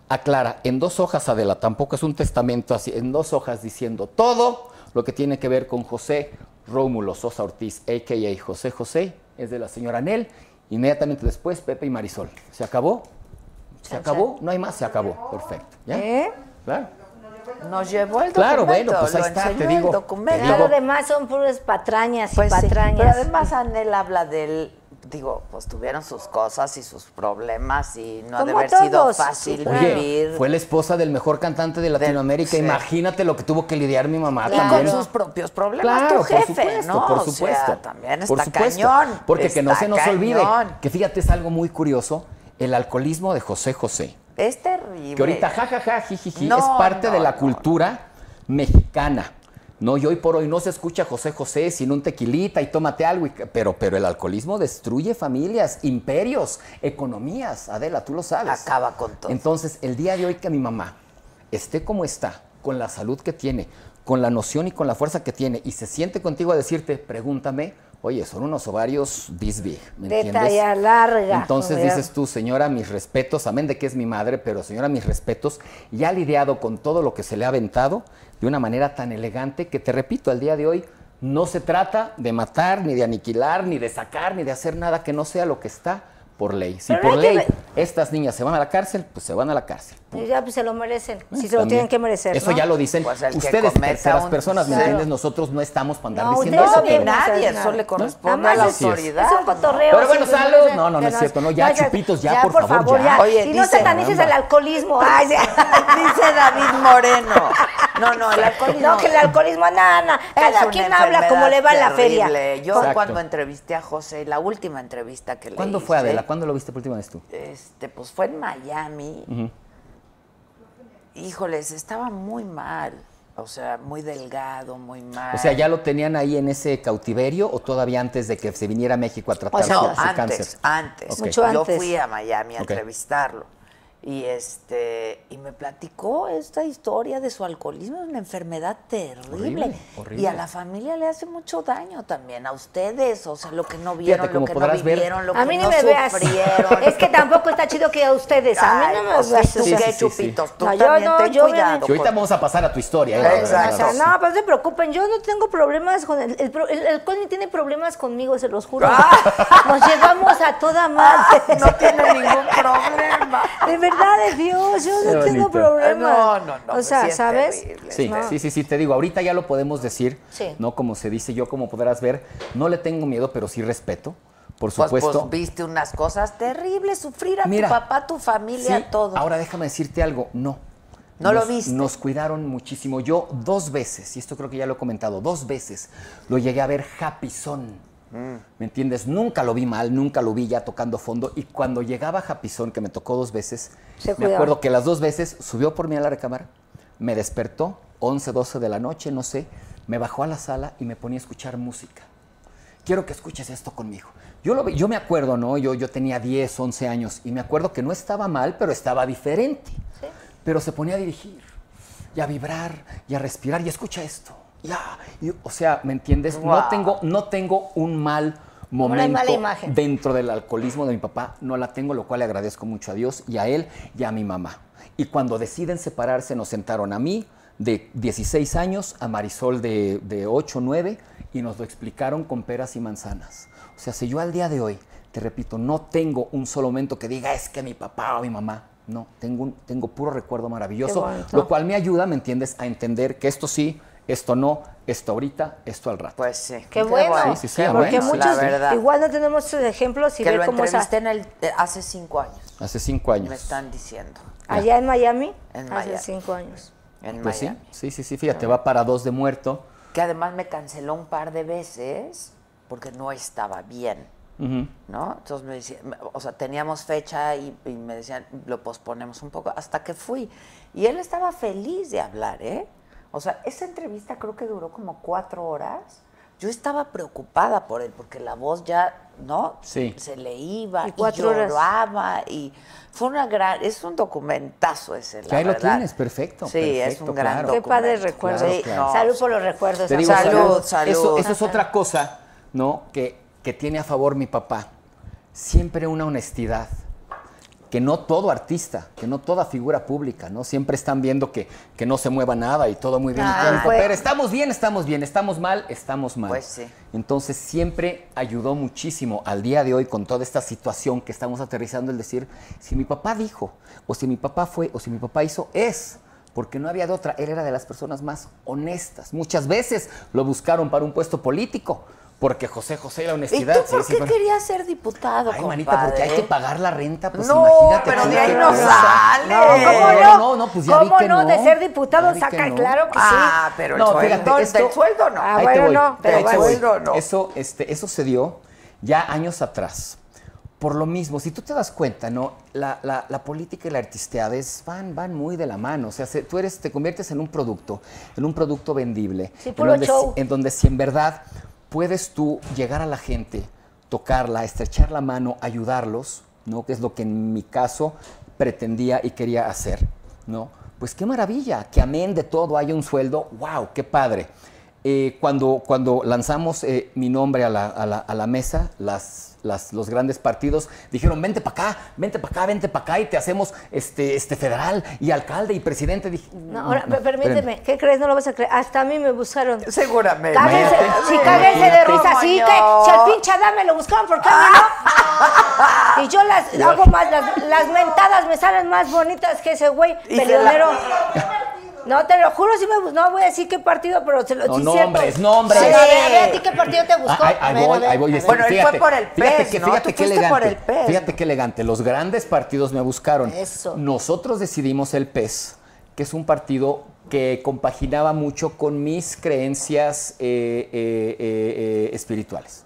Aclara, en dos hojas, Adela, tampoco es un testamento así, en dos hojas diciendo todo lo que tiene que ver con José Rómulo Sosa Ortiz, a.k.a. José José, es de la señora Nel, inmediatamente después Pepe y Marisol. ¿Se acabó? ¿Se acabó? No hay más, se acabó. Perfecto. ¿Ya? ¿Eh? Claro. Nos llevó el documento. Claro, bueno, pues ahí está, te enseñó digo, el te documento. digo. Claro, además son puras patrañas y Pues sí, patrañas. pero además Anel habla del digo, pues tuvieron sus cosas y sus problemas y no ha de haber sido fácil Oye, vivir. fue la esposa del mejor cantante de Latinoamérica. sí. Imagínate lo que tuvo que lidiar mi mamá y también. con sus propios problemas Claro, tu jefe, por supuesto, ¿no? por O sea, supuesto. también por está supuesto. cañón. Porque que no se nos olvide que fíjate, es algo muy curioso, el alcoholismo de José José. Es terrible. Que ahorita jajaja, jijiji, No, es parte de la no, cultura mexicana. No, y hoy por hoy no se escucha José José sin un tequilita y tómate algo. y pero, pero el alcoholismo destruye familias, imperios, economías. Adela, tú lo sabes. Acaba con todo. Entonces, el día de hoy que mi mamá esté como está, con la salud que tiene, con la noción y con la fuerza que tiene, y se siente contigo a decirte, pregúntame, oye, son unos ovarios this big, ¿me De entiendes? talla larga. Entonces dices tú, señora, mis respetos, amén de que es mi madre, pero señora, mis respetos, y ha lidiado con todo lo que se le ha aventado de una manera tan elegante que te repito, al día de hoy no se trata de matar, ni de aniquilar, ni de sacar, ni de hacer nada que no sea lo que está por ley. Si Pero por ley estas niñas se van a la cárcel, pues se van a la cárcel. Y ya pues, se lo merecen. Si se lo tienen que merecer. Eso ¿no? ya lo dicen Pues ustedes, terceras un- personas, ¿me Claro. entiendes? Nosotros no estamos para andar No, diciendo eso. no hacer nadie, eso le corresponde a la es- autoridad. Es un cotorreo. Pero bueno, salud. No, no, no es cierto, no, ya, chupitos, ya, por favor, ya. Oye, y no dice- satanices el alcoholismo. Ay. Dice David Moreno. No, no, el alcoholismo. No, que el alcoholismo, nada, nada. es Cada quien habla como le va en la feria. Yo Exacto. cuando entrevisté a José, la última entrevista que le ¿Cuándo fue, Adela? ¿Cuándo lo viste por última vez tú? Este, pues fue en Miami. Híjoles, estaba muy mal. O sea, muy delgado, muy mal. O sea, ¿ya lo tenían ahí en ese cautiverio o todavía antes de que se viniera a México a tratar O sea, su, No, su antes, cáncer? antes. Mucho Yo antes. fui a Miami a entrevistarlo. Y este y me platicó esta historia de su alcoholismo, es una enfermedad terrible. Horrible, horrible. Y a la familia le hace mucho daño también, a ustedes, o sea, lo que no vieron, lo que no ver- vivieron, lo A que mí no me veas. sufrieron. Es que tampoco está chido que a ustedes. A mí no me veas. ¿tú o sea, qué, sí, sí, sí. chupitos? Tú No, yo no, ten yo cuidado. Que ahorita vamos a pasar a tu historia. ¿eh? Exacto. O sea, no, pues no se preocupen, yo no tengo problemas con el, el, el alcohol ni tiene problemas conmigo, se los juro. Nos llevamos a toda madre. Ah, no tiene ningún problema. De verdad, de Dios, yo no tengo bonito. problemas. No, no, no, O sea, sí es ¿sabes? terrible. Sí, No. sí, sí, sí, te digo, ahorita ya lo podemos decir, Sí. ¿no? Como se dice yo, como podrás ver, no le tengo miedo, pero sí respeto, por Pues, supuesto. pues, viste unas cosas terribles, sufrir a Mira, tu papá, a tu familia, Sí, todo. Ahora déjame decirte algo, no. ¿No lo viste? Nos cuidaron muchísimo. Yo dos veces, y esto creo que ya lo he comentado, dos veces lo llegué a ver japizón. Mm. ¿Me entiendes? Nunca lo vi mal, nunca lo vi ya tocando fondo. Y cuando llegaba Japizón, que me tocó dos veces, Se me acuerdo que las dos veces subió por mí a la recámara, me despertó, 11, 12 de la noche, no sé, me bajó a la sala y me ponía a escuchar música quiero que escuches esto conmigo. Yo, lo, vi- yo me acuerdo, ¿no? Yo, yo tenía 10, 11 años y me acuerdo que no estaba mal, pero estaba diferente. Pero se ponía a dirigir y a vibrar y a respirar y escucha esto. Ya, y, o sea, ¿me entiendes? No, tengo, no tengo un mal momento dentro del alcoholismo de mi papá, no la tengo, lo cual le agradezco mucho a Dios y a él y a mi mamá. Y cuando deciden separarse, nos sentaron a mí de 16 años, a Marisol de, de 8, 9, y nos lo explicaron con peras y manzanas. O sea, si yo al día de hoy, te repito, no tengo un solo momento que diga es que mi papá o mi mamá, no, tengo, un, tengo puro recuerdo maravilloso, lo cual me ayuda, ¿me entiendes?, a entender que esto sí, esto no, esto ahorita, esto al rato. Pues sí. Qué bueno. Sí, sí, sí, Qué porque bueno, muchos la verdad. igual no tenemos esos ejemplos y que lo cómo esa- entrevisté en el, eh, hace cinco años, Hace cinco años. me están diciendo. allá en Miami En hace Miami. cinco años. En Pues sí, Miami. sí, sí, sí, fíjate, va para dos de muerto. Que además me canceló un par de veces porque no estaba bien. ¿no? Entonces me decían, o sea, teníamos fecha y, y me decían, lo posponemos un poco, hasta que fui. Y él estaba feliz de hablar, ¿eh? O sea, esa entrevista creo que duró como cuatro horas. Yo estaba preocupada por él, porque la voz ya, ¿no? Sí. Se le iba Y y, cuatro horas. lloraba y fue una gran, es un documentazo ese, la Que ahí lo tienes, perfecto, Sí, es un gran claro. Qué padre documento. recuerdo. Sí, Claro, no, Salud por los recuerdos. Te digo, Salud, salud, salud. Eso, eso es otra cosa, ¿no? Que, que tiene a favor mi papá. Siempre una honestidad. Que no todo artista, que no toda figura pública, ¿no? Siempre están viendo que, que no se mueva nada y todo muy bien. Ah, Y todo el fue- papel, estamos bien, estamos bien, estamos mal, estamos mal. Pues sí. Entonces siempre ayudó muchísimo al día de hoy con toda esta situación que estamos aterrizando el decir, si mi papá dijo, o si mi papá fue, o si mi papá hizo, es. Porque no había de otra. Él era de las personas más honestas. Muchas veces lo buscaron para un puesto político. Porque José José y la ¿Y honestidad. tú sí, por sí, qué querías ser diputado, Ay, compadre? manita, porque hay que pagar la renta, pues No, imagínate. pero tú de ahí no sale. No, ¿cómo no? no, no, pues ya vi ¿Cómo que no? De ser diputado Ya vi que saca, no. claro que Ah, pero el No, sueldo, fíjate, esto- del sueldo no. Ah, bueno, no, pero voy. Sueldo no. Eso, este, eso se dio ya años atrás. Por lo mismo, si tú te das cuenta, ¿no? La, la- la política y la artisteades van, van muy de la mano. O sea, se- tú eres, te conviertes en un producto, en un producto vendible. Sí, en puro donde, show. si- en donde si en verdad puedes tú llegar a la gente, tocarla, estrechar la mano, ayudarlos, ¿no? Que es lo que en mi caso pretendía y quería hacer, ¿no? Pues qué maravilla, que amén de todo haya un sueldo, wow, qué padre. Eh, cuando, cuando lanzamos eh, mi nombre a la, a la- a la mesa, las, las- los grandes partidos dijeron, vente para acá, vente para acá, vente para acá y te hacemos este, este federal y alcalde y presidente. Dije, No, ahora, no, permíteme, espérenme. ¿qué crees? No lo vas a creer. Hasta a mí me buscaron. Seguramente. Cáguense, sí, cáguense de risa, sí, que si al pinche Adán me lo buscaron, ¿por qué no? Y yo las hago más, las, las mentadas me salen más bonitas que ese güey peleonero. No, te lo juro, sí me. No voy a decir qué partido, pero se lo No, sí, nombres, nombres. Sí, a ver, a ver, ¿a ti qué partido te buscó? Ah, ahí, voy, ahí voy. Bueno, él fue por el fíjate pez, que, ¿no? fíjate Tú qué elegante. por el pez. Fíjate qué elegante. Los grandes partidos me buscaron. Eso. Nosotros decidimos el PES, que es un partido que compaginaba mucho con mis creencias eh, eh, eh, espirituales.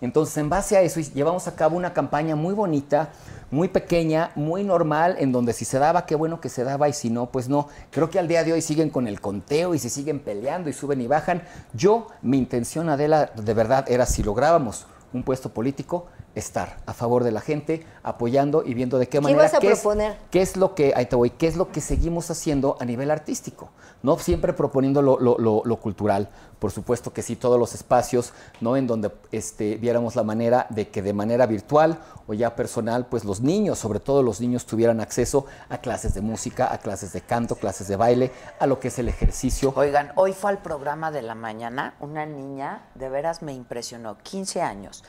Entonces, en base a eso, llevamos a cabo una campaña muy bonita, muy pequeña, muy normal, en donde si se daba, qué bueno que se daba, y si no, pues no. Creo que al día de hoy siguen con el conteo y se siguen peleando y suben y bajan. Yo, mi intención, Adela, de verdad era si lográbamos un puesto político, estar a favor de la gente, apoyando y viendo de qué ¿Qué manera ibas a qué es- proponer? ¿Qué es lo que, ahí te voy, qué es lo que seguimos haciendo a nivel artístico? No siempre proponiendo lo, lo- lo- lo cultural, por supuesto que sí, todos los espacios, ¿no? En donde este, viéramos la manera de que de manera virtual o ya personal, pues los niños, sobre todo los niños, tuvieran acceso a clases de música, a clases de canto, clases de baile, a lo que es el ejercicio. Oigan, hoy fue al programa de la mañana una niña, de veras me impresionó, 15 años,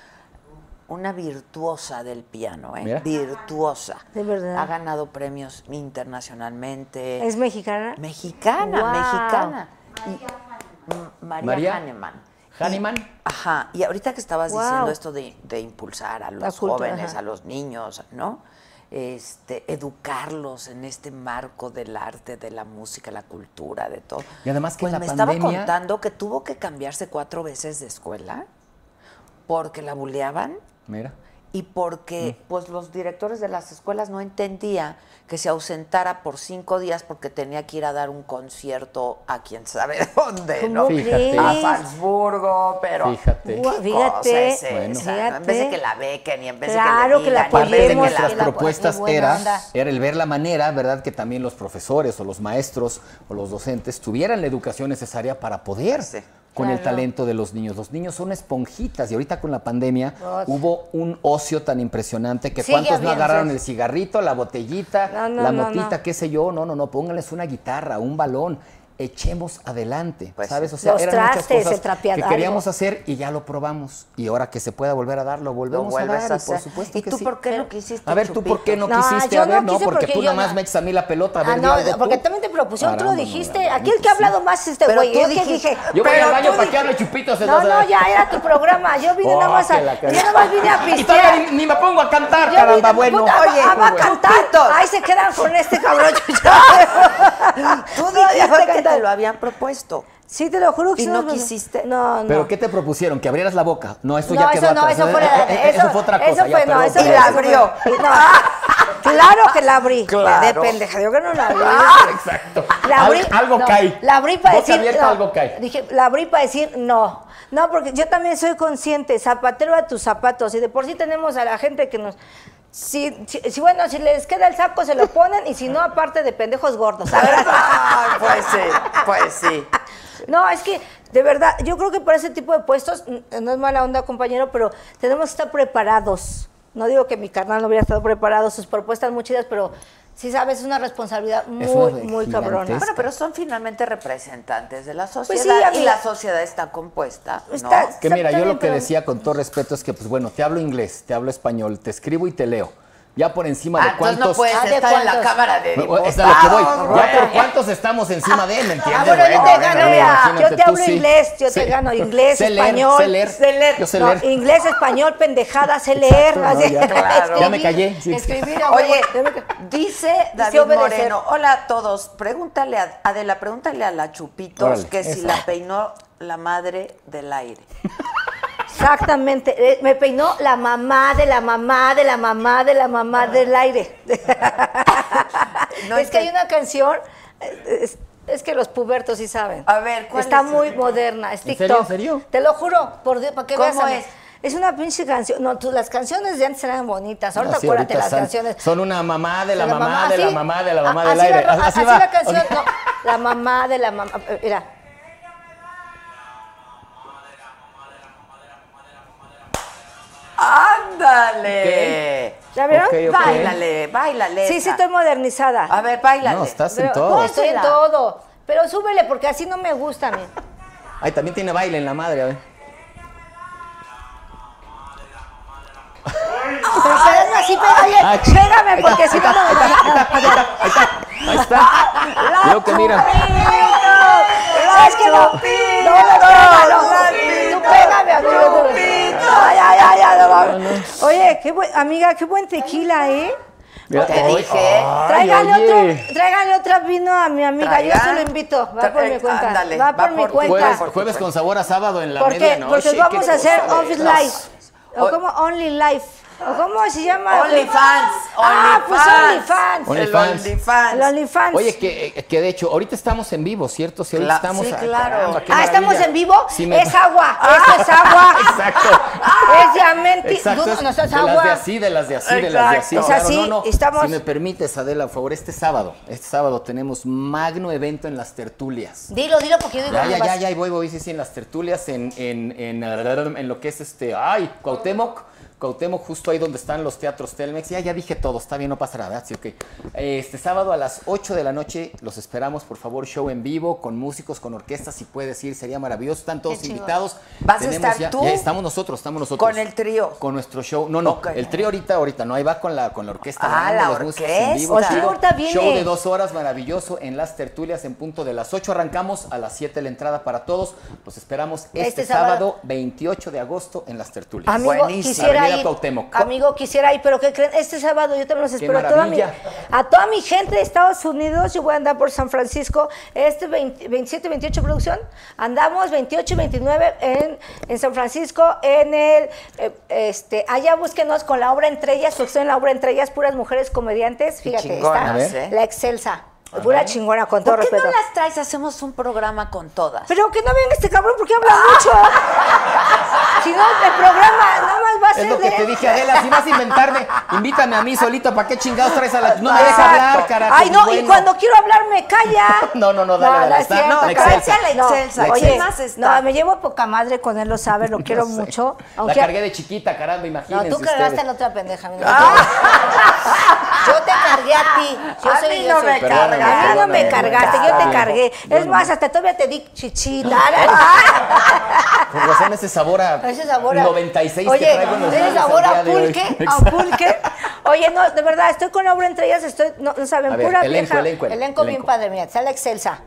una virtuosa del piano, ¿eh? Mira. Virtuosa. De verdad. Ha ganado premios internacionalmente. ¿Es mexicana? Mexicana, Wow. mexicana. Y- María, María Hahnemann. Hahnemann. Y- ajá. Y ahorita que estabas Wow. diciendo esto de, de impulsar a los cultura, jóvenes, ajá. a los niños, ¿no? Este, educarlos en este marco del arte, de la música, la cultura, de todo. Y además que pues la me pandemia- estaba contando que tuvo que cambiarse cuatro veces de escuela porque la buleaban Mira. y porque pues los directores de las escuelas no entendían que se ausentara por cinco días porque tenía que ir a dar un concierto a quién sabe dónde, ¿Cómo ¿no? Fíjate. A? Salzburgo, pero Fíjate. ¿qué fíjate, cosa es Bueno. no? En vez de que la bequen y en vez Claro, de que que la le digan, Parte de que apoyemos, la- nuestras que la- propuestas era, onda. era el ver la manera, ¿verdad? Que también los profesores o los maestros o los docentes tuvieran la educación necesaria para poder Sí. Con el talento de los niños. Los niños son esponjitas y ahorita con la pandemia hubo un ocio tan impresionante que cuántos no agarraron el cigarrito, la botellita, No, no, la motita, qué sé yo. No, no, no, pónganles una guitarra, un balón. Echemos adelante, Pues ¿sabes? O sea, Los eran muchas cosas que queríamos algo. hacer y ya lo probamos. Y ahora que se pueda volver a dar, lo lo volvemos a dar. a y por supuesto ¿Y que tú sí. por qué no quisiste, A ver, ¿tú por qué no, No, quisiste? a ver, no porque, porque tú nomás no- me echas a mí la pelota. A Ah, ver, no, algo porque tú. también te propusieron, tú lo dijiste. Aquí el que ha sí. hablado más este Pero güey. Yo dijiste- dije. Yo voy Pero al baño para que hable chupitos. No, no, ya era tu programa. Yo vine Oh, nada más a. Yo nada más vine a Y todavía pistear. ni, me pongo a cantar, caramba, bueno. Oye, ah, va a bueno. cantar. Ahí se quedan con este cabrón. Tú a dijiste que. Te lo habían propuesto. Sí, te lo juro que ¿Y sí no nos- quisiste? No, no. ¿Pero qué te propusieron? ¿Que abrieras la boca? No, eso no, ya quedó eso no, atrás. eso fue, Eh, eh, eh, eso, fue otra cosa. Eso ya, fue, no, perdón, eso. Y la eso fue- abrió. No, claro que la abrí. Claro. De pendeja, yo que no la abrí. Exacto. La abrí, Al- algo no, cae. La abrí para Boca decir. abierta, no. algo cae. Dije, la abrí para decir no. No, porque yo también soy consciente, zapatero a tus zapatos. Y de por sí tenemos a la gente que nos. Si, si, si, bueno, si les queda el saco, se lo ponen. Y si no, aparte de pendejos gordos. A ver, Ay, pues sí, pues sí. No, es que, de verdad, yo creo que para ese tipo de puestos, no es mala onda, compañero, pero tenemos que estar preparados. No digo que mi carnal no hubiera estado preparado, sus propuestas muy chidas, pero sí sabes, es una responsabilidad muy, una muy cabrona. Bueno, pero son finalmente representantes de la sociedad Pues sí, mí- y la sociedad está compuesta, ¿no? Está- Que mira, Está yo lo que decía con todo respeto es que, pues bueno, te hablo inglés, te hablo español, te escribo y te leo. Ya por encima de Ah, cuántos. no puedes Ah, ¿de estar en la cámara de diputados. es a lo que voy. Ya por cuántos estamos encima de él, ¿me entiendes? Ah, bueno, yo te gano, mira. Yo te hablo inglés, yo Sí. te gano inglés, Sé leer, español. sé leer. sé leer. Yo sé No, leer. inglés, español, pendejada, sé leer. así. ya, claro. Ya me callé, sí. Escribir a. Oye, dice David. Moreno, hola a todos, pregúntale a Adela, pregúntale a la Chupitos Órale, que si la peinó la madre del aire. Exactamente. eh, Me peinó la mamá de la mamá de la mamá de la mamá del aire. No es que hay una canción. eh, Es, es que los pubertos sí saben. A ver, ¿cuál Está es? muy moderna. Es ¿En TikTok. serio, en serio? Te lo juro, por Dios, para que ¿Cómo veas. a es? Es una pinche canción. No, tú, las canciones de antes eran bonitas. Ahorita No, sí, acuérdate ahorita las canciones. Son una mamá de la, De mamá, de la mamá de la mamá Ah, del así aire. va, así así va. la canción. No, la mamá de la mamá. eh, Mira. ¡Ándale! ¿Ya vieron? Ok, ok. Báilale, báilale. Sí, sí, estoy modernizada. A ver, báilale. No, estás en todo. Estoy en todo. Pero súbele porque así no me gusta a mí. Ay, también tiene baile en la madre, a ver. Pero quédame así, pero oye, pégame porque si no no me Ahí está. Creo que mira. Es que no. No, no, pégalo. Qué buen, amiga, qué buen tequila, ¿eh? Mira, te dije. ay, Tráigale oye. otro, tráigale otra vino a mi amiga. Yo se lo invito. Va por mi cuenta. Ándale, va por va mi por cuenta. Jueves, jueves con sabor a sábado en la Porque, medianoche. porque vamos a hacer Office Life. O como Only Life. ¿O cómo se llama? OnlyFans. Ah, pues OnlyFans. Only- El OnlyFans. OnlyFans. El OnlyFans. Oye, que, que de hecho, ahorita estamos en vivo, ¿cierto? Si ahorita Cla- estamos. sí, ah, claro. caramba, qué Ah, ¿estamos en vivo? Sí, me- Es agua. Esto es agua. Exacto. Es diamante. Exacto. Tú es no estás de las de agua. así, de las de así, de las de así. Es así, no, no. estamos- Si me permites, Adela, por favor, este sábado, este sábado tenemos magno evento en las tertulias. Dilo, dilo porque yo digo Ya, ¿dónde ya, ya, vas? ya, voy, voy, sí, sí, en las tertulias, en, en, en, en lo que es este, ay, Cuauhtémoc, Cuauhtémoc, justo ahí donde están los teatros Telmex. Ya, ya dije todo, está bien, no pasa nada. Sí, ok. Este sábado a las 8 de la noche los esperamos, por favor, show en vivo, con músicos, con orquestas, si puedes ir, sería maravilloso. Están todos invitados. ¿Vas a Tenemos estar ya- tú? ya estamos nosotros, estamos nosotros. Con el trío. Con nuestro show. No, no, el trío ahorita, ahorita, no, ahí va con la, con la orquesta. Ah, grande, la los músicos en vivo, orquesta. Viene. Show de dos horas, maravilloso, en las tertulias, en punto de las 8 arrancamos, a las 7 la entrada para todos. Los esperamos este, Este sábado, sábado. 28 de agosto, en las tertulias. Amigo, Buenísimo. quisiera Cuauhtémoc. Amigo, quisiera ir, pero ¿qué creen? Este sábado yo también los espero. A toda, mi, a toda mi gente de Estados Unidos, yo voy a andar por San Francisco. Este 20 27, 28 producción. Andamos 28 y 29 en, en San Francisco, en el. eh, este, allá búsquenos con la obra Entre ellas, porque en la obra Entre ellas, puras mujeres comediantes. Fíjate, está ¿eh? la excelsa. Pura chingona, con todo ¿Por qué respeto. no las traes? Hacemos un programa con todas. Pero que no venga este cabrón porque habla mucho. si no, el programa nada más va a ser Es lo que de te dije, Adela, si vas a inventarme, invítame a mí solito, ¿para qué chingados traes a la... No me deja Exacto. hablar, carajo. Ay, no, y cuando quiero hablar me calla. No, no, no, dale, dale, es está- la carajo. excelsa. la No, excelsa, la Oye, ¿quién más está? no, me llevo poca madre con él, lo sabe, lo quiero No sé. mucho. La Aunque, cargué de chiquita, caramba, no, imagínense tú cargaste a la otra pendeja. amigo. Yo te cargué a ti. Yo A soy, no soy- me Perdóname, A mí no me cargaste, yo te cargué. Es más, hasta todavía te di chichita. Por razón ese sabor a Ese sabor a... 96 Oye, que traigo en los ese labios sabor a pulque, a pulque. Oye, no, de verdad, estoy con la obra entre ellas, estoy, no, no saben, A ver, pura elenco, vieja. elenco, elenco bien padre, mira, está la excelsa.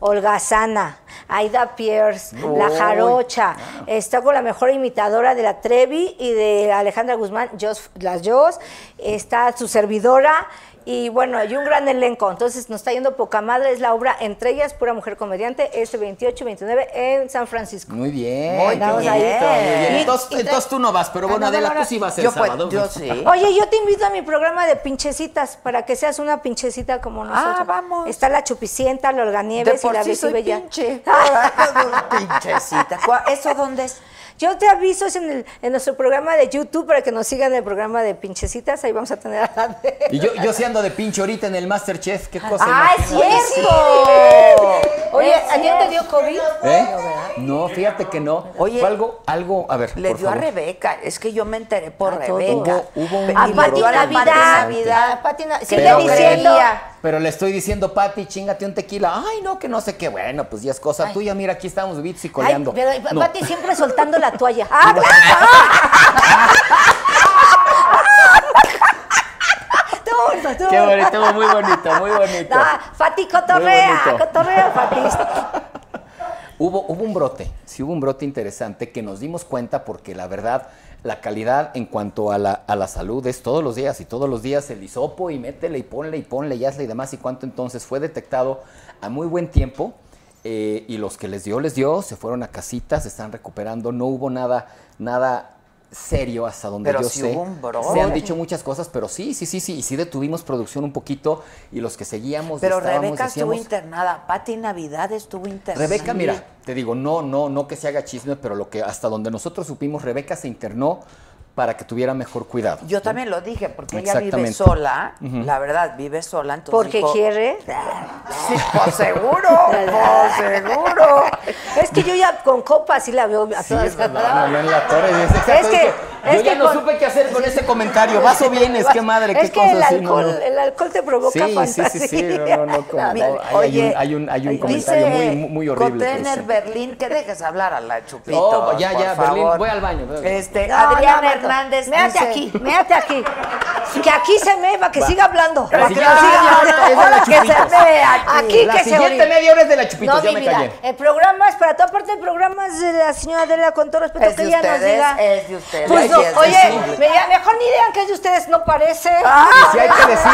Olga Sana, Aida Pierce, La Jarocha, está con la mejor imitadora de la Trevi y de Alejandra Guzmán, Jos, las Jos, está su servidora y bueno, hay un gran elenco, entonces nos está yendo poca madre, es la obra Entre ellas, pura mujer comediante, este 28 y 29 en San Francisco. Muy bien. Muy bien. muy bien. Entonces, y entonces tú no vas, pero Ah, bueno, no, no, Adela, tú sí vas el yo, pues, sábado. yo sí. Oye, yo te invito a mi programa de pinchecitas para que seas una pinchecita como nosotros. vamos. Está la Chupicienta, la De Olganieves y la sí Bessie soy Bella. pinche. Pinchecita. ¿Cuál- ¿Eso dónde es? Yo te aviso es en, el- en nuestro programa de YouTube para que nos sigan el programa de pinchecitas. Ahí vamos a tener a la de... Y yo, yo sí ando de pinche ahorita en el Masterchef, qué cosa. ¡Ah, es cierto! Oye, ¿a quién te dio COVID? ¿Eh? No, fíjate que no. Oye, Fue algo, algo, a ver, Le por dio a favor. Rebeca. Es que yo me enteré por A. Rebeca. Hubo- hubo un A Pati a Navidad. Pati Navidad. A Pati Na- Que Sigue diciendo. creía. Pero le estoy diciendo, Pati, chingate un tequila. Ay, no, que no sé qué. Bueno, pues ya es cosa tuya. Mira, aquí estamos bebitos y Ay, coleando. pero No. Pati siempre soltando la toalla. Ah, estuvo- Qué bonito, muy bonito, muy bonito. No, Fati cotorrea, cotorrea, Fati. Hubo, hubo un brote, sí hubo un brote interesante que nos dimos cuenta porque la verdad, la calidad en cuanto a la, a la salud es todos los días y todos los días el hisopo y métele y ponle y ponle y hazle y demás y cuánto entonces fue detectado a muy buen tiempo eh, y los que les dio, les dio, se fueron a casitas, se están recuperando, no hubo nada, nada serio hasta donde Pero yo sí sé. hubo un brote. Se han dicho muchas cosas, pero sí, sí, sí, sí, y sí detuvimos producción un poquito y los que seguíamos Pero estábamos, Rebeca estuvo internada. Pati Navidad estuvo internada. Rebeca, mira, te digo, no, no, no que se haga chisme, pero lo que hasta donde nosotros supimos, Rebeca se internó para que tuviera mejor cuidado. Yo también lo dije, porque ella vive sola. La verdad, vive sola. Entonces Porque dijo, quiere. Sí, pues seguro, pues seguro. Es que yo ya con copas sí la veo a todas. No, no, no en la torre. Es, Es que- dije, es yo ya que no con- supe qué hacer con ese comentario. Vas o vienes, qué madre, qué Es que cosas. el sí, no, alcohol, no. el alcohol te provoca Sí, sí, fantasía. sí, sí, no, no, no, como- no, hay- un- hay un- hay un comentario dice muy- muy- muy horrible, sí. Berlín, que dejes hablar a la Chupito. No, ya, por ya, Berlín, favor. voy al baño, voy al baño. Este, No, Adrián no, Hernández Méate dice- aquí, méate aquí. Que aquí se me va, que siga hablando. La Para que siguiente siga hora hablando. es de la Que se Chupitos. vea aquí. Aquí La que se siguiente orine. media hora es de la Chupitos, No, ya mi me vida, callé. el programa es para toda parte, el programa es de la señora Adela, con todo respeto, Es que de ella nos ustedes, diga. es de ustedes. Pues no, sí, es de oye, ustedes. me- ya mejor ni digan que es de ustedes, no parece. Y si hay que decir,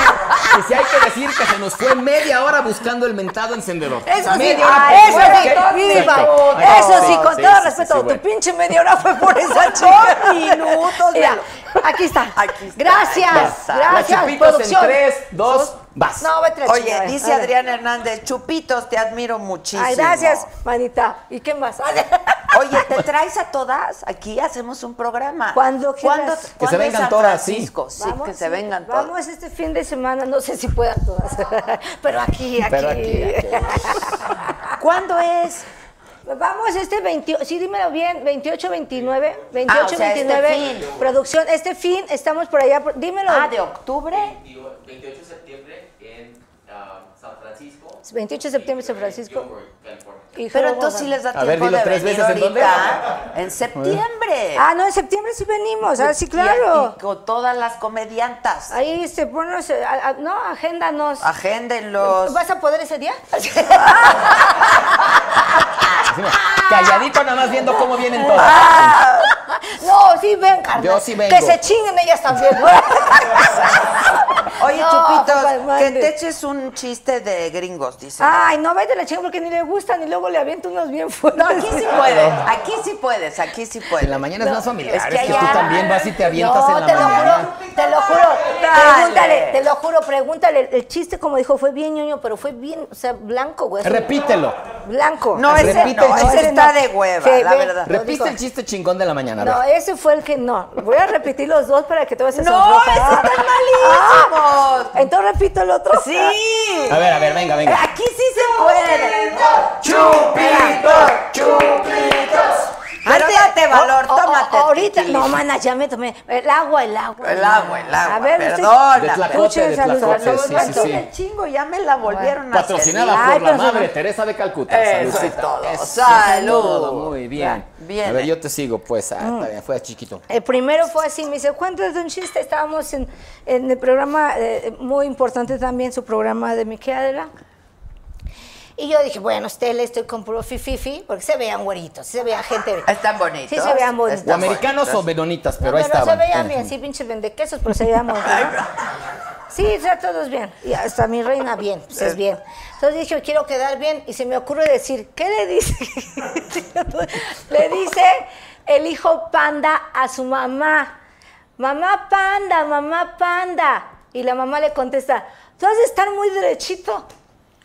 y si hay que decir que se nos fue media hora buscando el mentado encendedor. Eso sí, media hora ah, eso ¿sabes sí, viva. Perfecto. Eso sí, con todo respeto, tu pinche media hora fue por esa chica. minutos, Mira, aquí está. Aquí está, Gracias, aquí. La gracias, Chupitos producción. en 3, 2, vas. No, vete a la Oye, dice. Adrián Hernández, Chupitos, te admiro muchísimo. Ay, gracias, manita. ¿Y qué más? Oye, ¿te traes a todas? Aquí hacemos un programa. Quieras. ¿Cuándo, Que se cuándo vengan San todas, sí. Que se vengan todas. Vamos este fin de semana, no sé si puedan todas. Pero aquí, aquí. Pero aquí, ¿Cuándo es? Vamos este 28, sí, dímelo bien, 28, 29, 28, Ah, o sea, este 29, fin. producción, este fin, estamos por allá, dímelo. Ah, de octubre. 28 de septiembre en ah, San Francisco. 28 de septiembre, San Francisco. Y Pero entonces sí les da ver, tiempo dilo de tres venir veces, ¿en ahorita. En septiembre. Ah, no, en septiembre sí venimos, ah, sí, Y- claro. Y, con todas las comediantas. Ahí se ponen, no, agéndanos. Agéndenlos. ¿Vas a poder ese día? Calladito nada más viendo cómo vienen todas. no, sí, ven, carnal. Yo sí vengo. Que se chinguen ellas también. Oye, No, Chupitos, que te eches un chiste de gringos, dice. Ay, no, vete a la chinga porque ni le gustan y luego le aviento unos bien fuertes. No, aquí sí puedes, aquí sí puedes, aquí sí puedes. En la mañana es más familiar. es Es que que, tú también vas y te avientas no, en la te lo mañana. juro, te lo juro. Dale. Pregúntale, te lo juro, pregúntale. El chiste, como dijo, fue bien ñoño, pero fue bien, o sea, blanco, güey. Repítelo. Blanco. No, ese no, el chiste. ese está de hueva, Sí, la ve, verdad. Repite el chiste chingón de la mañana. No, ver. ese fue el que no. Voy a repetir los dos para que te vas a No, sonrojar. esos están malísimos. Entonces repito el otro. Sí. A ver, a ver, venga, venga. Aquí sí se puede. Chupitos, chupitos. Pero Antes- date valor, o- o- tómate. ahorita, tequila. no, mana, ya me tomé. El agua, el agua. El agua, el agua. A ver, perdona. De Tlacote, de sí, sí, sí. El chingo ya me la volvieron a Patrocinada por la madre Teresa de Calcuta. Eso es todo. Eso Salud. todo, Muy bien. Bien. A ver, yo te sigo, pues. Ah, está bien, fue chiquito. El primero fue así, me dice, cuéntate un chiste. Estábamos en, en el programa, eh, muy importante también, su programa de Miquela. Y yo dije, bueno, usted le estoy con puro fififi, porque se veían güeritos, se veía gente. Están bonitos. Sí, se veían bonitos. O americanos bonitos. o menonitas, pero No, ahí pero estaban. se veían bien, así pinches vendequesos, pero se veían bonitos. ¿no? Sí, o sea, todos bien. Y hasta mi reina bien, pues es bien. Entonces dije, quiero quedar bien, y se me ocurre decir, ¿qué le dice? le dice el hijo panda a su mamá. Mamá panda, mamá panda. Y la mamá le contesta, tú has de estar muy derechito.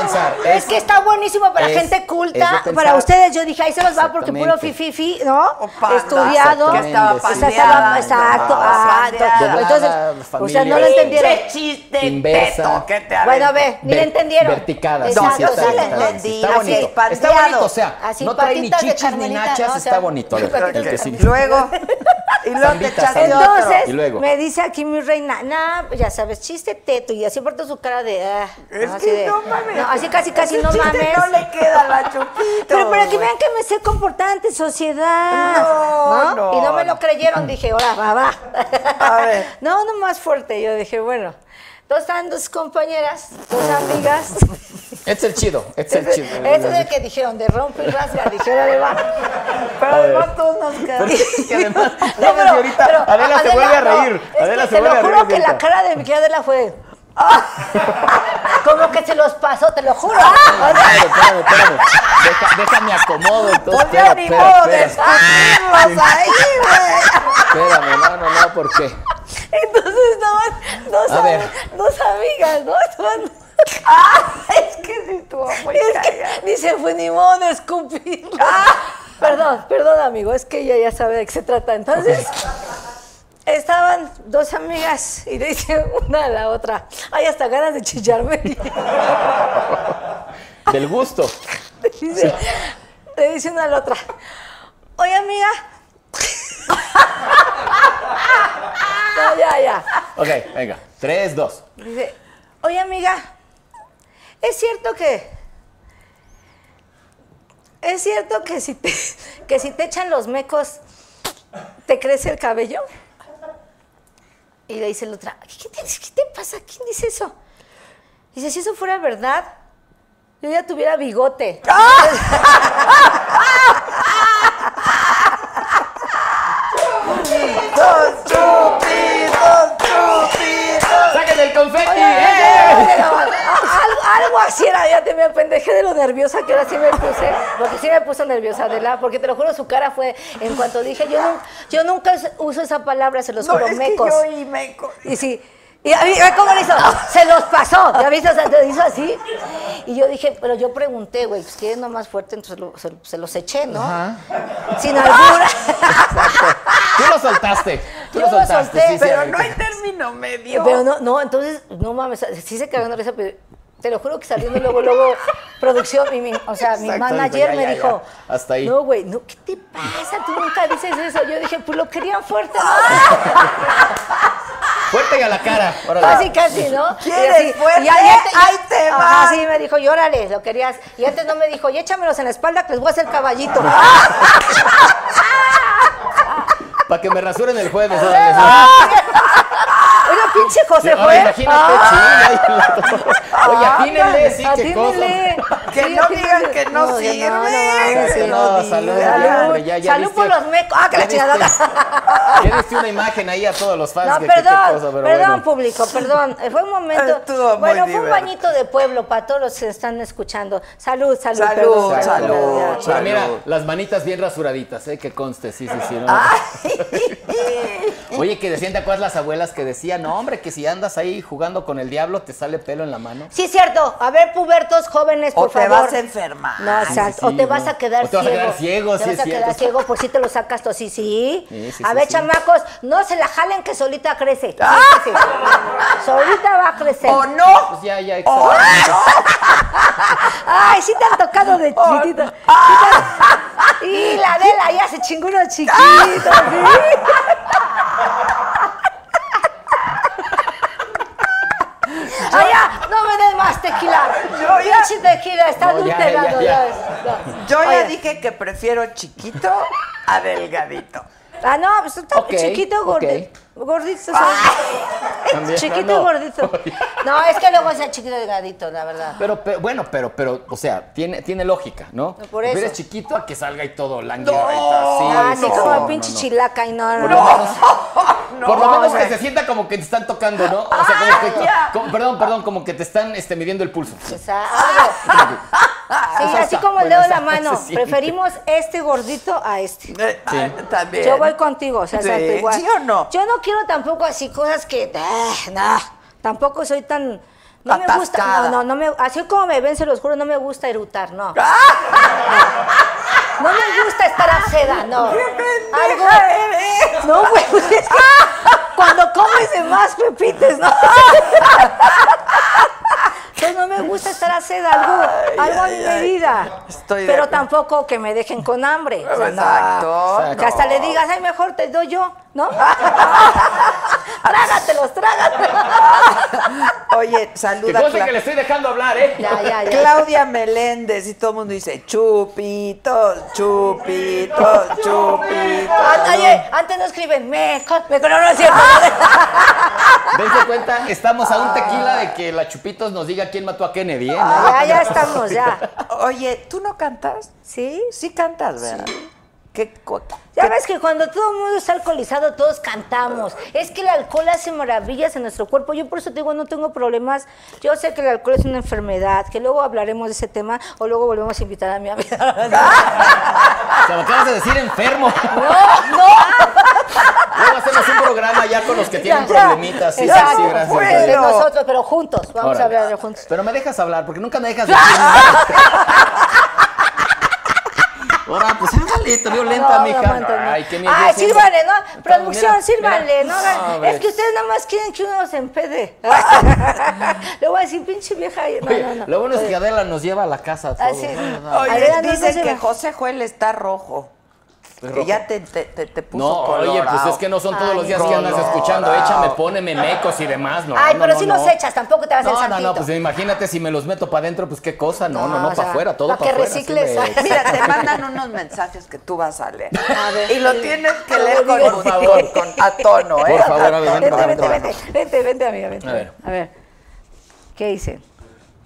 pensar. Es que está buenísimo para es- gente culta, para ustedes. Yo dije, ahí se los va porque puro fififi, ¿no? O Estudiado. que estaba. O pandeada, exacto. ah, Entonces, ustedes no lo entendieron. Pinche chiste Inversa. teto que te Bueno, ve, ni le entendieron. Verticada, sí, Exacto, sí, yo está, sí le está, entendí, está así, bonito. Está bonito, o sea, Así, no trae ni chichis ni nachas, ¿no? O está bonito. Luego, Y luego te Zambita, echaste zambita. otro. Entonces, Y luego. me dice aquí mi reina, nah, ya sabes, chiste teto, y así por su cara de, ah, Es que de- no mames. no, así casi, casi, no mames. no le queda la Chupito. Pero para que vean que me sé comportar ante sociedad. No, no, Y no me lo creyeron, dije, ahora va, va. A ver. No, no más fuerte. Yo dije, bueno. Dos estaban dos compañeras, dos amigas. Este es el chido, este es el chido. Es el que dijeron, de rompe y rasga, dijeron, de va. Pero además todos nos quedamos. Que además, No, pero- ahorita pero Adela se vuelve a no, reír. es Adela que se te vuelve a lo juro que la cara de mi querida Adela fue. Como que se los pasó, te lo juro. Espérame, espérame, espérame. Deja- déjame acomodo. Entonces, ni espera, modo de escupirlos ahí, güey. Espérame, no, no, no, ¿por qué? Entonces estaban dos, A ver. dos amigas, ¿no? Estaban- Ah, es que sí estuvo muy Es que dice, fue ni modo de escupirlo. Perdón, perdón, amigo, es que ella ya sabe de qué se trata. Entonces, estaban dos amigas y le dice una a la otra, hay hasta ganas de chillarme. Del gusto. Le dice, le dice una a la otra, oye, amiga. No, ya, ya. Ok, venga. Tres, dos. Dice, oye amiga, es cierto que es cierto que si te que si te echan los mecos te crece el cabello. Y le dice la otra, ¿qué te, qué te pasa? ¿Quién dice eso? Dice, si eso fuera verdad, yo ya tuviera bigote. Dos así era, ya te me apendejé de lo nerviosa que ahora sí me puse, porque sí me puso nerviosa Adela, porque te lo juro, su cara fue, en cuanto dije, yo, nun- yo nunca us- uso esa palabra, se los No, juro, es mecos. que yo y meco. Y sí, y a mí, ve ¿cómo le hizo? Se los pasó, ¿ya viste? O sea, te hizo así. Y yo dije, pero yo pregunté, güey, pues quieren no más fuerte, entonces lo- se, se los eché, ¿no? Sin albura. Tú lo soltaste. Tú Yo lo lo soltaste. solté, sí, Pero no hay término medio. Pero no, no, entonces, no mames, sí se cagaron de risa, pero te lo juro que saliendo luego, luego, producción, y mi, o sea, mi manager me ya, ya, dijo, ya, hasta ahí. no, güey, no, ¿qué te pasa? Tú nunca dices eso. Yo dije, pues lo querían fuerte, ¿no? Fuerte y a la cara. Órale. Casi, casi, ¿no? ¿Quieres Y así, fuerte? y ahí te- Ahí te va. sí, me dijo, llórale, lo querías. Y antes no me dijo, y échamelos en la espalda que les voy a hacer caballito. Para que me rasuren el jueves. Órale, sí. Oiga, pinche José fue. imagínate, Ah. chinga. Oye, atínenle, sí, qué cosa. Que Sí, no digan que no sirve. No, sí. no, salud, Salud, hombre, ya, ya salud viste. por los mecos. Ah, que la chingada. ya diste una imagen ahí a todos los fans. No, que- que qué perdón, cosa, pero perdón, bueno. público, perdón. Eh, Fue un momento. Estuvo bueno, fue un bañito de pueblo para todos los que están escuchando. Salud, salud. Salud, perdón, salud. Pero mira, las manitas bien rasuraditas, ¿eh? Que conste, sí, sí, sí. ¿no? Oye, que decían, ¿te acuerdas las abuelas que decían, no, hombre, que si andas ahí jugando con el diablo, te sale pelo en la mano? Sí, es cierto. A ver, pubertos jóvenes, O por te favor. vas a enfermar. No, exacto. sí, o te no. vas a quedar O te vas a ciego. quedar ciego, Te sí, vas a quedar cierto. ciego por si te lo sacas tú, sí, sí. Sí, sí, a sí, ver, sí. chamacos, no se la jalen que solita crece. Sí, Ah. sí, sí. Solita va a crecer. ¿O no? Pues ya, ya, Oh, exactamente. Ay, sí te han tocado de Oh, chiquitita. ah. Y la de la ya se chingó unos chiquitos, ¿sí? Ay, ya, no me des más tequila. Yo ya- Pinche tequila, está No, ya, adulterado. ya, ya. ya, no. Yo ya Oye, dije que prefiero chiquito a delgadito. Ah, no, pues está Ok, chiquito, gordito. Gordito. También, chiquito, no, no. gordito. No, es que luego es chiquito delgadito, la verdad. Pero, pe- bueno, pero, pero, o sea, tiene, tiene lógica, ¿no? Por eso. Eres chiquito a que salga y todo lánguido. No. ahí está, sí, ah, sí, sí, sí, como no, el no, pinche no. chilaca y no, no, Por lo no. menos, por lo menos que se sienta como que te están tocando, ¿no? O sea, como que, Ah, ya. como- perdón, perdón, como que te están este, midiendo el pulso. O sea, algo. Sí, así como el Bueno, dedo de la mano. Preferimos este gordito a este. Eh, ah, También. Yo voy contigo, o sea, Sí. exacto, igual. ¿Sí o no? Yo no quiero tampoco así cosas que, ah, no, tampoco soy tan, no me gusta, no, no, no me, así como me ven, se los juro, no me gusta erutar, no. No me gusta estar a seda, no. Algo, eres! no, güey, pues es que cuando comes de más repites, ¿no? Entonces no me gusta estar a sed, algo, algo a mi medida. Estoy Pero tampoco que me dejen con hambre. O sea, no. Exacto. Que hasta le digas, ay, mejor te doy yo, ¿no? trágatelos, trágatelos. Oye, saluda conste Cla- que le estoy dejando hablar, ¿eh? Ya, ya, ya. Claudia Meléndez y todo el mundo dice chupitos, chupitos, chupitos. Oye, antes no escriben, me, me, no, no es cierto. Dense cuenta, estamos a un tequila de que la Chupitos nos diga quién mató a Kennedy, ¿eh? ya, ya estamos, ya. Oye, ¿tú no cantas? ¿Sí? Sí cantas, ¿verdad? ¿Qué, Ya qué- ves que cuando todo el mundo está alcoholizado, todos cantamos. Es que el alcohol hace maravillas en nuestro cuerpo. Yo por eso te digo, no tengo problemas. Yo sé que el alcohol es una enfermedad, que luego hablaremos de ese tema o luego volvemos a invitar a mi amiga. O sea, me acabas de decir enfermo. no, no. Luego hacemos un programa ya con los que tienen Ya, ya. problemitas. Sí, sí, Exacto. sí, gracias. Bueno. De nosotros, pero juntos. Vamos Órale. a hablar juntos. Pero me dejas hablar, porque nunca me dejas decir Ahora, pues ándale, te veo lenta, No, mija. no. Ay, qué Ay, miedo. sírvale, ¿no? Producción, mira, sírvale, mira. ¿no? No, es que ustedes nada más quieren que uno se empede. Le voy a decir, pinche vieja. No, Oye, no, no. Lo bueno es que Adela nos lleva a la casa. Ah, todo. sí. No, no, no. Oye, dicen que. José Joel está rojo. Que rojo? ya te, te, te, te puso No, oye, pues colorado. es que no son todos Ay, los días que andas colorado. escuchando. Échame, póneme mecos y demás. No, Ay, no, pero no, si no. los echas, tampoco te vas a No, hacer no, no, santito. pues imagínate si me los meto para adentro, pues qué cosa. No, no, no, para afuera, todo pa' para que afuera. sí recicles. me- Mira, te mandan unos mensajes que tú vas a leer. A ver. y lo tienes que Por leer con, favor. con- con- a tono, ¿eh? Por favor, a ver, A ven, tono. Vente, ven, vente, ven. vente, vente, vente, amiga, vente. A ver. A ver. ¿Qué dice?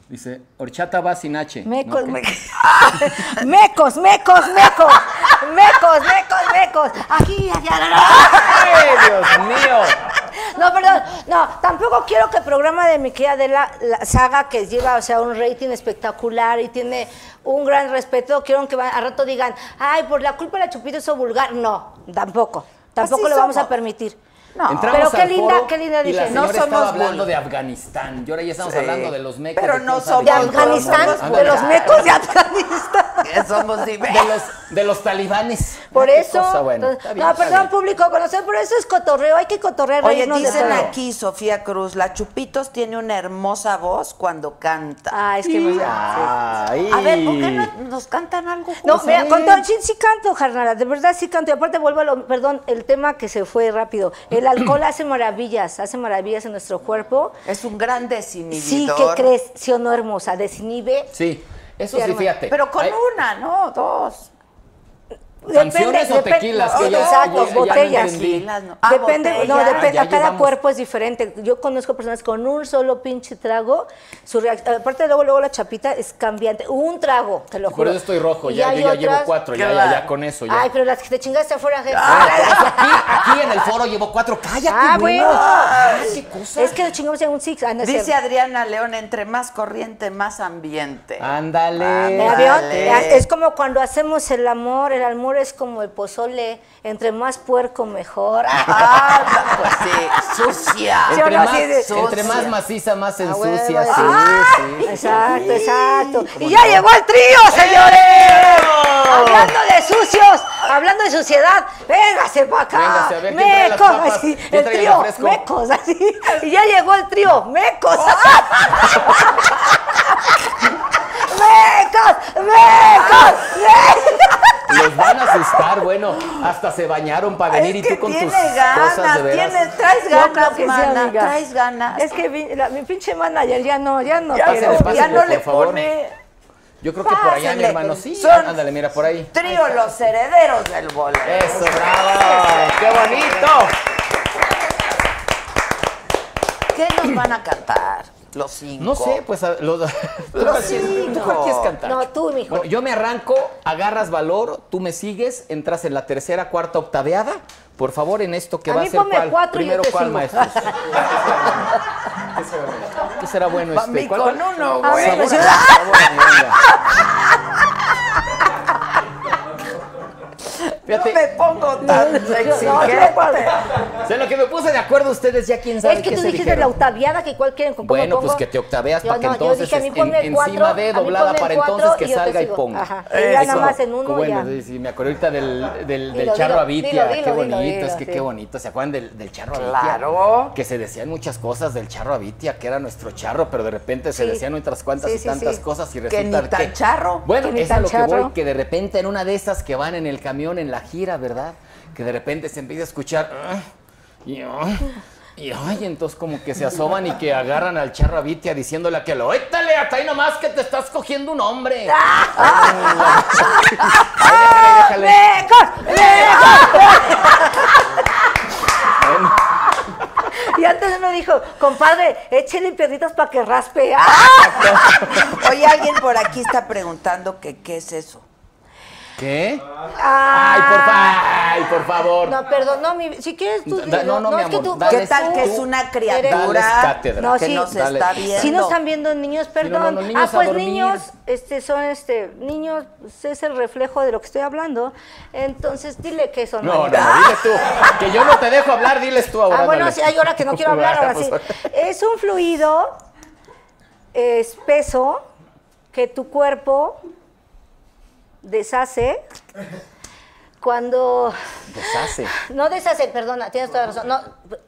Dice, horchata va sin H. Mecos, No, ¿qué? mecos, mecos, mecos, mecos, mecos, mecos, mecos. Aquí, allá. ¡Ay, Dios mío! No, perdón, no, tampoco quiero que el programa de mi querida de la, la saga que lleva, o sea, un rating espectacular y tiene un gran respeto, quiero que a rato digan, ay, por la culpa de la chupita hizo vulgar. No, tampoco, tampoco Así lo vamos a permitir. No. Entramos Pero qué linda, qué linda Y la dije. No somos estaba hablando de Afganistán. Y ahora ya estamos Sí. hablando de los mecos. Pero de no somos De. Afganistán, somos de los mecos de Afganistán. Somos De los, de los talibanes. Por eso, cosa, bueno, entonces, está bien, no, perdón, público, conocer, por eso es cotorreo, hay que cotorrear. Oye, de dicen aquí, Sofía Cruz, la Chupitos tiene una hermosa voz cuando canta. Ah, es que Ay. A ver, ¿por qué no nos cantan algo No, mira, con Don Chin sí canto, Jarnara, de verdad sí canto. Y aparte vuelvo a lo, perdón, el tema que se fue rápido. El alcohol hace maravillas, hace maravillas en nuestro cuerpo. Es un gran Sí, desinhibidor. ¿qué crees? Sí o no, hermosa, desinhibe. Sí, eso Sí, sí, fíjate. Pero con Hay- una, no, dos. ¿Canciones o tequilas? Que ya- exacto, ya- ya no botellas. entendí. Tequilas, no. Ah, depende, no, botellas. depende, Ya a cada llevamos. cuerpo es diferente. Yo conozco personas con un solo pinche trago, su reacción, aparte luego, luego la chapita es cambiante. Un trago, te lo Por juro. eso estoy rojo. Ya, yo ya llevo cuatro. Ya, ya, Claro. ya con eso. Ya. Ay, pero las que te chingaste afuera, jefe. Ah, por aquí, aquí en el foro llevo cuatro. ¡Cállate, Ah, bueno. Ah, qué cosa. Es que nos chingamos en un six. Ah, no Dice. Adriana León, entre más corriente, más ambiente. Ándale. Es como cuando hacemos el amor, el amor es como el pozole, entre más puerco mejor. Ah, pues sí, sucia. ¿Sí o Entre, no? más, entre maciza, más se Ah, ensucia. sí. Sí, Ah, sí. Exacto, exacto. Y ya llegó el trío, señores. Hablando de sucios, hablando de suciedad, véngase para acá. Véngase, a ver, ¿quién trae las mecos, papas? así, ¿Quién el trío, mecos, así. Y ya llegó el trío, mecos. Los van a asustar, bueno, hasta se bañaron para venir Es y tú con tus ganas, cosas de veras. tiene- traes ganas, mana, traes ganas. Es que mi, la- mi pinche manager ya no, ya no ya, quiere. Pásale, no, pásale, ya no por le favor. pone Yo creo que por allá, mi hermano, sí. Son- Ándale, mira, por ahí. trío los herederos del bolero. Eso, bravo. ¡Qué bonito! ¿Qué nos van a cantar? Los cinco. No sé, pues a- los, ¿tú, Los cinco. tú cuál quieres cantar? No, tú, mijo. Bueno, yo me arranco, agarras valor, tú me sigues, entras en la tercera, cuarta octaveada. Por favor, en esto que A va mí a ser ponme cuál. cuatro y yo Primero, te ¿cuál, sigo. maestros? ¿Qué será bueno este? mí ¿Cuál, con cuál? uno, Ah, güey. Sabor. Fíjate. No me pongo tan exigente. De lo que me puse de acuerdo ustedes ya quién sabe Es que qué tú se dijiste la octaviada, que cuál quieren, ¿cómo Bueno, pongo? pues que te octaveas para que entonces dije, en- encima cuatro, de doblada para entonces que salga y ponga. Ajá. Y ya nada más en uno Bueno, ya. sí, sí, me acuerdo ahorita del, del, del Dilo, charro dilo, Avitia, dilo, qué bonito, dilo, es que sí. qué bonito. ¿Se acuerdan del, del charro Avitia? Claro. Que se decían muchas cosas del charro Avitia, que era nuestro charro, pero de repente se decían otras cuantas y tantas cosas y Que resulta ni tan charro. Bueno, Que es a lo que voy, que de repente en una de esas que van en el camión en la gira, ¿verdad? Que de repente se empieza a escuchar... "Ah", y, "Ah", y ay, entonces como que se asoman y que agarran al charro Avitia diciéndole a que lo étale hasta ahí nomás que te estás cogiendo un hombre. ¡Ah! Déjale, déjale. Bueno, Y antes me dijo, compadre, échele piedritas para que raspe. ¡Ah! Oye, alguien por aquí está preguntando que qué es eso. ¿Qué? Ah. Ay, por, fa- ay, por favor. No, perdón, no, mi, si quieres tú. Da- no, no, mi es que amor, tú, dale ¿Qué tal tú- que es una criatura cátedra. No, que sí. nos Dale. está viendo? Si no están viendo niños, no, perdón. no, niños ah, pues niños, este, son este, niños, pues, es el reflejo de lo que estoy hablando. Entonces, dile que son. No, no, no, dile tú. Que yo no te dejo hablar, diles tú ahora. Ah, bueno, dale. sí, hay hora que no quiero hablar, ahora sí. Es un fluido espeso que tu cuerpo deshace cuando Deshace. no deshace, perdona, tienes toda la razón. No,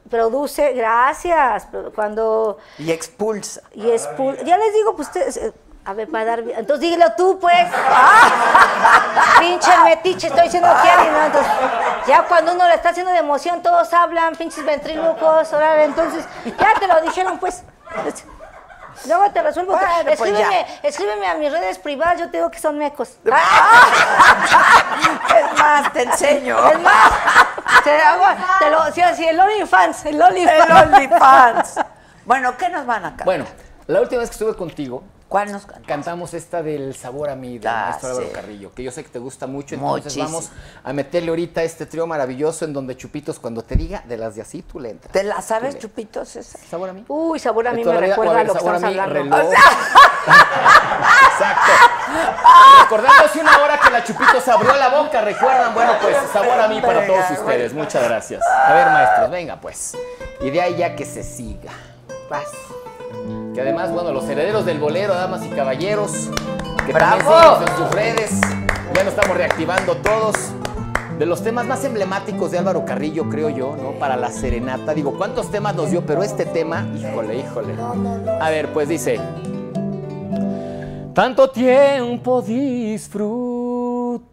produce, gracias. Cuando Y expulsa. y expul- ya les digo, pues ustedes eh, a ver para dar entonces dígelo tú pues. ¡Ah! Pinche metiche, estoy diciendo que no, entonces ya cuando uno le está haciendo de emoción todos hablan, pinches ventrílocos, órale, entonces ya te lo dijeron pues. Luego te resuelvo. Bueno, pues escríbeme, escríbeme a mis redes privadas, yo te digo que son mecos. Es más, te enseño. Es más, te, hago, te lo, sí, sí, el OnlyFans, el OnlyFans. El OnlyFans. Bueno, ¿qué nos van a cantar? Bueno, la última vez que estuve contigo, ¿Cuál nos canta? cantamos esta del sabor a mí, del Ah, maestro Álvaro sí. Carrillo, que yo sé que te gusta mucho, entonces Muchísimo. vamos a meterle ahorita este trío maravilloso en donde Chupitos, cuando te diga de las de así, tú le entras. ¿Te la sabes, chupitos esa? ¿Sabor a mí? Uy, sabor a De mí me o recuerda a lo que estamos mí, hablando. reloj. Exacto. Recordando hace una hora que la Chupitos abrió la boca, ¿recuerdan? Bueno, pues sabor a mí para todos ustedes. Muchas gracias. A ver, maestros, venga pues. Y de ahí ya que se siga. Vas. Que además, bueno, los herederos del bolero, damas y caballeros, que ¡Bravo! también en sus redes. Ya nos estamos reactivando todos. De los temas más emblemáticos de Álvaro Carrillo, creo yo, ¿no? Para la serenata. Digo, ¿cuántos temas nos dio? Pero este tema, híjole, híjole. A ver, pues dice. Tanto tiempo disfrutamos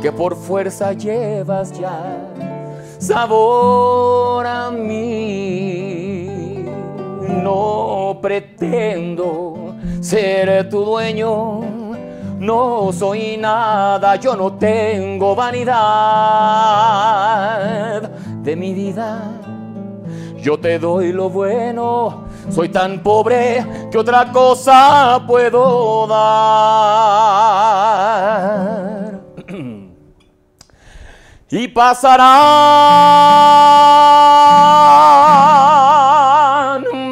que por fuerza llevas ya sabor a mí. No pretendo ser tu dueño, no soy nada, yo no tengo vanidad de mi vida. Yo te doy lo bueno, soy tan pobre que otra cosa puedo dar. Y pasarán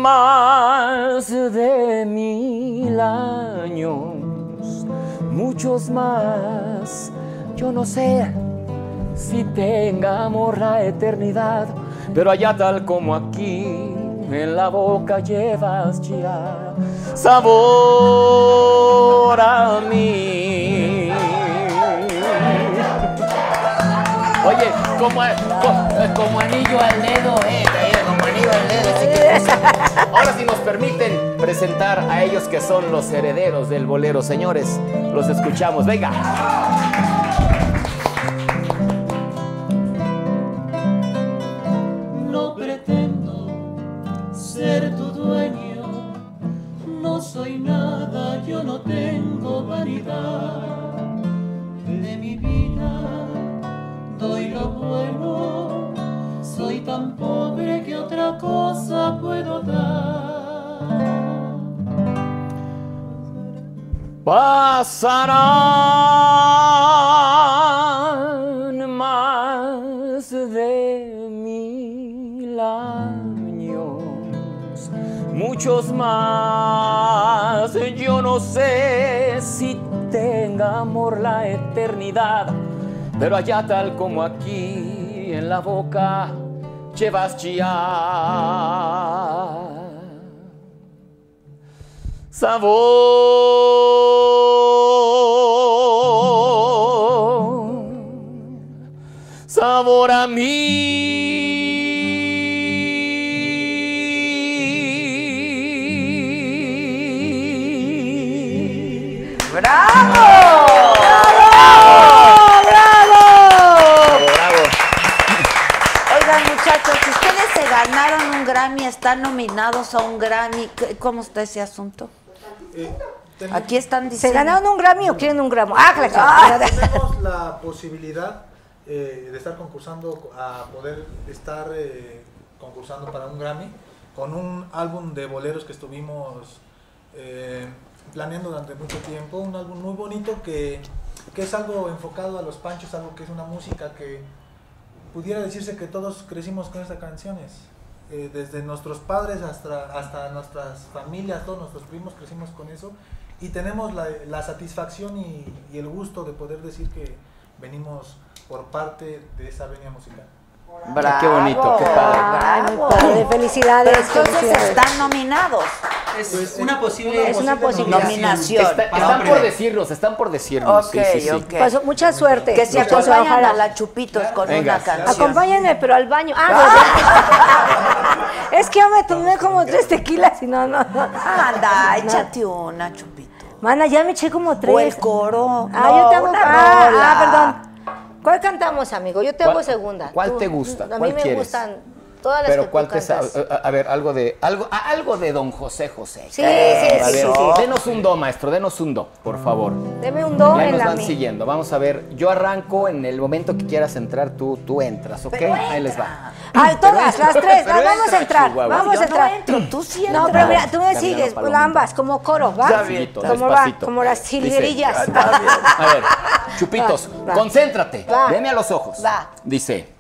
más de mil años, muchos más. Yo no sé si tengamos la eternidad, pero allá tal como aquí, en la boca llevas ya sabor a mí. Como, co- como anillo al dedo, eh, como anillo al dedo. así que- Ahora si nos permiten presentar a ellos que son los herederos del bolero, señores, los escuchamos, venga. No pretendo ser tu dueño, no soy nada, yo no tengo vanidad bueno, soy tan pobre que otra cosa puedo dar. Pasarán más de mil años, muchos más. Yo no sé si tenga amor la eternidad, pero allá tal como aquí en la boca llevas ya sabor, sabor a mí. Bravo. Oigan, muchachos, si ustedes se ganaron un Grammy, están nominados a un Grammy, ¿qué- ¿cómo está ese asunto? Aquí están ¿Se diciendo. ganaron un Grammy o quieren un gramo? Ah, claro. Ah. Tenemos la posibilidad eh, de estar concursando a poder estar eh, concursando para un Grammy con un álbum de boleros que estuvimos eh, planeando durante mucho tiempo, un álbum muy bonito que, que es algo enfocado a los panchos, algo que es una música que pudiera decirse que todos crecimos con estas canciones. Eh, desde nuestros padres hasta, hasta nuestras familias, todos nuestros primos crecimos con eso y tenemos la, satisfacción y, y el gusto de poder decir que venimos por parte de esa venia musical. Bravo. Qué bonito, qué padre. Ay, muy Bravo. padre. Felicidades, Pero entonces felicidades. están nominados. Es Pues, una eh, posible, Es una posible nominación. Está- están por decirnos, están por decirnos. Ok, sí, sí, sí. ok. Pues, mucha suerte. Que se acompañan a la Chupitos con Venga. una canción. Acompáñenme, pero al baño. Ah, no, es que yo me tomé como tres tequilas y no, no, no. Anda, échate una, Chupito. Mana, ya me eché como tres. O el coro. Ah, No, yo te hago. una Ah, rola. ah, perdón. ¿Cuál cantamos, amigo? Yo te hago ¿Cuál- segunda. cuál Tú- te gusta? A mí ¿Cuál me quieres? gustan todas las Pero que ¿cuál tú te a, a ver, algo de algo a- algo de Don José José. Sí, sí, A sí, ver, sí, sí. denos un do, maestro, denos un do, por favor. Deme un do Ya en nos la van mi. siguiendo. Vamos a ver, yo arranco en el momento que quieras entrar, tú tú entras, ¿ok? Ahí les va. Ay, todas, las tres, Pero las vamos a entra, entrar, Chihuahua. vamos Yo a entrar. entro, tú sí No, entras. pero mira, tú me sigues, ambas, como coro, ¿va? Despacito, como va, despacito. como las Dice, jilguerillas. A ver, chupitos, Va, va. concéntrate. Va. Veme a los ojos. Va. Dice.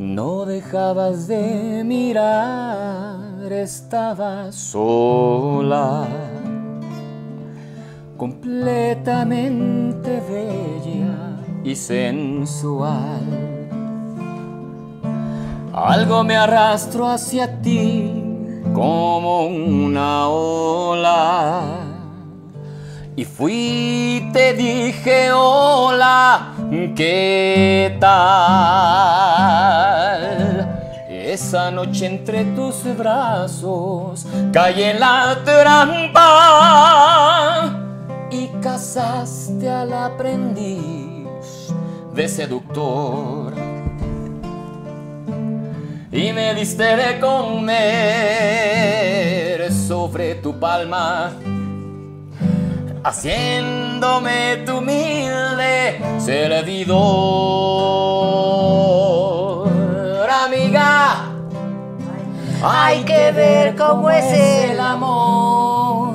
No dejabas de mirar, estaba sola, completamente bella y sensual. Algo me arrastró hacia ti como una ola. Y fui, te dije hola, ¿qué tal? Esa noche entre tus brazos caí en la trampa y casaste al aprendiz de seductor y me diste de comer sobre tu palma, haciéndome tu humilde servidor, amiga. Hay que ver cómo es el amor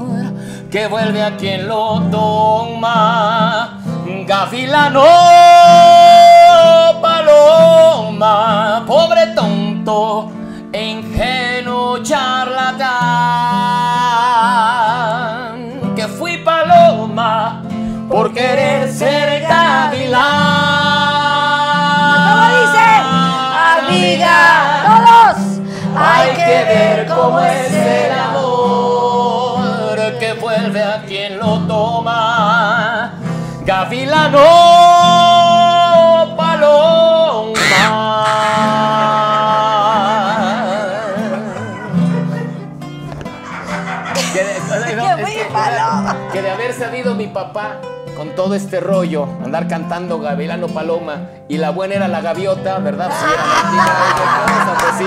que vuelve a quien lo toma. Gavilano, paloma, pobre tonto, ingenuo charlatán, Hay que ver cómo es el amor que vuelve a quien lo toma. Gavilano Paloma. Que de, no, es que- que de haber sabido mi papá con todo este rollo, andar cantando Gavilano Paloma y la buena era la gaviota, ¿verdad? Sí, era pues sí.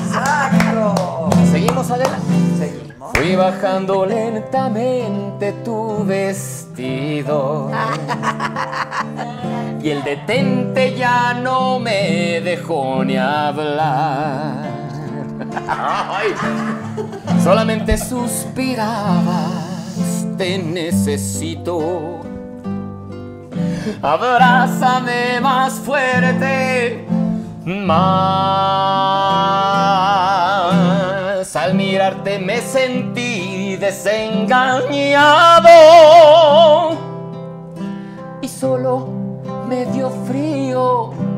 Exacto. Seguimos adelante. Seguimos. Fui bajando lentamente tu vestido y el detente ya no me dejó ni hablar. Solamente suspirabas, te necesito. Abrázame más fuerte, más. Al mirarte me sentí desengañado y solo me dio frío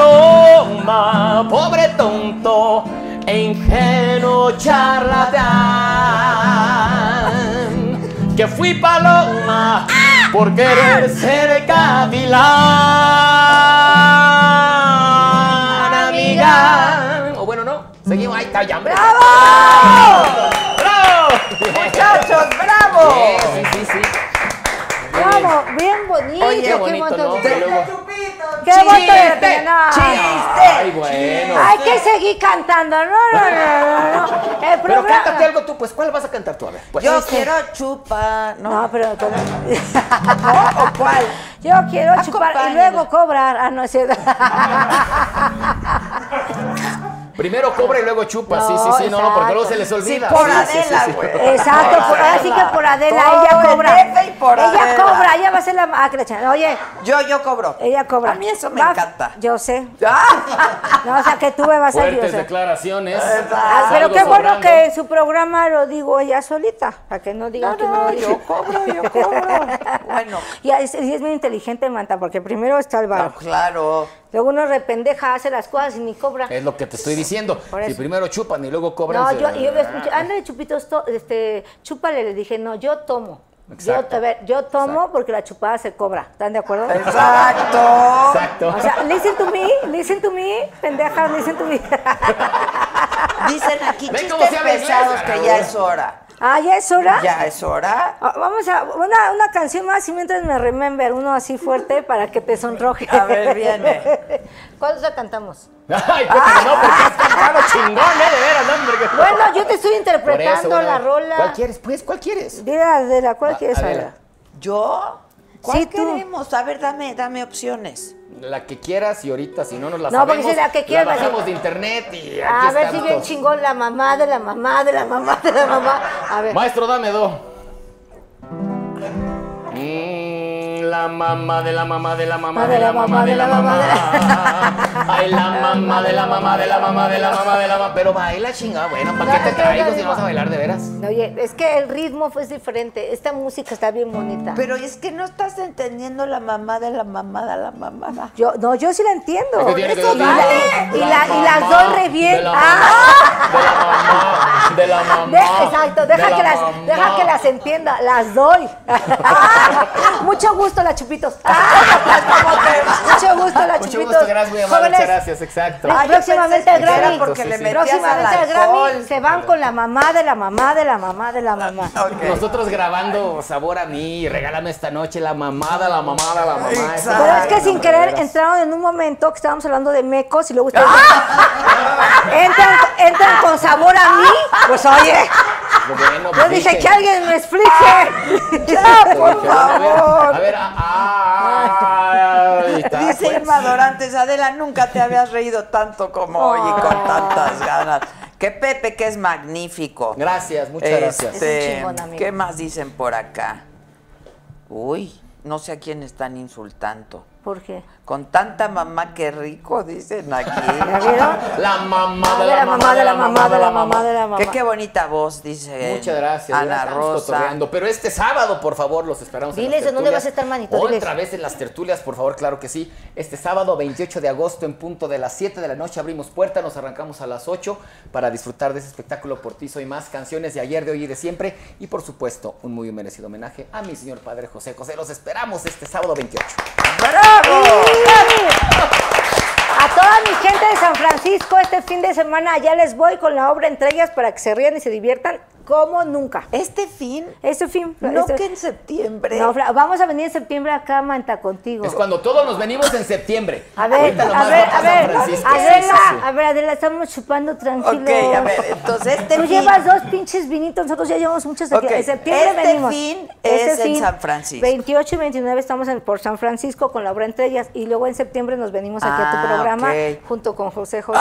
paloma, pobre tonto e ingenuo charlatán. Que fui paloma por querer ser gavilán, amiga. O bueno, no, seguimos, ahí está, ya. ¡Bravo! ¡Bravo! Muchachos, bravo. Sí, sí, sí. Bravo, bien bonito. Oye, qué bonito, bonito. ¿no? Qué de Chiste, pena. chiste. Ay, bueno. Hay que seguir cantando. No, no, no, no, Pero cántate algo tú, pues, ¿cuál vas a cantar tú? A ver, pues. Yo quiero chupa, ¿no? No, pero. pero- ¿O cuál? Yo quiero chupar y luego cobrar. Ah, no es cierto. Primero cobra y luego chupa, sí, sí, sí, no, no, porque luego se les olvida. Sí, por Sí, sí, sí, Adela, sí. güey. Exacto, por, así que por Adela, Todo ella el cobra. Y por ella Adela. cobra, ella va a ser la. Ah, que la chingada. Oye, Yo, yo cobro. ella cobra. A mí eso me Va- encanta. Yo sé. Ah. No, o sea, que tú me vas a Fuertes ayudar. declaraciones. Ah, pero qué bueno que en su programa lo digo ella solita, para que no digan No, que no, no, lo yo cobro, yo cobro. Bueno. Y es, y es muy inteligente, Manta, porque primero está el No, bar. claro. Luego uno rependeja, hace las cosas y ni cobra. Es lo que te estoy diciendo. Si primero chupan y luego cobran. No, se- yo, yo escuché, ándale, chupitos, to- este, chúpale, le dije, no, yo tomo. Yo, Exacto. a ver, yo tomo porque la chupada se cobra. ¿Están de acuerdo? Exacto. Exacto. O sea, listen to me, listen to me, pendejas, listen to me. Dicen aquí Ven cómo chistes pesados que ya güey. es hora. Ah, ¿ya es hora? Ya es hora. Ah, Vamos a una, una canción más y mientras me remember, uno así fuerte para que te sonroje. A ver, viene. ¿Cuál otra cantamos? Ay, Pepe, no, porque has cantado chingón, ¿eh? De veras, no, hombre. que- Bueno, yo te estoy interpretando eso, bueno, la rola. ¿Cuál quieres? Pues, ¿cuál quieres? Dila de la cual Ah, quieres hablar. ¿Yo? ¿Cuál Sí, tú. queremos? A ver, dame, dame opciones. La que quieras y ahorita, si no nos la No, porque sabemos, si la que quieras, la bajamos de internet y aquí A ver si bien chingón la mamá de la mamá de la mamá de la mamá. A ver. Maestro, dame dos. La mamá de la mamá de la mamá de la mamá de la mamá. Ay, la mamá de la mamá de la mamá de la mamá de la mamá. Pero baila chingada, bueno, ¿para qué te traigo si no vas a bailar de veras? Oye, es que el ritmo fue diferente. Esta música está bien bonita. Pero es que no estás entendiendo la mamá de la mamada, la mamada. Yo, no, yo sí la entiendo. Eso vale. Y, la la, y las mamá doy re bien. De la Ah. mamá, de la mamá, de De- mamá. exacto, de deja la que, las, mamá. deja que las entienda, las doy. Mucho gusto, la chupitos. Mucho gusto, la Mucho chupitos. gusto, gracias, muy amable, Jóvenes, muchas gracias, exacto. Ay, próximamente al Grammy. porque le Próximamente al Grammy se van con la mamá de la mamá de la mamá de la mamá. Ok. Nosotros grabando Sabor a mí, regálame esta noche la mamada, la mamada, la mamá. Exacto. Pero es que sin No, querer entraron en un momento que estábamos hablando de mecos y luego ustedes entran, entran con sabor a mí. Pues oye, Bueno, yo dije dije. que alguien me explique. Ya, por a ver, favor. A ver, a- está, Dice pues. Irma Dorantes, Adela, nunca te habías reído tanto como hoy y con tantas ganas. Que Pepe, que es magnífico. Gracias, muchas gracias. Este, Es un chingón, amigo. ¿Qué más dicen por acá? Uy, no sé a quién están insultando. ¿Por qué? Con tanta mamá, qué rico, dicen aquí. La mamá De la mamá, de la mamá, de la mamá, de la mamá. Qué, qué bonita voz, dice Muchas gracias. Ana Rosa. Pero este sábado, por favor, los esperamos. en Diles, las ¿en dónde vas a estar, manito? Diles. Otra vez en las tertulias, por favor, claro que sí. Este sábado, 28 de agosto, en punto de las 7 de la noche, abrimos puerta, nos arrancamos a las 8 para disfrutar de ese espectáculo por ti soy más, canciones de ayer, de hoy y de siempre. Y por supuesto, un muy merecido homenaje a mi señor padre José José. Los esperamos este sábado 28. A toda mi gente de San Francisco, este fin de semana allá les voy con la obra entre ellas para que se rían y se diviertan como nunca. Este fin, Este fin. no este- que en septiembre. No, Fra- vamos a venir en septiembre acá a Manta contigo. Es cuando todos nos venimos en septiembre. A ver, a ver, a ver. Adela, Sí, sí, sí. a ver, Adela, estamos chupando tranquilos. Ok, a ver, entonces este Tú fin- llevas dos pinches vinitos, nosotros ya llevamos muchos aquí. En septiembre este venimos. fin es en San Francisco. 28 y 29 estamos en- por San Francisco con la obra entre ellas y luego en septiembre nos venimos aquí a tu programa. Ah. junto con José José.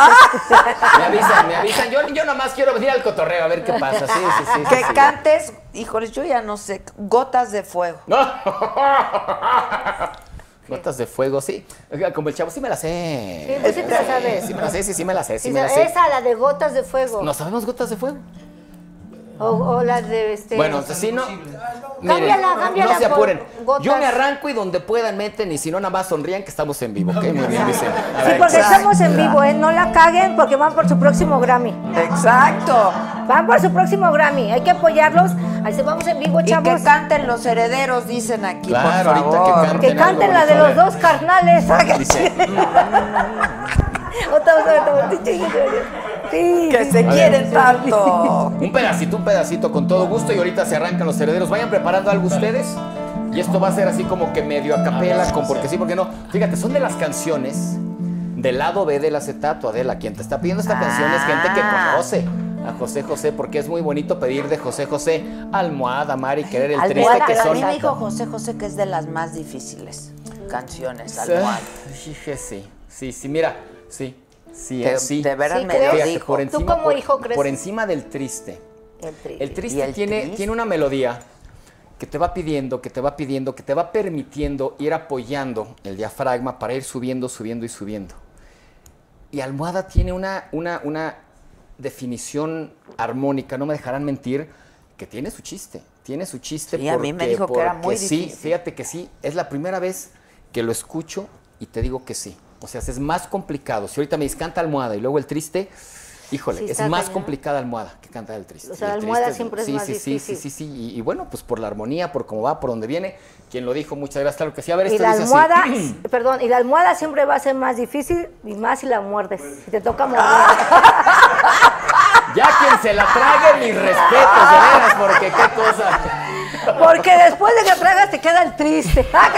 Me avisan, me avisan. Yo, yo nomás quiero venir al cotorreo a ver qué pasa. Sí, sí, sí. sí, Que sí. cantes, híjoles, yo ya no sé, gotas de fuego. Gotas de fuego, sí. Como el chavo, sí me la sé. Sí, pues sí te la sabes. Sí me la sé, sí, sí me la sé, sí Sí, me la sé. esa, la de gotas de fuego. ¿No sabemos gotas de fuego? O, o la de este. Bueno, sí, no. Cámbiala, cámbiala no se apuren. gotas. Yo me arranco y donde puedan meten y si no, nada más sonrían que estamos en vivo. ¿ok? Muy bien, dicen. A Sí, porque Exacto. estamos en vivo, ¿eh? No la caguen porque van por su próximo Grammy. Exacto. Van por su próximo Grammy. Hay que apoyarlos. Ahí se vamos en vivo, Y chavos. que canten los herederos, dicen aquí, Claro, por ahorita favor. que canten. Que canten la de los dos carnales. Dice, Otra, otra, otra, otra. Sí, Que se quieren tanto. un pedacito, un pedacito, con todo gusto. Y ahorita se arrancan los herederos. Vayan preparando algo ustedes. Y esto va a ser así como que medio a capela, con porque sí, porque no. Fíjate, son de las canciones del lado B del acetato, Adela. Quien te está pidiendo esta canción es gente que Ah. conoce a José José, porque es muy bonito pedir de José José almohada, amar y querer el triste Almohada, que pero a mí me dijo José José que es de las más difíciles canciones, almohada. Sí, sí, sí, mira, sí, sí, Que sí. de veras Sí, me lo dijo. por ¿Tú encima, como por, hijo crees? por encima del triste. El tri- El ¿Y triste el tiene, triste? tiene una melodía que te va pidiendo, que te va pidiendo, que te va permitiendo ir apoyando el diafragma para ir subiendo, subiendo y subiendo. Y Almohada tiene una, una, una definición armónica, no me dejarán mentir, que tiene su chiste. Tiene su chiste Sí, a mí me dijo que era muy porque sí, difícil. fíjate que sí, es la primera vez que lo escucho y te digo que sí. O sea, es más complicado. Si ahorita me dices canta almohada y luego el triste, híjole, Sí, es más cañón. complicada almohada que canta el triste. O sea, el almohada triste siempre es sí, más sí, sí, difícil. Sí, sí, sí. Y, y bueno, pues por la armonía, por cómo va, por dónde viene. Quien lo dijo, muchas gracias, claro que sí. A ver, Y esto la dice así. almohada, perdón, y la almohada siempre va a ser más difícil y más si la muerdes. Si te toca morder. Ya quien se la trague, mis respetos, de veras, porque qué cosa. Porque después de que tragas te queda el triste. ¡Ah,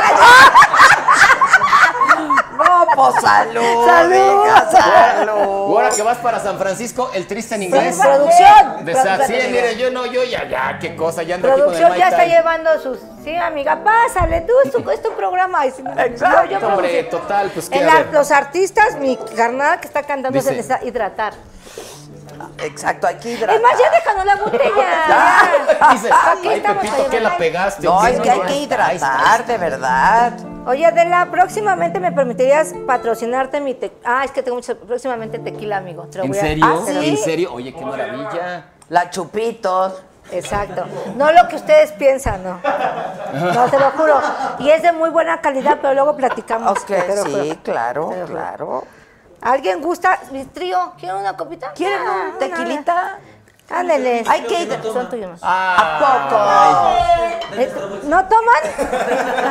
Pues salud. Salud. salud. ahora que vas para San Francisco, el triste en inglés. Producción. De Sa- sí, mire, yo no, yo ya, ya, qué cosa, ya ando Producción aquí ya con el está Mai Tai. llevando sus. Sí, amiga, pásale, tú, es tu, es tu programa. Exacto, yo- yo Hombre, total, pues En la- los artistas, mi carnal que está cantando se Dice- necesita hidratar. Exacto, aquí hidratar. Es más, ya déjanos la botella. ya. Dice, ay, Pepito, ¿qué la pegaste? No, Sí, es que hay que ahí está, ahí está. hidratar, de verdad. Oye, Adela, próximamente me permitirías patrocinarte mi te Ah, es que tengo mucho. Próximamente tequila, amigo. Te lo ¿En voy a- serio? Ah, ¿sí? ¿En serio? Oye, qué maravilla. La chupitos. Exacto. No lo que ustedes piensan, no. No, te lo juro. Y es de muy buena calidad, pero luego platicamos. Ok, sí, claro, claro. ¿Alguien gusta? Mi trío, ¿quieren una copita? ¿Quieren Ah, un tequilita? Ándale. Hay que ir- Son tuyos. ¿A Eh, ¿No toman?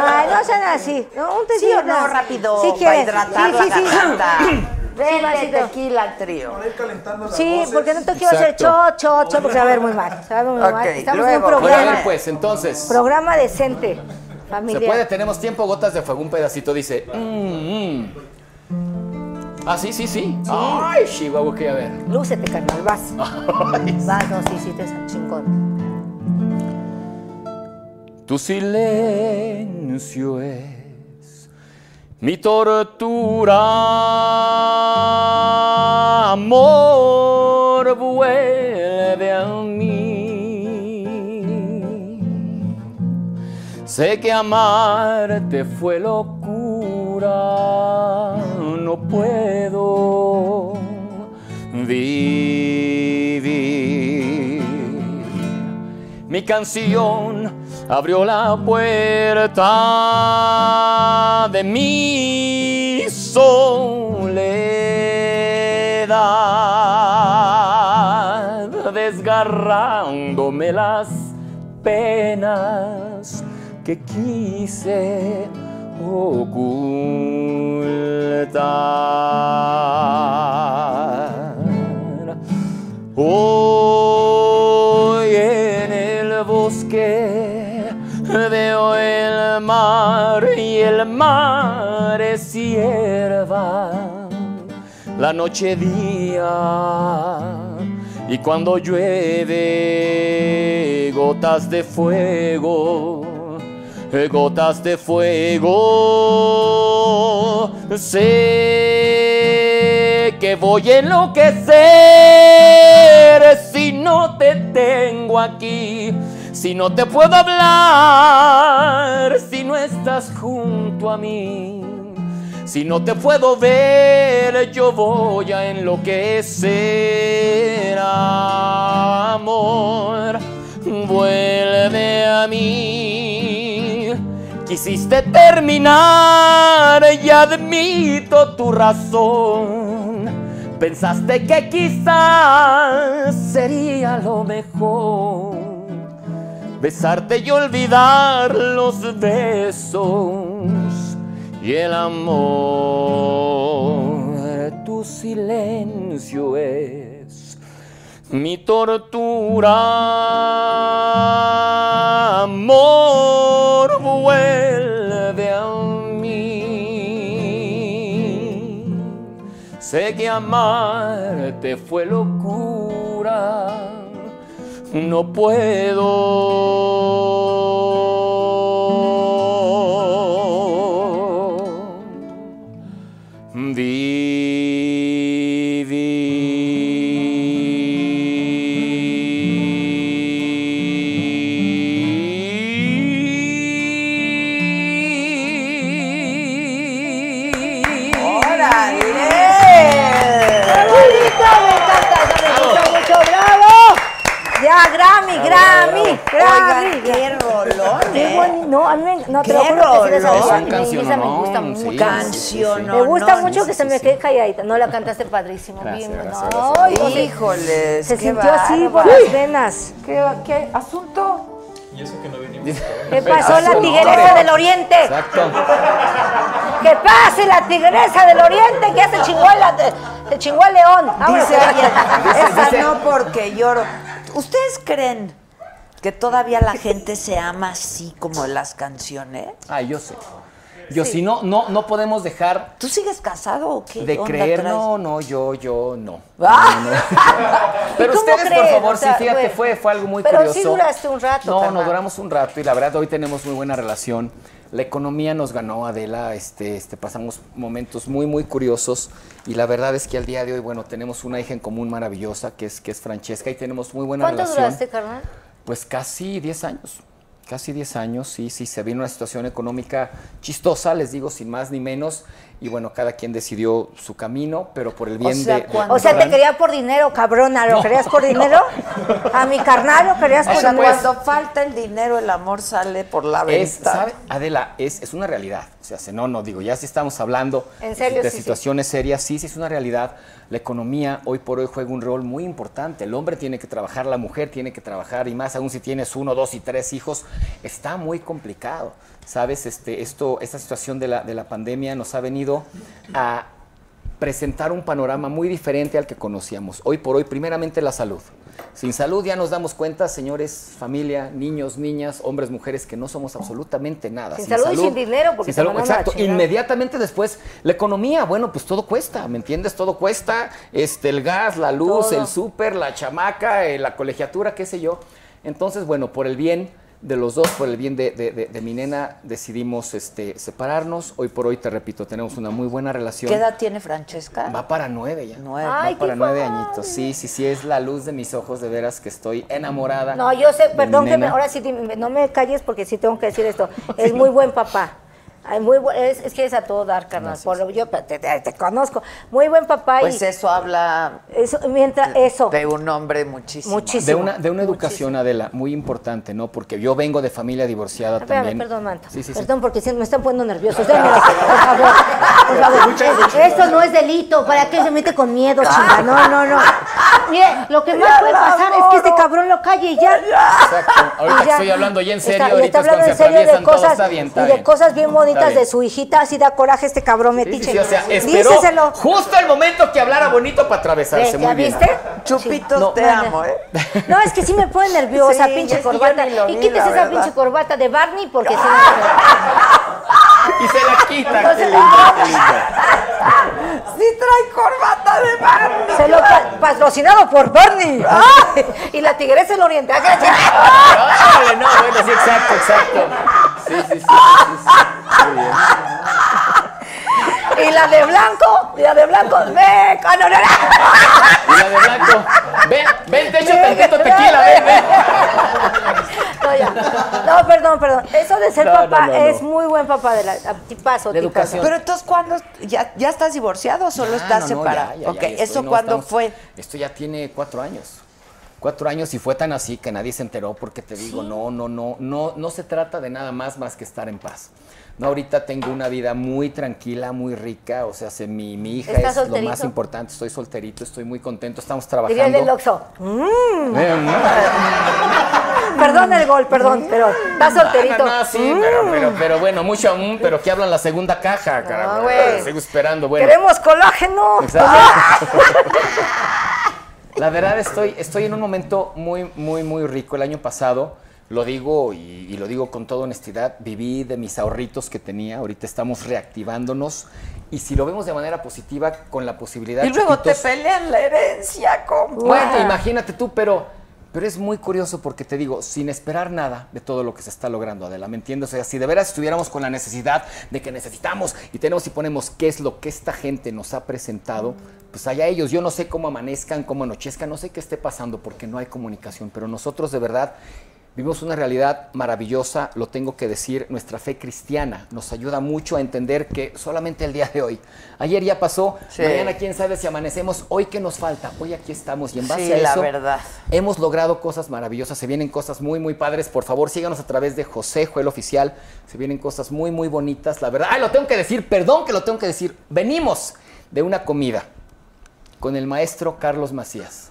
Ay, no sean así. No, un poco? Sí o no, rápido, Sí, para quieres. hidratar sí, sí, sí. vasito. tequila trío. Para ir calentando las Sí, porque no te quiero hacer cho, cho, cho, porque se va a ver muy mal. Se va a ver muy mal. Estamos luego. en un Bueno, a programa, ver, pues, entonces. programa decente, ¿Se familiar. puede? Tenemos tiempo, gotas de fuego, un pedacito dice. mm, mm. Ah, sí, sí, sí. Ay, Chihuahua, ok, a ver. Lúcete, carnal, vas. Vas, no, sí, sí, te chingón. Tu silencio es mi tortura. Amor, vuelve a mí. Sé que amarte fue locura. Vivir. Mi canción abrió la puerta de mi soledad, desgarrándome las penas que quise ocultar. Hoy en el bosque veo el mar y el mar es hierba, la noche día y cuando llueve gotas de fuego gotas de fuego. Sé que voy a enloquecer si no te tengo aquí, si no te puedo hablar, si no estás junto a mí. Si no te puedo ver, yo voy a enloquecer, amor. Vuelve a mí. Quisiste terminar y admito tu razón. Pensaste que quizás sería lo mejor. Besarte y olvidar los besos y el amor. Tu silencio es mi tortura. Amor, vuelve a Sé que amarte fue locura. No puedo Grammy, Grammy, Grammy. Qué rolón, Qué ¿eh? No, a mí me, no, te Qué lo juro que sí, esa- me ¿no? gusta Sí, mucho. sí, Canción, Me gusta no, mucho que se sí, me quede calladita. No, la cantaste padrísimo. Gracias, bien, gracias, no, gracias. y no sé, Híjoles, Se qué sintió así por bárbaro. las venas. ¿Qué, qué asunto? Y eso que no venimos. ¿Qué pasó la tigresa del oriente? Exacto. ¡Que pase la tigresa del oriente! Que ya se chingó, se chingó el león. Vámonos. Dice alguien, esa dice- no porque lloro. ¿Ustedes creen que todavía la gente se ama así como en las canciones? Ay, yo sé. Yo, si no, no, no podemos dejar ¿Tú sigues casado o qué de onda creer, traes? no, no, yo, yo, no. Ah. No, no. Pero ¿Y cómo ustedes, por favor, O sea, sí, fíjate, bueno, fue, fue algo muy pero curioso. sí duraste un rato, No, carnal. nos duramos un rato y la verdad hoy tenemos muy buena relación. La economía nos ganó, Adela, este, este, pasamos momentos muy, muy curiosos y la verdad es que al día de hoy, bueno, tenemos una hija en común maravillosa que es, que es Francesca y tenemos muy buena ¿Cuánto relación. duraste, carnal? Pues casi 10 años. Casi 10 años, sí, sí, se vino una situación económica chistosa, les digo, sin más ni menos. Y bueno, cada quien decidió su camino, pero por el bien sea, de, de- O sea, te quería por dinero, cabrona. ¿Lo No, querías por dinero? A mi carnal lo querías O por dinero. cuando falta el dinero, el amor sale por la Es, ventana. ¿sabe? Adela, es, es una realidad. O sea, se- no, no, digo, ya si estamos hablando En serio, de sí, sí. situaciones serias, sí, sí es una realidad. La economía hoy por hoy juega un rol muy importante. El hombre tiene que trabajar, la mujer tiene que trabajar, y más aún si tienes uno, dos y tres hijos, está muy complicado. ¿Sabes? Este, esto, esta situación de la, de la pandemia nos ha venido a presentar un panorama muy diferente al que conocíamos. Hoy por hoy, primeramente la salud. Sin salud ya nos damos cuenta, señores, familia, niños, niñas, hombres, mujeres, que no somos absolutamente nada. Sin salud y sin dinero, porque sin salud, exacto. Inmediatamente después, la economía, bueno, pues todo cuesta, ¿me entiendes? Todo cuesta, este, el gas, la luz, Todo. el súper, la chamaca, eh, la colegiatura, qué sé yo. Entonces, bueno, por el bien de los dos, por el bien de, de- de- de mi nena, decidimos este, separarnos. Hoy por hoy, te repito, tenemos una muy buena relación. ¿Qué edad tiene Francesca? Va para nueve ya. Nueve. Ay, Va para nueve padre. añitos. Sí, sí, sí, es la luz de mis ojos, de veras que estoy enamorada. No, yo sé, perdón que me, ahora sí, no me calles porque sí tengo que decir esto. Es muy buen papá. Ay, muy bu- es, es que es a todo dar, carnal. Por lo yo te, te- te conozco. Muy buen papá Pues y eso habla eso, mientras eso. de un hombre muchísimo. Muchísimo. De una, de una educación, Adela, muy importante, ¿no? Porque yo vengo de familia divorciada también. perdón, Manto. Sí, sí, sí. perdón, porque sí me están poniendo nerviosos. Por favor. Por favor. Esto no es delito. ¿Para qué se mete con miedo, chinga? No, no, no. Mire, lo que más Ya puede pasar es que este cabrón lo calle y ya. Exacto. Ahorita Y ya. estoy hablando ya en serio, Está- y ahorita está hablando en serio de todo, cosas, está bien, está y de bien. cosas bien bonitas de su hijita, así da coraje este cabrón Sí, metiche. sí, o sea, esperó Díceselo. justo el momento que hablara bonito para atravesarse. Ve, Muy ¿Ya bien. viste? Chupitos, Sí. te No, no. amo, ¿eh? No, es que sí me pone nerviosa, Sí, pinche corbata. lo Y quítese esa verdad. pinche corbata de Barney porque sí Y se la quita. Entonces- qué linda, qué linda. Sí trae corbata de Barney. Se lo pa- patrocinado por Barney. Ay, y la tigresa del oriente. Ah, Órale, no, bueno, sí, exacto, exacto. Sí, sí, sí. sí, sí. Y la de blanco, y la de blanco, ve, con honor. Y la de blanco. Ven, ven, te echo tantito tequila, ven, ven. No, ya. No, perdón, perdón. Eso de ser No, papá no, no, no. es muy buen papá de la tipazo, De tipazo. educación. Pero entonces, ¿cuándo? ¿Ya, ya estás divorciado o solo Ah, estás no, no, separado? ya, ya, ok, estoy, ¿eso no, cuándo estamos- fue? Esto ya tiene cuatro años. Cuatro años y fue tan así que nadie se enteró porque te digo, no, no, no, no, no se trata de nada más más que estar en paz. No, ahorita tengo una vida muy tranquila, muy rica, o sea, se- mi, mi hija ¿Estás es lo más importante, estoy solterito, estoy muy contento, estamos Diría el del trabajando. Oxxo. Mm. Eh, mm. Perdón el gol, perdón, pero está solterito. No, no, sí, Mm. pero, pero, pero bueno, mucho, mm, pero que hablan la segunda caja, carajo. güey. Sigo esperando, bueno. Queremos colágeno. Exacto. La verdad estoy, estoy en un momento muy, muy, muy rico. El año pasado, lo digo y, y lo digo con toda honestidad, viví de mis ahorritos que tenía. Ahorita estamos reactivándonos. Y si lo vemos de manera positiva, con la posibilidad... Y luego te pelean la herencia, compa. bueno, imagínate tú, pero, pero es muy curioso porque te digo, sin esperar nada de todo lo que se está logrando, Adela, ¿me entiendes? O sea, si de veras estuviéramos con la necesidad de que necesitamos y tenemos y ponemos qué es lo que esta gente nos ha presentado, pues allá ellos, yo no sé cómo amanezcan, cómo anochezcan, no sé qué esté pasando porque no hay comunicación, pero nosotros de verdad Vivimos una realidad maravillosa, lo tengo que decir, nuestra fe cristiana nos ayuda mucho a entender que solamente el día de hoy, ayer ya pasó, Sí. mañana quién sabe si amanecemos, hoy qué nos falta, hoy aquí estamos y en base Sí, a la eso verdad. hemos logrado cosas maravillosas, se vienen cosas muy muy padres, por favor síganos a través de José Joel Oficial, se vienen cosas muy muy bonitas, la verdad, ay lo tengo que decir, perdón que lo tengo que decir, venimos de una comida con el maestro Carlos Macías.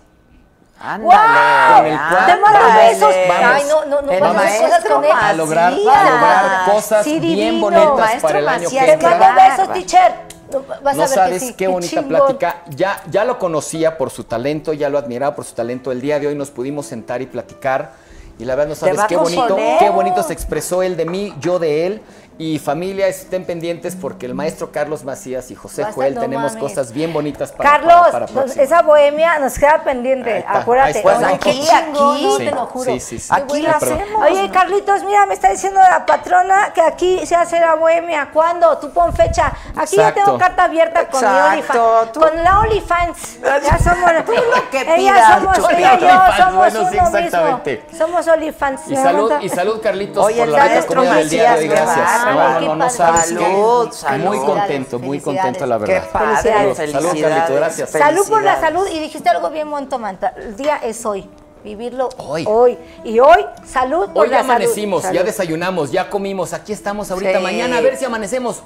Ándale. Cual Te mando besos. Vamos. Ay, no, no, no vas a hacer cosas maestro con él. a lograr, a lograr cosas Sí, bien bonitas Maestro para el año Macías, que Te mando besos, teacher. No, Vas no a ver sabes que sí. qué bonita chingón. plática. Ya, ya lo conocía por su talento, ya lo admiraba por su talento. El día de hoy nos pudimos sentar y platicar. Y la verdad no sabes qué bonito, qué bonito se expresó él de mí, yo de él. Y familia, estén pendientes porque el maestro Carlos Macías y José Basta, Joel no tenemos mames. cosas bien bonitas para Carlos, para, para nos- esa bohemia nos queda pendiente, Ahí está, ahí acuérdate. está. Aquí, aquí. no, Sí, te lo juro. sí, sí, sí. Aquí la hacemos. Oye, Carlitos, mira, me está diciendo la patrona que aquí se hace la bohemia. ¿Cuándo? Tú pon fecha. Aquí ya Exacto. tengo carta abierta con mi Exacto, tú- Con la OnlyFans. Ya somos. Tú lo que ella pidas, somos, ella y yo somos bueno, sí, uno exactamente. mismo. Somos OnlyFans. Y salud, y salud, Carlitos, Oye, por la rica comida del día de hoy. Gracias. Qué No, Qué sabes padre. qué. Salud, salud. Muy contento, muy contento, la Qué verdad. padre, Felicidades. Salud. Carlito, gracias. Salud por la salud. Y dijiste algo bien bonito, Manta. El día es hoy. Vivirlo Hoy. hoy. Y hoy, salud por Hoy la ya salud. amanecimos, ya Salud. desayunamos, ya comimos, aquí estamos ahorita. Sí. Mañana a ver si amanecemos.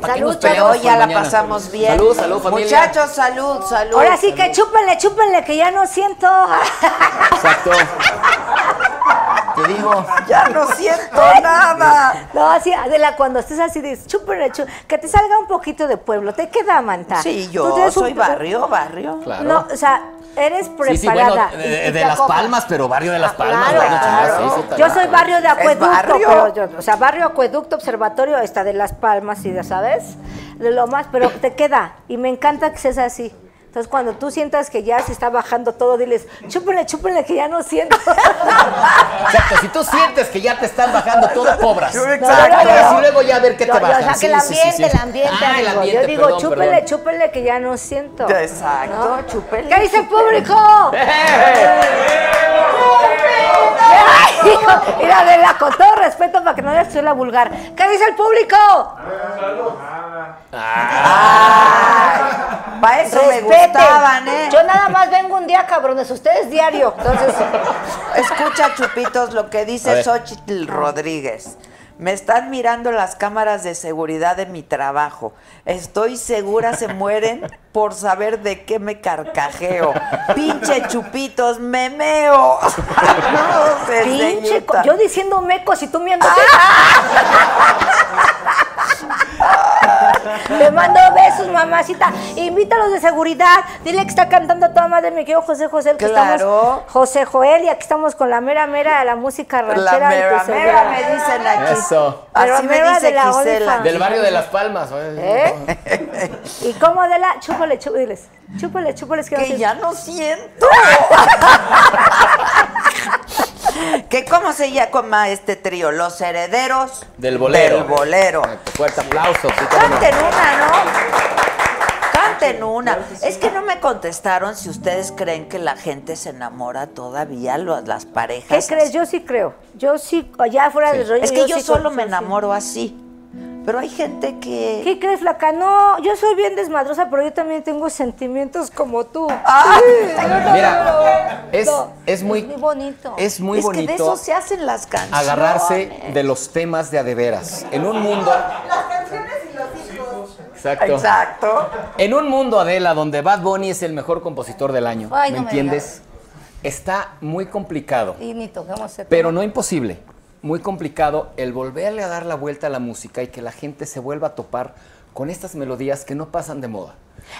¿Para qué Salud, peleamos Hoy ya la mañana? pasamos bien. Salud, salud, familia. Muchachos, salud, salud. Ahora sí que chúpenle, chúpenle, que ya no siento. Exacto. Te digo. Ya no siento nada. No, así, Adela, cuando estés así, dices, chúpenle, chú- que te salga un poquito de pueblo. ¿Te queda, Manta? Sí, yo un- soy barrio, barrio. Claro. No, o sea, eres preparada. Sí, sí, bueno, y- de, y de Las. Palmas, pero barrio de Las Ah, Palmas. claro, sí, está Yo soy barrio de acueducto, barrio? pero yo- o sea, barrio acueducto, observatorio, está de Las Palmas, y ya sabes, de lo más, pero te queda, y me encanta que seas así. Entonces, cuando tú sientas que ya se está bajando todo, diles, chúpenle, chúpenle, que ya no siento. Exacto, si tú sientes que ya te están bajando todo, cobras. Exacto. Y luego ya a ver qué te yo, bajan. O sea, que el Sí, sí, sí, ambiente, sí. el ambiente, Ah, el ambiente, Yo digo, perdón, chúpenle, perdón. chúpenle, que ya no siento. Exacto, ¿No? chúpenle. ¿Qué dice el público? Ay, Mira, Adela, con todo respeto para que no le la vulgar. ¿Qué dice el público? Para eso me gustaban, ¿eh? Yo nada más vengo un día, cabrones, ustedes diario. Entonces, Escucha, Chupitos, lo que dice. Xochitl Rodríguez. Me están mirando las cámaras de seguridad de mi trabajo. Estoy segura se mueren por saber de qué me carcajeo. Pinche chupitos, me meo. No, Pinche, yo diciendo mecos y tú viendo. Le mando besos, mamacita. Invítalos de seguridad. Dile que está cantando a toda madre mi querido José José. Que Claro. estamos, José Joel, y aquí estamos con la mera mera de la música La ranchera. de mera mera me dicen aquí. Eso. Así Mera me mera dice de la Gisela. Del barrio de Las Palmas. ¿Eh? ¿Y cómo de la? Chúpale, chúpales. Chúpale, chúpales. Que, ya no siento. ¿Qué cómo se llama este trío? Los herederos Del bolero. Del bolero. Fuerte aplauso. sí, no. Canten una, ¿no? Canten una. Es que no me contestaron si ustedes creen que la gente se enamora todavía, lo- las ¿Qué parejas. crees? Yo sí creo. Yo sí, allá fuera del rollo. Es que yo sí solo me enamoro así. Pero hay gente que... ¿Qué crees, flaca? No, yo soy bien desmadrosa, pero yo también tengo sentimientos como tú. Ah. Sí, yo no, Mira, es, no. es muy, muy bonito. es muy es que bonito de eso se hacen las canciones. agarrarse de los temas de adeveras. En un mundo. Exacto. Exacto. En un mundo, Adela, donde Bad Bunny es el mejor compositor del año, Ay, ¿me no me entiendes? Está muy complicado, Y ni toquemos ese pero no imposible. Muy complicado el volverle a dar la vuelta a la música y que la gente se vuelva a topar con estas melodías que no pasan de moda.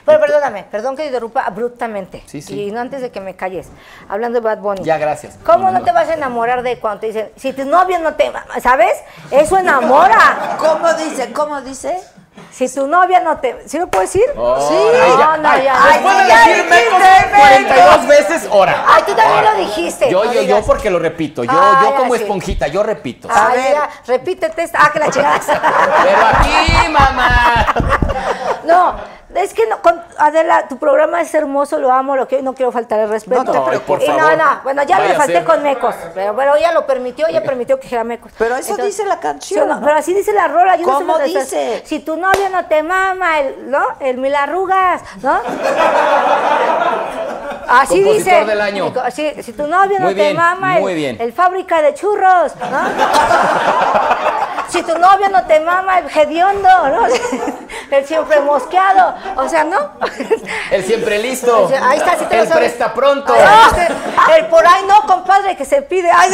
Pero perdóname, perdón que te interrumpa abruptamente. Sí, sí. Y no antes de que me calles. Hablando de Bad Bunny. Ya, gracias. ¿Cómo no te vas a enamorar de cuando te dicen, si tu novio no te... ¿Sabes? Eso enamora. ¿Cómo dice? ¿Cómo dice? Si tu novia no te... ¿Sí lo puedo decir? Oh, sí. ay, ya, no, no, ay, ya. Después Ay, de ya decir dijiste, mecos mecos. 42 veces, hora. Ay, tú también Hora. lo dijiste. Yo, No yo, yo porque lo repito. Yo, Ay, yo como esponjita, yo repito. Ay, ver. ya, repítete esta. Ah, que la chingada. Pero aquí, mamá. No, es que no, con- Adela, tu programa es hermoso, lo amo, lo que no quiero faltar el respeto. No te preocupes. por y no, favor. no, bueno, ya le falté con mecos, pero, pero ella lo permitió, ella permitió que dijera mecos. Pero eso dice la canción, no, ¿no? Pero así dice la rola. Yo no sé ¿Cómo dónde estás. dice? Si tu novio no te mama, el, ¿no? El mil arrugas, ¿no? Así Compositor dice. del año. Si, si tu novio no Muy te bien, mama, muy el, bien. el fábrica de churros, ¿no? si tu novio no te mama, el hediondo, ¿no? el siempre mosqueado. O sea, ¿no? El siempre listo. Ahí está, sí te El presta pronto. Ay, este, el por ahí no, compadre, que se pide. Ay,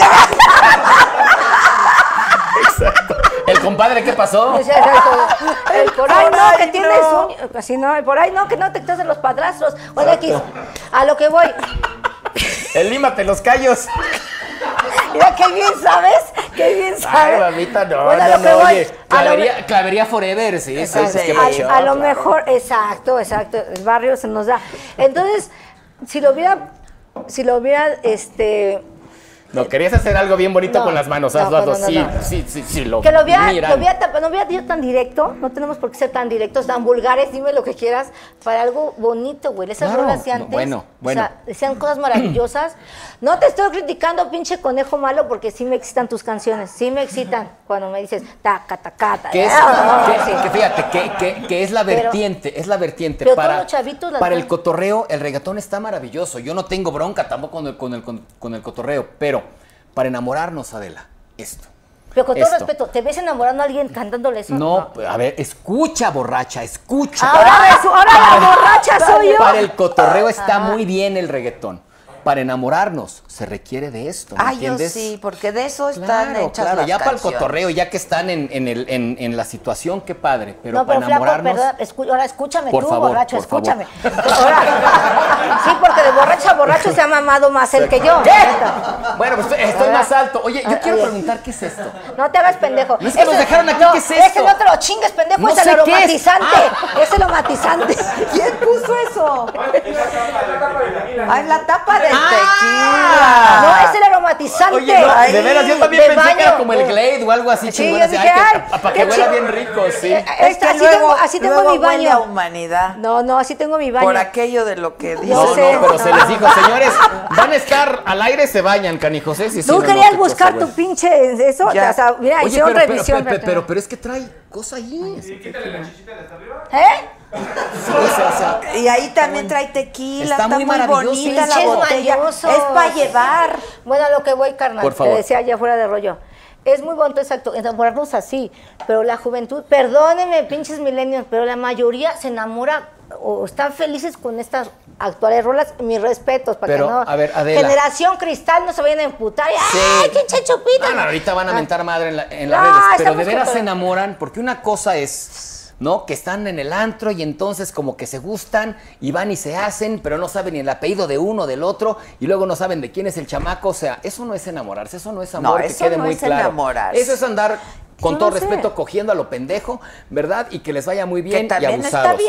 El compadre, ¿qué pasó? O sea, exacto. El por ahí no, que tienes un... Así no, el por ahí no, que no te quitas los padrastros. Bueno, aquí, a lo que voy. El límate los callos. Mira, qué bien sabes, qué bien Ay, sabes. mamita, no, Bueno, no, lo que no, voy. oye. A lo Clavería, clavería forever, sí, sí, Exacto. sí, qué a, a lo mejor, exacto, exacto, el barrio se nos da. Entonces, si lo hubiera, si lo hubiera, este, No, querías hacer algo bien bonito No, con las manos, no, hazlo, hazlo. no, sí, sí, sí, sí, lo que lo hubiera, lo hubiera, no hubiera tan directo, no tenemos por qué ser tan directos, tan vulgares, dime lo que quieras, para algo bonito, güey. Esas Claro, rolas de no, antes, bueno, bueno. o sea, decían cosas maravillosas. No te estoy criticando, pinche conejo malo, porque sí me excitan tus canciones, sí me excitan cuando me dices taca, taca, taca. Que, es, que- fíjate, que, que- que es la Pero- vertiente, es la vertiente. pero para todos los chavitos para el cotorreo, el reggaetón está maravilloso. Yo no tengo bronca tampoco con el, con el, con, con el cotorreo, pero para enamorarnos, Adela, esto. Pero con todo Esto. respeto, ¿te ves enamorando a alguien cantándole eso? No, a ver, escucha, borracha, escucha. Ahora, ahora la borracha soy yo. Para el cotorreo está muy bien el reggaetón. Para enamorarnos se requiere de esto, ¿me Ah, yo entiendes? sí, porque de eso están Claro, hechas claro, las ya para el cotorreo, ya que están en, en el- en- en la situación, qué padre. Pero no, para pero flaco, enamorarnos. perdón, escu- ahora escúchame Por tú, favor, borracho, por favor. escúchame. Ahora, sí, porque de borracho a borracho se ha mamado más él que yo. neta. Bueno, pues estoy, más alto. Oye, yo Ah, quiero oye. preguntar qué es esto. No te hagas pendejo. No es que nos dejaron aquí, no, ¿qué es esto? no te lo chingues, pendejo, No es el qué es. aromatizante. Ah. Es el aromatizante. ¿Quién puso eso? Ay, la tapa del Ah. No, es el aromatizante. Oye, no, de veras, yo también de pensé que era baño. como el Glade o algo así Sí, chingón. yo dije, ay, que- para que huela bien rico, sí. Eh, Es que así luego, tengo, así tengo luego mi huele a baño. humanidad. No, no, así tengo mi baño. Por aquello de lo que dice. No, sé. no, pero se les dijo, señores, van a estar al aire, se bañan, canijos. ¿eh? Sí, sí, Tú no, querías cosa, buscar tu pinche eso, Ya. o sea, mira, Oye, hicieron pero, pero, revisión. pero, pero, pero es que trae cosa ahí. ¿Eh? Sí, o sea, o sea, Y ahí también trae tequila, Está está, muy bonita la botella. Es para llevar. Bueno, a lo que voy, carnal. Por favor. Te decía ya fuera de rollo. es muy bonito, exacto, enamorarnos así, pero la juventud, perdónenme, pinches milenios, pero la mayoría se enamora o están felices con estas actuales rolas, mis respetos, para Pero, que no... a ver, Adela. Generación Cristal no se vayan a emputar, y, ¡ay, pinche chupita! No, ahorita van a mentar madre en, la- en las Ah, redes, pero de veras se enamoran, porque una cosa es, ¿no? Que están en el antro y entonces como que se gustan y van y se hacen, pero no saben ni el apellido de uno, del otro, y luego no saben de quién es el chamaco, o sea, eso no es enamorarse, eso no es amor, que eso quede no muy es claro. enamorarse. Eso es andar con Yo todo no sé. respeto cogiendo a lo pendejo, ¿verdad? Y que les vaya muy bien también y está abusados.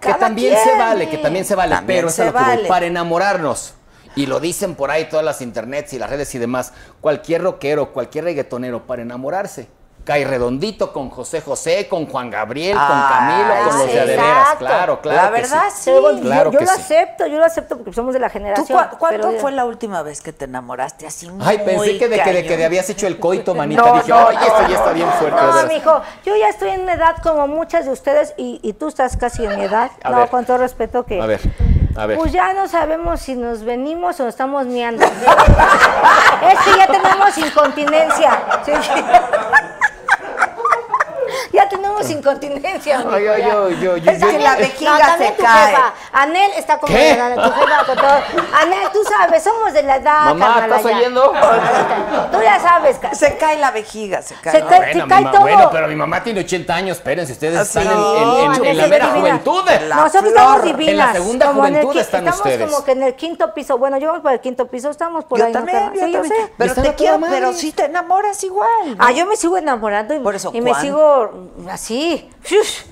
que también se vale, que también se vale, También pero eso se es a lo que voy, para enamorarnos. Y lo dicen por ahí todas las internets y las redes y demás. Cualquier rockero, cualquier reggaetonero, para enamorarse, cae redondito con José José, con Juan Gabriel, con Ay, Camilo, con los de sí. Adeveras. Claro, claro. La que verdad, sí. sí. Yo- Claro yo que lo sí. acepto, yo lo acepto porque somos de la ¿Tú generación. cua- ¿Cuándo pero- fue la última vez que te enamoraste así Ay, muy pensé que de, que, de que de habías hecho el coito, manita. No, Dije, no, oye, esto ya está bien fuerte. No, veras". mijo, yo ya estoy en una edad como muchas de ustedes y, y tú estás casi en mi edad. A no, ver. con todo respeto que... A ver, a ver. Pues ya no sabemos si nos venimos o nos estamos miando. es que ya tenemos incontinencia. Sí. Ya tenemos incontinencia. ay, ya. yo, yo, yo, Es yo- que la No, vejiga también se tu cae. jefa. Anel está como ¿Qué? tu jefa con todo. Anel, tú sabes, somos de la edad, Mamá, carnala, ¿estás ya. oyendo? Tú ya sabes. Se cae la vejiga, se cae. Se ¿no? cae- Bueno, mi cae todo. bueno, pero mi mamá tiene 80 años, espérense, ustedes Ah, están sí. en, en- en- en la se mera divina. juventud. La Nosotros flor. estamos divinas. En la segunda como juventud están estamos ustedes. como que en el quinto piso. Bueno, yo vamos para el quinto piso, estamos por Yo ahí. ¿no, también, carnal? yo sí, también. yo. Pero te quiero, pero sí te enamoras igual. ¿no? Ah, yo me sigo enamorando y, Por eso, y me sigo así. Shush.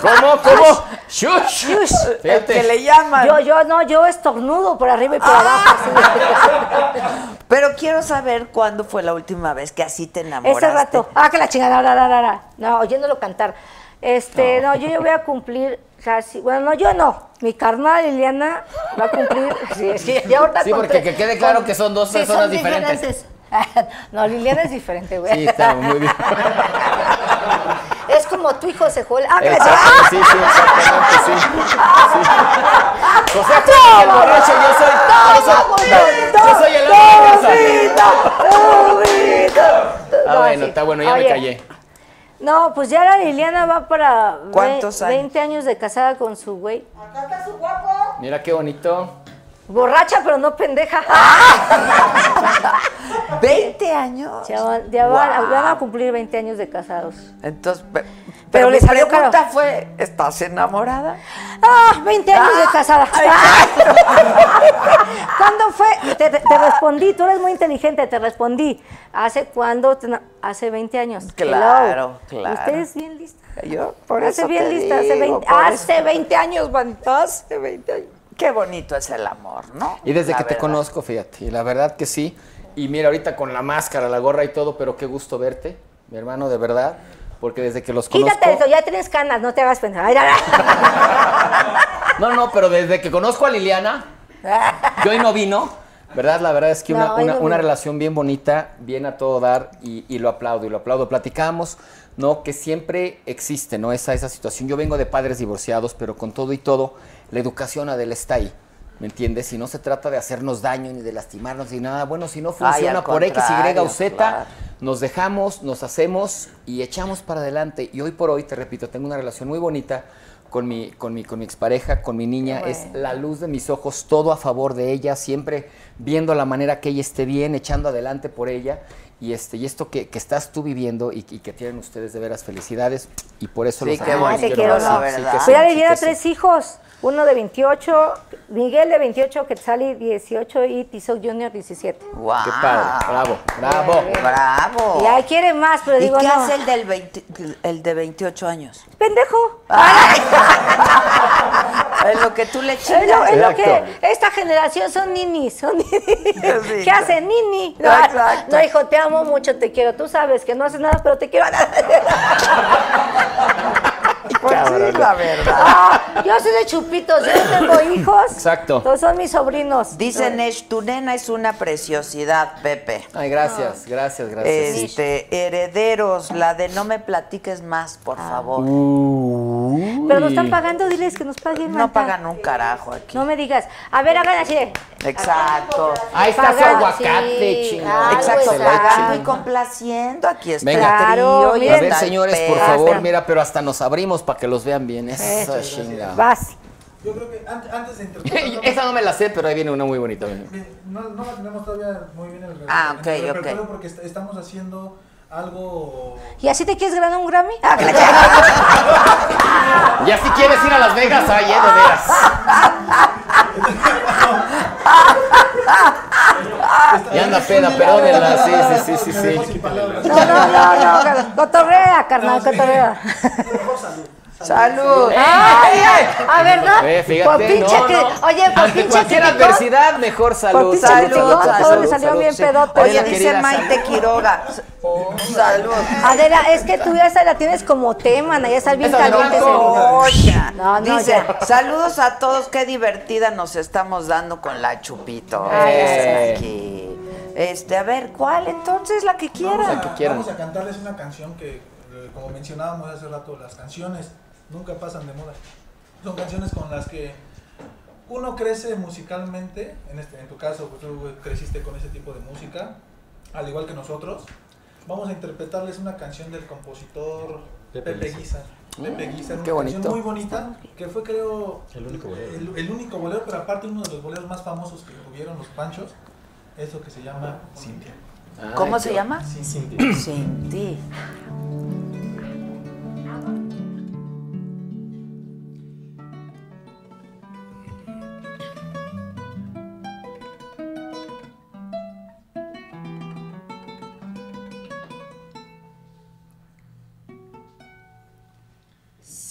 ¿Cómo? ¿Cómo? ¡Shush! Shush. El que le llaman. Yo, yo, no, yo estornudo por arriba y por Ah. abajo. así. Pero quiero saber cuándo fue la última vez que así te enamoraste. Ese rato. Ah, que la chingada. ra, ra, ra. No, oyéndolo cantar. Este, no, yo ya voy a cumplir casi. Bueno, no, yo no. Mi carnal Liliana va a cumplir. Sí, que ya ahorita Sí, porque que quede claro que son dos Sí, personas son diferentes. no, Liliana es diferente, güey. Sí, está muy bien. Es como tu hijo se juega. Ah, Exacto, sí, sí, exactamente, sí. sí. José José, el borracho, yo soy. Yo soy, yo soy el hombre. Ah, No, bueno, sí. está bueno, ya me Oye, callé. No, pues ya la Liliana va para ¿Cuántos años? 20 años de casada con su güey. Mira qué bonito. Borracha, pero no pendeja. ¿20 años? Ya, van, ya van- a cumplir 20 años de casados. Entonces, pe- pero, Pero mi le salió pregunta caro. fue, ¿estás enamorada? ¡Ah! 20 años de casada. ¿Cuándo fue? Te, te- respondí, tú eres muy inteligente, te respondí. ¿Hace cuándo? hace 20 años. Claro, Hello. claro. Usted es bien lista. Yo, por Hace eso bien te lista, hace digo, 20, por hace eso. 20 años, manita, hace 20 años. Qué bonito es el amor, ¿no? Y desde La que te conozco, fíjate, y la verdad que sí. Y mira, ahorita con la máscara, la gorra y todo, pero qué gusto verte, mi hermano, de verdad. Porque desde que los conozco. Quítate eso, ya tienes canas, no te hagas pensar. No, no, pero desde que conozco a Liliana, que hoy no vino, ¿verdad? La verdad es que una, No, hoy una- no una vino. relación bien bonita, bien a todo dar, y, y lo aplaudo, y lo aplaudo. Platicamos, ¿no? Que siempre existe, ¿no? Esa, esa situación. Yo vengo de padres divorciados, pero con todo y todo, la educación Adela está ahí. ¿Me entiendes? Y no se trata de hacernos daño ni de lastimarnos ni nada. Bueno, si no funciona por X, Y o Z, claro. nos dejamos, nos hacemos y echamos para adelante. Y hoy por hoy, te repito, tengo una relación muy bonita con mi, con mi, con mi expareja, con mi niña. Es la luz de mis ojos, todo a favor de ella, siempre viendo la manera que ella esté bien, echando adelante por ella. Y, este, y esto que, que estás tú viviendo y, y que tienen ustedes de veras felicidades. Y por eso Sí, los qué amo, te quiero, no. Sí, sí, Mira, que sí. tres hijos. Uno de 28, Miguel de 28, Quetzali 18 y Tizoc Junior 17. Guau. Qué padre, bravo, bravo. Bravo. Y ahí quiere más, pero ¿Y digo, qué no. hace el, del 20 el de 28 años? Pendejo. Es lo que tú le lo, chingas. es lo Exacto. que esta generación son ninis, son ninis. Sí, ¿Qué hace nini? No, Exacto. no, hijo, te amo mucho, te quiero. Tú sabes que no haces nada, pero te quiero. Pues sí, la verdad. Ah, yo soy de chupitos, yo no tengo hijos. Exacto. Todos son mis sobrinos. Dice Nesh, tu nena es una preciosidad, Pepe. Ay, gracias, gracias, gracias. Este, herederos, la de no me platiques más, por favor. Uh, Uy. Pero nos están pagando, diles que nos paguen. No Marta. pagan un carajo aquí. No me digas. A ver, hagan así. Exacto. Ahí está su aguacate, sí, chingada. Exacto, pagando y complaciendo. Aquí está Venga. el trío miren. A ver, señores, por favor, mira, pero hasta nos abrimos para que los vean bien. Esa chinga. Vas. Yo creo que antes, antes de interpretar... Esa no me la sé, pero ahí viene una muy bonita. No, no la tenemos todavía muy bien en el, Ah, en el ok, ok. repertorio porque est- estamos haciendo algo... ¿Y así te quieres ganar un Grammy? Ah, Ya si quieres ir a Las Vegas, ahí, eh, de veras. Ya anda peda, perdónenla, sí, sí, sí, sí, sí. No, no, no, no. Cotorrea, carnal, cotorrea. Salud. Salud. Ay, ay, a verdad. Por fíjate, pinche no, que, no. oye, por Ante pinche cualquier adversidad, mejor por salud. pinche Salud, salud, le salió salud, bien sí. pedote. Oye, dice querida Maite salud. Quiroga. Salud. Adela, es que tú ya esa la tienes como tema, ya estás bien caliente. Oye, No, no, dice, ya. saludos a todos, qué divertida nos estamos dando con la Chupito. Ay, Aquí. Este, a ver, ¿cuál entonces? La que Vamos quiera. a, que quieran. vamos a cantarles una canción que, eh, como mencionábamos hace rato, las canciones nunca pasan de moda. Son canciones con las que uno crece musicalmente, en, este, en tu caso pues, tú creciste con ese tipo de música, al igual que nosotros. Vamos a interpretarles una canción del compositor Pepe, Guizar. Pepe Guizar, una qué canción bonito. muy bonita, que fue creo el único bolero. El, el único bolero, pero aparte uno de los boleros más famosos que tuvieron los Panchos, eso que se llama Cintia. ¿Cómo Ay, se llama? Cintia. Sin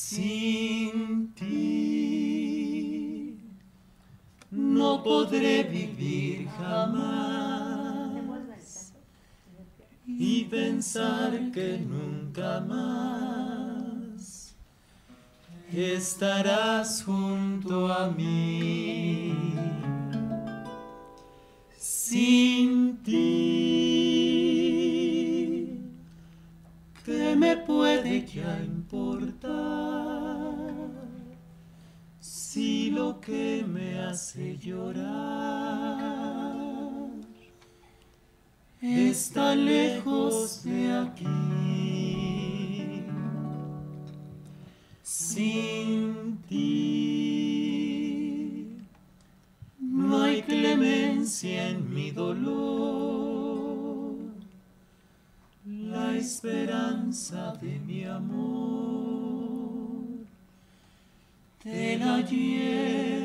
Sin ti no podré vivir jamás y pensar que nunca más estarás junto a mí. Sin que me hace llorar. Está lejos de aquí. Sin ti no hay clemencia en mi dolor, la esperanza de mi amor te la llevas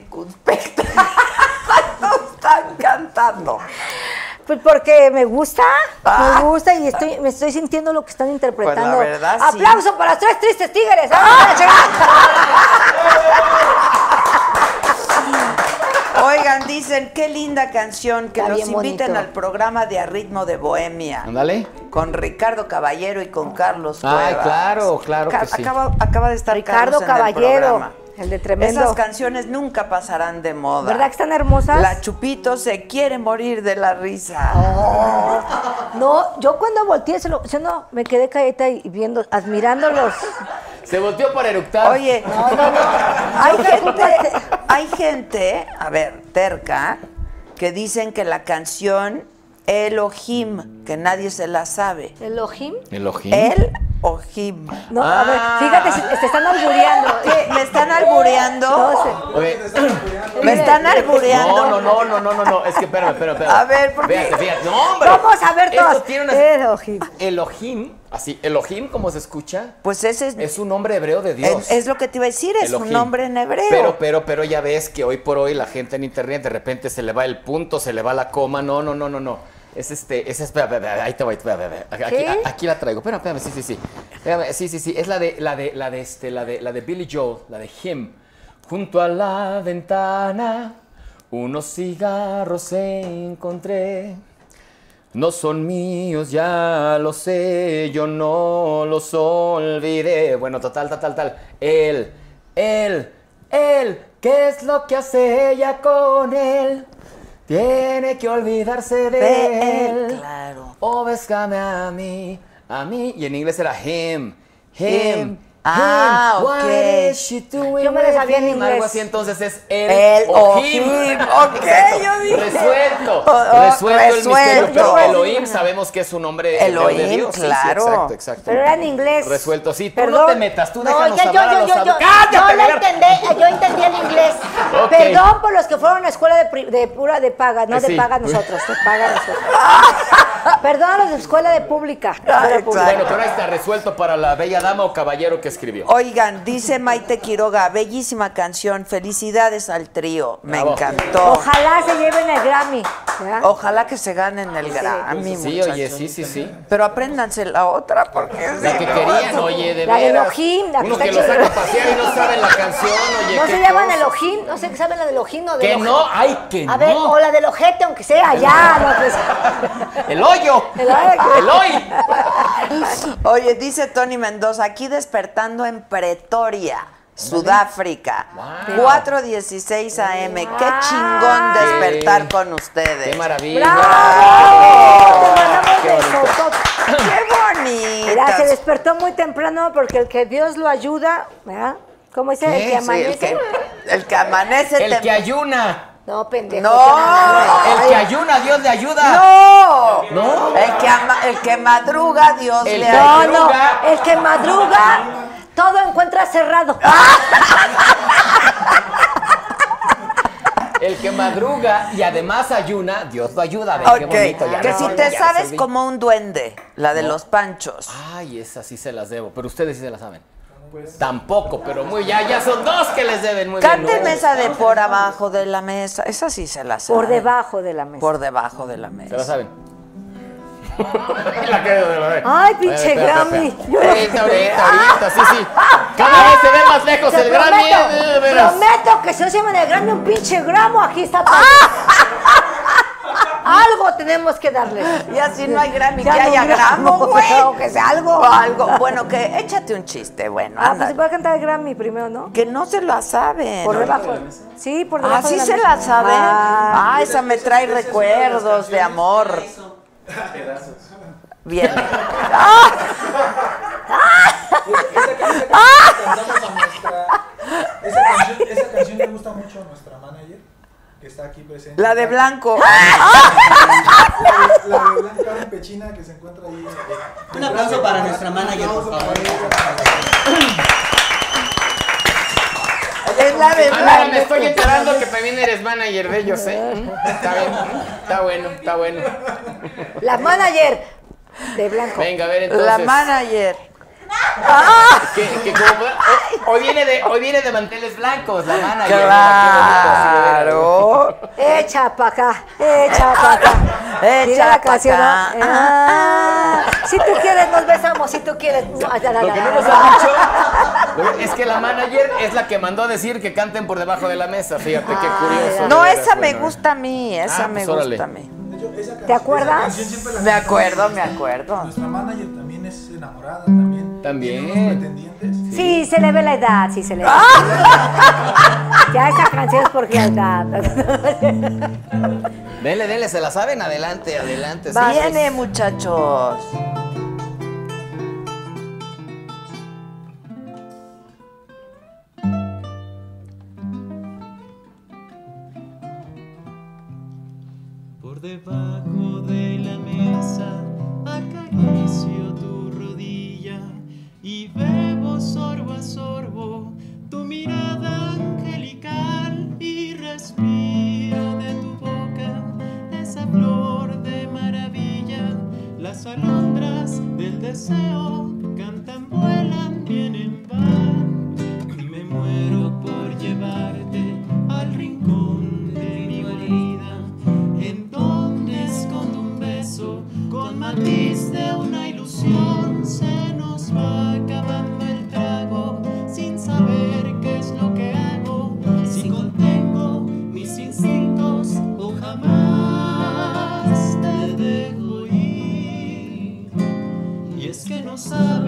circunspecta cuando están cantando? Pues porque me gusta, Ah. me gusta y estoy, me estoy sintiendo lo que están interpretando. Pues verdad, sí. Aplauso para los tres tristes tigres. ¡Ah! Oigan, dicen, qué linda canción, que Está los inviten bonito. al programa de A Ritmo de Bohemia. Ándale. Con Ricardo Caballero y con Carlos Ay, Cuevas. claro, claro que sí. Acaba, acaba de estar Ricardo Carlos en el Caballero, programa. El de tremendo. Esas canciones nunca pasarán de moda. ¿Verdad que están hermosas? La Chupito se quiere morir de la risa. Oh. No, yo cuando volteé, se lo, yo no, me quedé calleta y viendo, admirándolos. Se volteó para eructar. Oye, No, no, no. hay gente, hay gente, a ver, terca, que dicen que la canción Elohim, que nadie se la sabe. ¿Elohim? Elohim. El o Jim. No, a ver, Ah. fíjate, si te están albureando. ¿Qué? ¿Me están albureando? No. Oye, ¿Me están albureando? No, no, no, no, no, no, no, es que espérame, espérame, espérame. A ver, ¿por qué? Fíjate, fíjate. No, hombre. Vamos a ver todos. tiene una... Elohim. Elohim, así, Elohim, como se escucha, Pues ese es, es un nombre hebreo de Dios. es, es lo que te iba a decir, es un nombre en hebreo. Pero, pero, pero ya ves que hoy por hoy la gente en internet de repente se le va el punto, se le va la coma. No, no, no, no, no. Es este, es, espera, espera, ahí te voy, espera, espera. Aquí, a- aquí la traigo. Espera, espérame, sí, sí, sí. Espérame, sí, sí, sí. Es la de, la de, la de este, la de, la de Billy Joel, la de Him. Junto a la ventana, unos cigarros encontré. No son míos, ya lo sé, yo no los olvidé. Bueno, total, tal, tal, tal. Él, él, él, ¿qué es lo que hace ella con él? Tiene que olvidarse de De él. él, claro. Béscame a mí, a mí. Y en inglés era him, him. Him. Ah, him. What ok. is she doing Yo me la sabía en inglés. Algo así, entonces es él, Él o o him. him. Ok, Exacto. yo dije. Resuelto. Oh, resuelto el misterio. Pero Elohim sabemos que es un nombre hebreo de Elohim, Dios. Sí, sí, claro. exacto, exacto. Pero era en inglés. Resuelto, sí. Tú Perdón. no te metas, tú No, déjanos yo, hablar a yo, los yo, yo. ¡Cállate, yo, entendí, yo entendí el inglés. Ok. Perdón por los que fueron a escuela de, de pura de paga, no Eh, de sí. paga nosotros, de paga nosotros. Perdón a los de escuela de pública. Ah, escuela pública. Bueno, pero ahí está resuelto para la bella dama o caballero que escribió. Oigan, dice Maite Quiroga, bellísima canción, felicidades al trío, me Bravo. encantó. Ojalá se lleven el Grammy. Ojalá que se ganen el Grammy, Sí, muchachos. oye, sí, sí, sí. Pero apréndanse la otra porque La si que no, querían, oye, de La de veras. Elohim, la que Uno está que lo chida. saca a pasear y no saben la canción, oye. No se llaman. Elohim, no sé qué saben la de Elohim o de Que no, ay, que A ver, no. o la del ojete, aunque sea, ya. No, pues. El hoyo. El hoyo. El hoy. Oye, dice Tony Mendoza, aquí despertando en Pretoria, Sudáfrica. Wow. 4.16 AM. Qué chingón despertar Sí. con ustedes. Qué maravilla. ¡Bravo! Qué bonito. Mira, se despertó muy temprano porque el que Dios lo ayuda, ¿verdad? ¿Cómo dice? El que Sí, el amanece. el, que, el que amanece El tem- que ayuna. No, pendejo. No. El que ayuna, Dios le ayuda. ¡No! No. El que, ama- el que madruga, Dios El le que No, ayuda. no. madruga. El que madruga, todo encuentra cerrado. El que madruga y además ayuna, Dios lo ayuda. Ven, qué bonito. ya que no, si te sabes como un duende, la de No. los panchos. Ay, esas sí se las debo, pero ustedes sí se las saben. Tampoco, pero muy ya, ya son dos que les deben muy Cánteme bien. esa de por abajo de la mesa. Esa sí se la sabe. Por debajo de la mesa. Por debajo de la Se la mesa. saben. la que de la Ay, pinche Grammy. Ahorita, ahorita, ahorita, sí, sí. Cada vez se ve más lejos Te el Grammy. prometo que si no se llama el Grammy un pinche gramo, aquí está todo. Algo tenemos que darle. Y así no hay Grammy, Ya que no haya gramo, gramo, güey. o que sea algo. O algo. Bueno, que échate un chiste, bueno, Ah, pues voy a cantar el Grammy primero, ¿no? Que no se la saben. Por debajo. Sí, por debajo. Ah, sí de se mesa. la saben. Ah, Ah, esa me trae recuerdos de amor. Bien. Esa canción, esa canción le gusta mucho a nuestra manager, que está aquí presente. La de blanco. La de Blanca Karen Pechina que se encuentra ahí. eh, Un aplauso para nuestra manager, por favor. Es la de blanco. me estoy enterando que también eres manager de ellos, ¿eh? Está bien, está bueno, está bueno. La manager de Blanco. Venga, a ver entonces. La manager. Que, que como, hoy- hoy, viene de, hoy viene de manteles blancos, la mana. Claro. Echa pa' acá, echa pa' acá. Echa la pa' canción, acá. Ah, si tú quieres, nos besamos. Si tú quieres. Lo que no nos ha dicho lo- es que la manager es la que mandó a decir que canten por debajo de la mesa. Fíjate qué curioso. No, esa me bueno. gusta a mí, esa Ah, me pues, órale. gusta a mí. ¿Te acuerdas? canción siempre la Me acuerdo, me acuerdo. Nuestra manager también es enamorada, también. También. Pretendientes. Sí, se le ve la edad, sí se le ve. ya esa canción es porque la edad. Denle, denle, se la saben. Adelante, adelante. sí. Viene, muchachos. Debajo de la mesa acaricio tu rodilla y bebo sorbo a sorbo tu mirada angelical y respiro de tu boca esa flor de maravilla. Las alondras del deseo cantan, vuelan, vienen, van es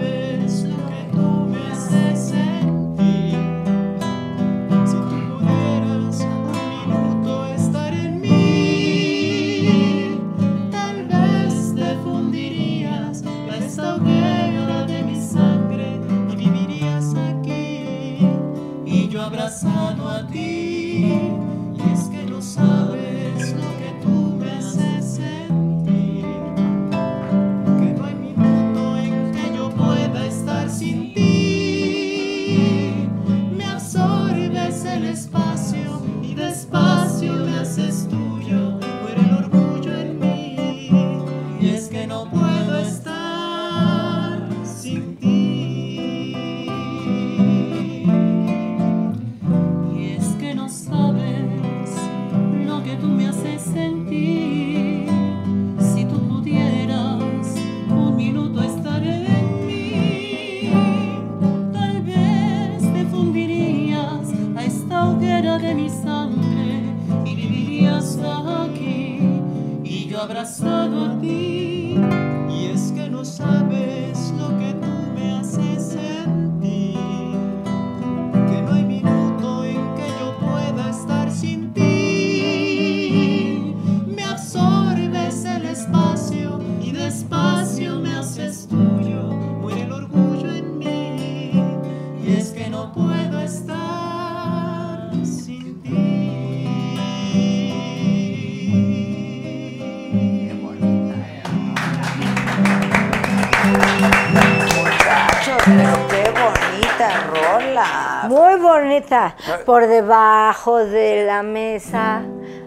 bonita. Por debajo de la mesa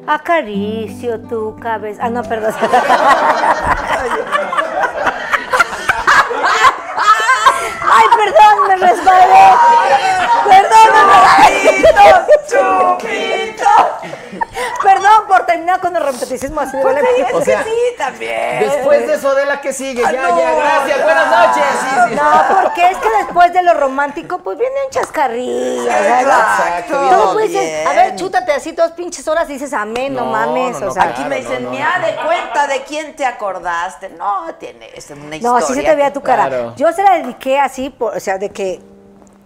acaricio tu cabeza. Ah, no, perdón. por terminar con el romanticismo así de vale. Es O que sí, también. Después de eso, de la que sigue, ya, no, ya, gracias, buenas noches. Sí, sí. No, porque es que después de lo romántico, pues viene un chascarrillo. Exacto. Bien. no puedes decir, a ver, chútate así dos pinches horas y dices amén, no, No, mames. no, no, o sea, Aquí Claro, me dicen, no, no, me no. ha de cuenta de quién te acordaste. No, tiene es una historia. No, así se te veía tu cara. Claro. Yo se la dediqué así, por- o sea, de que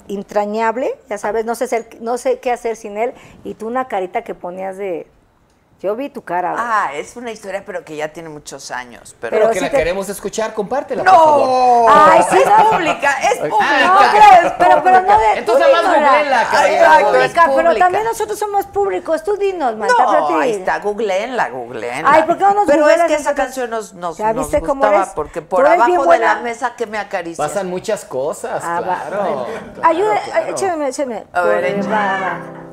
entrañable, ya sabes, no sé, ser- no sé qué hacer sin él, y tú una carita que ponías de... Yo vi tu cara. Ah, es una historia, pero que ya tiene muchos años. Pero, que la te- queremos escuchar, compártela, por favor. no, Ay, sí, es pública, es pública. No, pero, pero, pero no de Entonces, más. Exacto, pública, pero también nosotros somos públicos, tú dinos, Marta, No, ahí está, googleenla, googleenla. Ay, ¿por qué no nos Pero es que esa canción nos, nos, ¿Ya nos viste cómo gustaba eres? porque por abajo de la mesa que me acaricia. Pasan muchas cosas, Ah, claro. Ayuda, claro. échame, échame. A ver,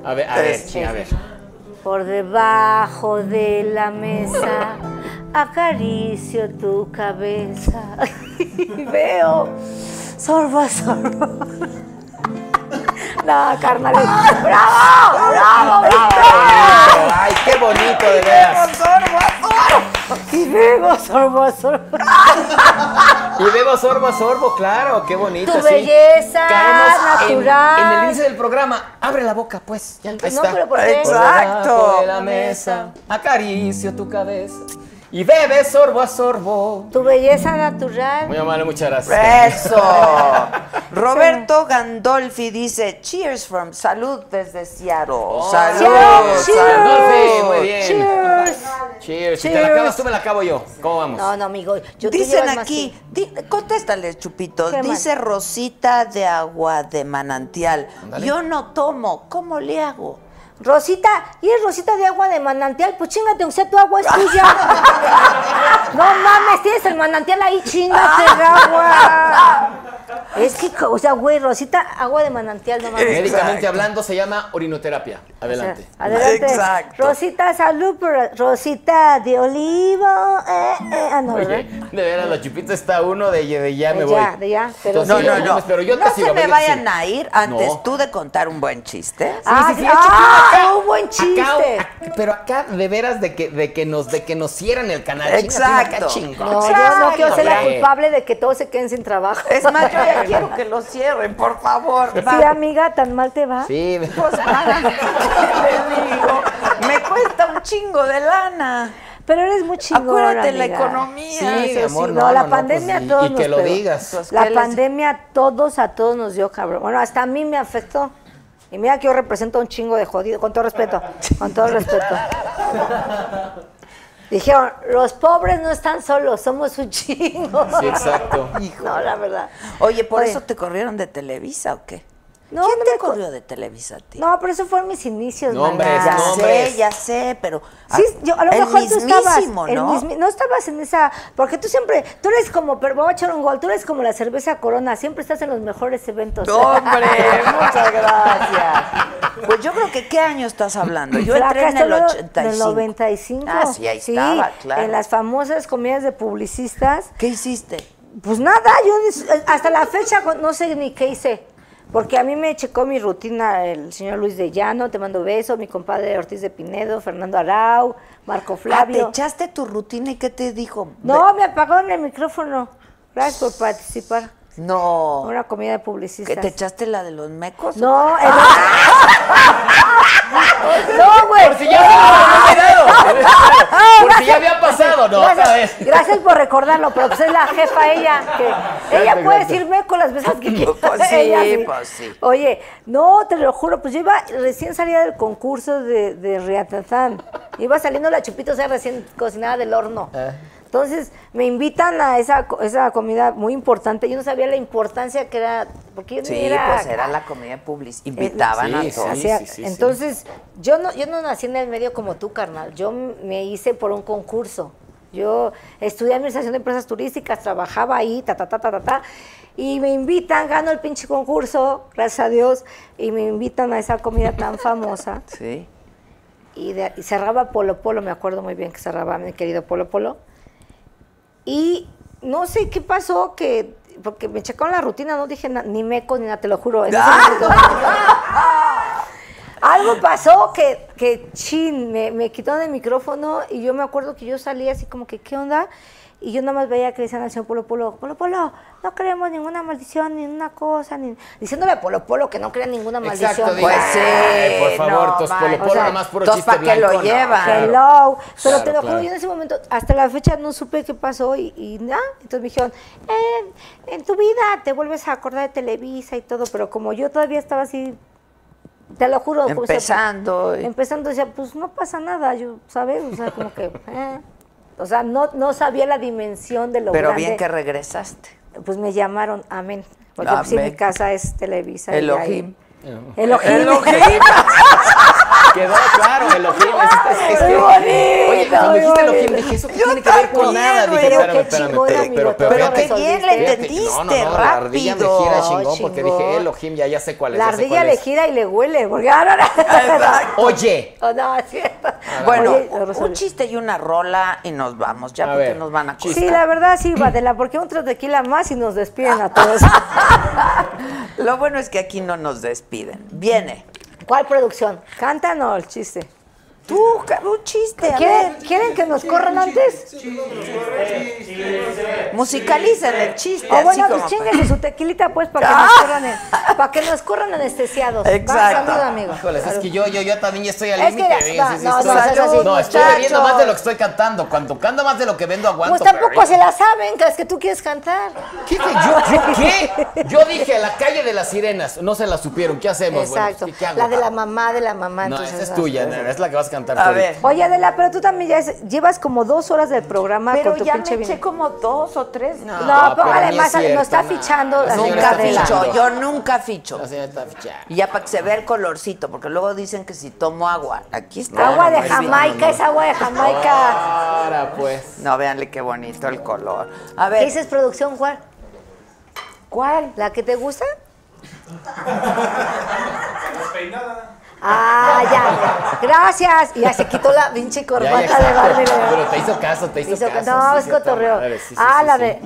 A ver, a ver, Sí. sí, a ver. Por debajo de la mesa acaricio tu cabeza y veo sorbo, sorbo. No, carnal. ¡Bravo! ¡Bravo, bravo! Ay, qué bonito, de veras. Y bebo, sorbo, sorbo. Y bebo sorbo a sorbo, claro, qué bonito. Tu sí. belleza Caemos natural. En, el inicio del programa, abre la boca, pues. Ya, ahí No, está. pero ¿por qué? Por debajo de la mesa, acaricio tu cabeza y bebe sorbo a sorbo. Tu belleza natural. Muy amable, muchas gracias. Eso. Roberto Gandolfi dice, cheers from salud desde Seattle. salud. Cheers, cheers. Gandolfi, muy bien. Cheers. Cheers. Si te la acabas tú, me la acabo yo. ¿Cómo vamos? No, no, amigo. Yo Dicen aquí, di- contéstale, Chupito. Dice Rosita de agua de manantial. Ándale. Yo no tomo, ¿cómo le hago? Rosita, y es Rosita de agua de manantial, pues chingate, usted tu agua es tuya. no mames, tienes el manantial ahí, chingate el agua. Es que, o sea, güey, Rosita, agua de manantial, no mames. Médicamente hablando, se llama orinoterapia. Adelante. O sea, adelante. Exacto. Rosita, salud, por- Rosita de olivo. Eh, eh, ah, no, Oye, ¿verdad? de veras, la chupita está uno de, de ya me De voy. ya, de ya, pero Entonces. No, no, yo no. me espero, yo te no sigo, se me vayan a ir antes No. tú de contar un buen chiste. Ah, sí, sí, ah, acá- un buen chiste. acá- pero acá de veras de que, de que nos de que nos cierran el canal. Exacto. acá, chingón. No, yo no quiero ser la culpable de que todos se queden sin trabajo. Es más, yo ya quiero que lo cierren, por favor. Sí, Va. amiga, tan mal te va. Sí, Pues ¿qué te digo? Me cuesta un chingo de lana. Pero eres muy chingona, Acuérdate la amiga. economía. Sí, Eso amor, sí. no, No, la no, no, pandemia pues, y- a todos y que nos lo pegó. digas. Pues, La ¿qué les- pandemia a todos, a todos nos dio cabrón. Bueno, hasta a mí me afectó. Y mira que yo represento a un chingo de jodido, con todo respeto, con todo respeto. Dijeron, los pobres no están solos, somos un chingo. Sí, exacto. No, la verdad. Oye, ¿por Oye. eso te corrieron de Televisa o qué? No, ¿Quién no te corrió de Televisa a ti? No, pero eso fueron mis inicios, No, hombre, ya no, sé, ya sé, pero Sí, yo, a lo el mejor tú estabas. mismísimo, el ¿no? mismi- no estabas en esa. Porque tú siempre. Tú eres como. Pero voy a echar un gol. Tú eres como la cerveza Corona. Siempre estás en los mejores eventos. Hombre, muchas gracias. Pues yo creo que ¿qué año estás hablando? Yo entré en el esto lo- 85. Del 95. Ah, sí, ahí estaba, claro. En las famosas comidas de publicistas. ¿Qué hiciste? Pues nada, yo ni- hasta la fecha no sé ni qué hice. Porque a mí me checó mi rutina el señor Luis de Llano, te mando besos, mi compadre Ortiz de Pinedo, Fernando Arau, Marco Ah, ¿te Flavio. echaste tu rutina y qué te dijo? No, me apagaron el micrófono. Gracias por participar. No. Una comida de publicistas. ¿Que te echaste la de los mecos? No, el- no, güey. Por si ya se me había olvidado. Por si ya había pasado, no, otra Gracias, vez. gracias por recordarlo, pero pues es la jefa ella, que ella puede exacto. decirme con las veces que quiera. Pues sí, Ella pues sí. Oye, no, te lo juro, pues yo iba recién salida del concurso de, de Riatatán. Iba saliendo la chupita, o sea, recién cocinada del horno. Ah. Entonces me invitan a esa, esa comida muy importante. Yo no sabía la importancia que era, porque yo Sí, era pues era la comida public. Invitaban Sí, a todos. Hacía- sí, sí. Entonces, yo no, yo no nací en el medio como tú, carnal. Yo me hice por un concurso. Yo estudié administración de empresas turísticas, trabajaba ahí, ta, ta, ta, ta, ta, ta. Y me invitan, gano el pinche concurso, gracias a Dios, y me invitan a esa comida tan famosa. Sí. Y, de- y cerraba Polo Polo, me acuerdo muy bien que cerraba mi querido Polo Polo. Y no sé qué pasó, que porque me checaron la rutina, no dije na- ni meco ni nada, te lo juro. momento. Algo pasó que, que chin, me, me quitaron el micrófono y yo me acuerdo que yo salí así como que, ¿qué onda? Y yo nada más veía que decían al señor Polo Polo, Polo Polo, no queremos ninguna maldición, ni una cosa, ni... Diciéndole a Polo Polo que no crea ninguna maldición. Exacto, Pues sí, "Ay, por favor, no tos manches. polo O polo, sea, nomás puro chiste ¿para qué lo no, llevan? claro. Hello. Pero Claro, te lo juro, claro. yo en ese momento, hasta la fecha no supe qué pasó y, y nada. Entonces me dijeron, "Eh, en tu vida te vuelves a acordar de Televisa y todo, pero como yo todavía estaba así, te lo juro. pues, Empezando. empezando, decía, pues no pasa nada, yo, ¿sabes? O sea, como que, eh. O sea, no, no sabía la dimensión de lo Pero grande. bien que regresaste. Pues me llamaron, amén. Porque pues, sí, Amén. mi casa es Televisa. y Elohim. ahí- Elohim. Quedó claro, Elohim. Es, es- que-. Oye, Cuando dijiste Elohim dije, ¿eso qué tiene que ver con nada? Dije, Pero espérame, qué espérame, chingón, pero, amigo, pero, pero, qué bien le entendiste, No, no, no, la ardilla me rápido. gira chingón porque dije Elohim, ya, ya sé cuál es. La ardilla le es. gira y le huele, porque ahora. Oye, Oh, no, es cierto. Bueno, Oye, lo resolví. un chiste y una rola y nos vamos, ya A porque ver, nos van a Sí, costar. la verdad sí, Badela, porque otro tequila más y nos despiden a todos. Lo bueno es que aquí no nos despiden. Viene. ¿Cuál producción? ¿Cantan o el chiste? Tú, un chiste, a ¿Quieren, ver. ¿Quieren que nos corran antes? Musicalicen el chiste. O bueno, pues chinguense su tequilita, pues, para que nos corran, en- para que nos corran anestesiados. Va, Exacto. salud, amigo. híjoles, es que yo, yo, yo también ya estoy al Es que límite. sí, no, estoy- no, no, estoy bebiendo más de lo que estoy cantando. Cuando canto más de lo que vendo, aguanto. Pues tampoco pero- se la saben, que es que tú quieres cantar. ¿Qué, te- yo, yo qué? Yo dije, la calle de las sirenas. No se la supieron. ¿Qué hacemos? Bueno, Exacto. ¿qué- qué hago? la de la mamá de la mamá. No, entonces, esa es tuya, es la que vas a cantar A tú ver. ahorita. Oye, Adela, pero tú también ya es- llevas como dos horas del programa Pero con tu ya pinche me vino. eché como dos o tres. No, pero póngale ni más, es cierto, nos está no. fichando. La así, señora Nunca está Adela. ficho, yo nunca ficho. La señora está fichada. Y ya para que se vea el colorcito, porque luego dicen que si tomo agua, aquí está. Agua de Jamaica, no, no. es agua de Jamaica. Ahora pues. No, véanle qué bonito el color. A ¿Qué ver, dices, producción? ¿Cuál? ¿cuál? ¿La que te gusta? Ah, ya. Gracias. Y ya se quitó la pinche corbata ya, de. Barbie. Pero te hizo caso, te hizo, Hizo- caso. no, sí, es cotorreo. madre, sí, sí, ah, sí, la sí. de.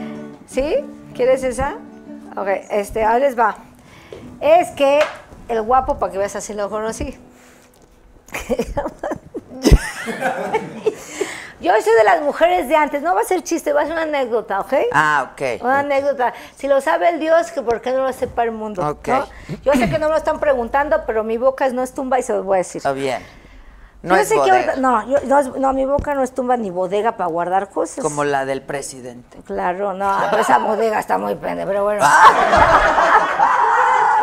¿Sí? ¿Quieres esa? Ok, este, ahí les va. Es que el guapo, para que veas así lo conocí. Yo soy de las mujeres de antes, no va a ser chiste, va a ser una anécdota, ¿ok? Ah, ok. Una anécdota. Si lo sabe el Dios, que ¿por qué no lo sepa el mundo? Ok. ¿no? Yo sé que no me lo están preguntando, pero mi boca es- no es tumba y se los voy a decir. Está bien. No Yo es sé bodega, no, yo- no, no, mi boca no es tumba ni bodega para guardar cosas. como la del presidente. Claro, no, pero esa bodega está muy pende, pero bueno.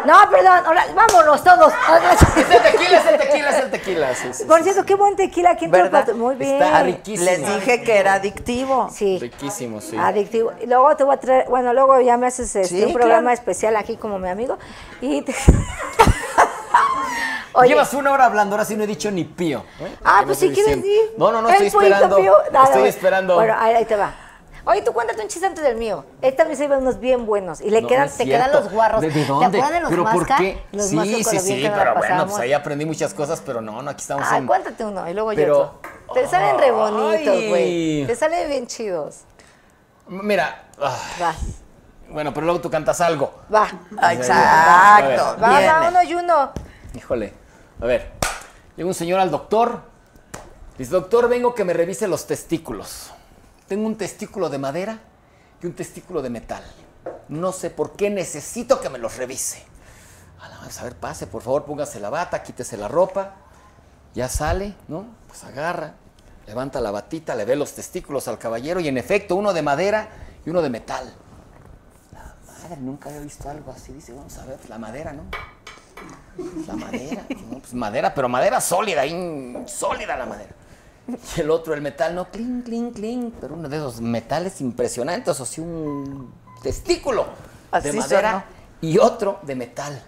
No, perdón, ahora vámonos todos. Es el tequila, es el tequila, es el tequila. Sí, sí, Por sí. cierto, qué buen tequila. ¿Quién te lo ¿Verdad? pat- Muy bien. Está riquísimo. Les dije que era adictivo. Sí. Riquísimo, sí. Adictivo. Y luego te voy a traer, bueno, luego ya me haces este, Sí, un programa claro. especial aquí como mi amigo. Y te- Oye, Llevas una hora hablando, ahora sí no he dicho ni pío. ¿eh? ah, pues si quieres diciendo. ir. No, no, no, estoy esperando. pío. Dale, estoy esperando. Bueno, ahí, ahí te va. Oye, tú cuéntate un chiste antes del mío. Él también se ve unos bien buenos. Y le No, quedan, te quedan los guarros. ¿De, de ¿Te dónde? acuerdas de los ¿Pero por masca? qué? Los sí, masca sí, sí, pero bueno, pues ahí aprendí muchas cosas, pero no, no, aquí estamos en... cuéntate uno y luego yo otro. Te salen re bonitos, güey. Te salen bien chidos. Mira, ah, Va, bueno, pero luego tú cantas algo. va. Ah, Exacto. Va, va, uno y uno. Híjole, a ver, llega un señor al doctor, dice, doctor, vengo que me revise los testículos. Tengo un testículo de madera y un testículo de metal. No sé por qué necesito que me los revise. A la a ver, pase, por favor, póngase la bata, quítese la ropa. Ya sale, ¿no? Pues agarra, levanta la batita, le ve los testículos al caballero y en efecto, uno de madera y uno de metal. La madre, nunca había visto algo así. Dice, vamos a ver, la madera, ¿no? La madera, ¿no? Pues madera, pero madera sólida, sólida la madera. Y el otro, el metal, no, clink, clink, clink, pero uno de esos metales impresionantes, o sea, un testículo Así de madera y otro de metal.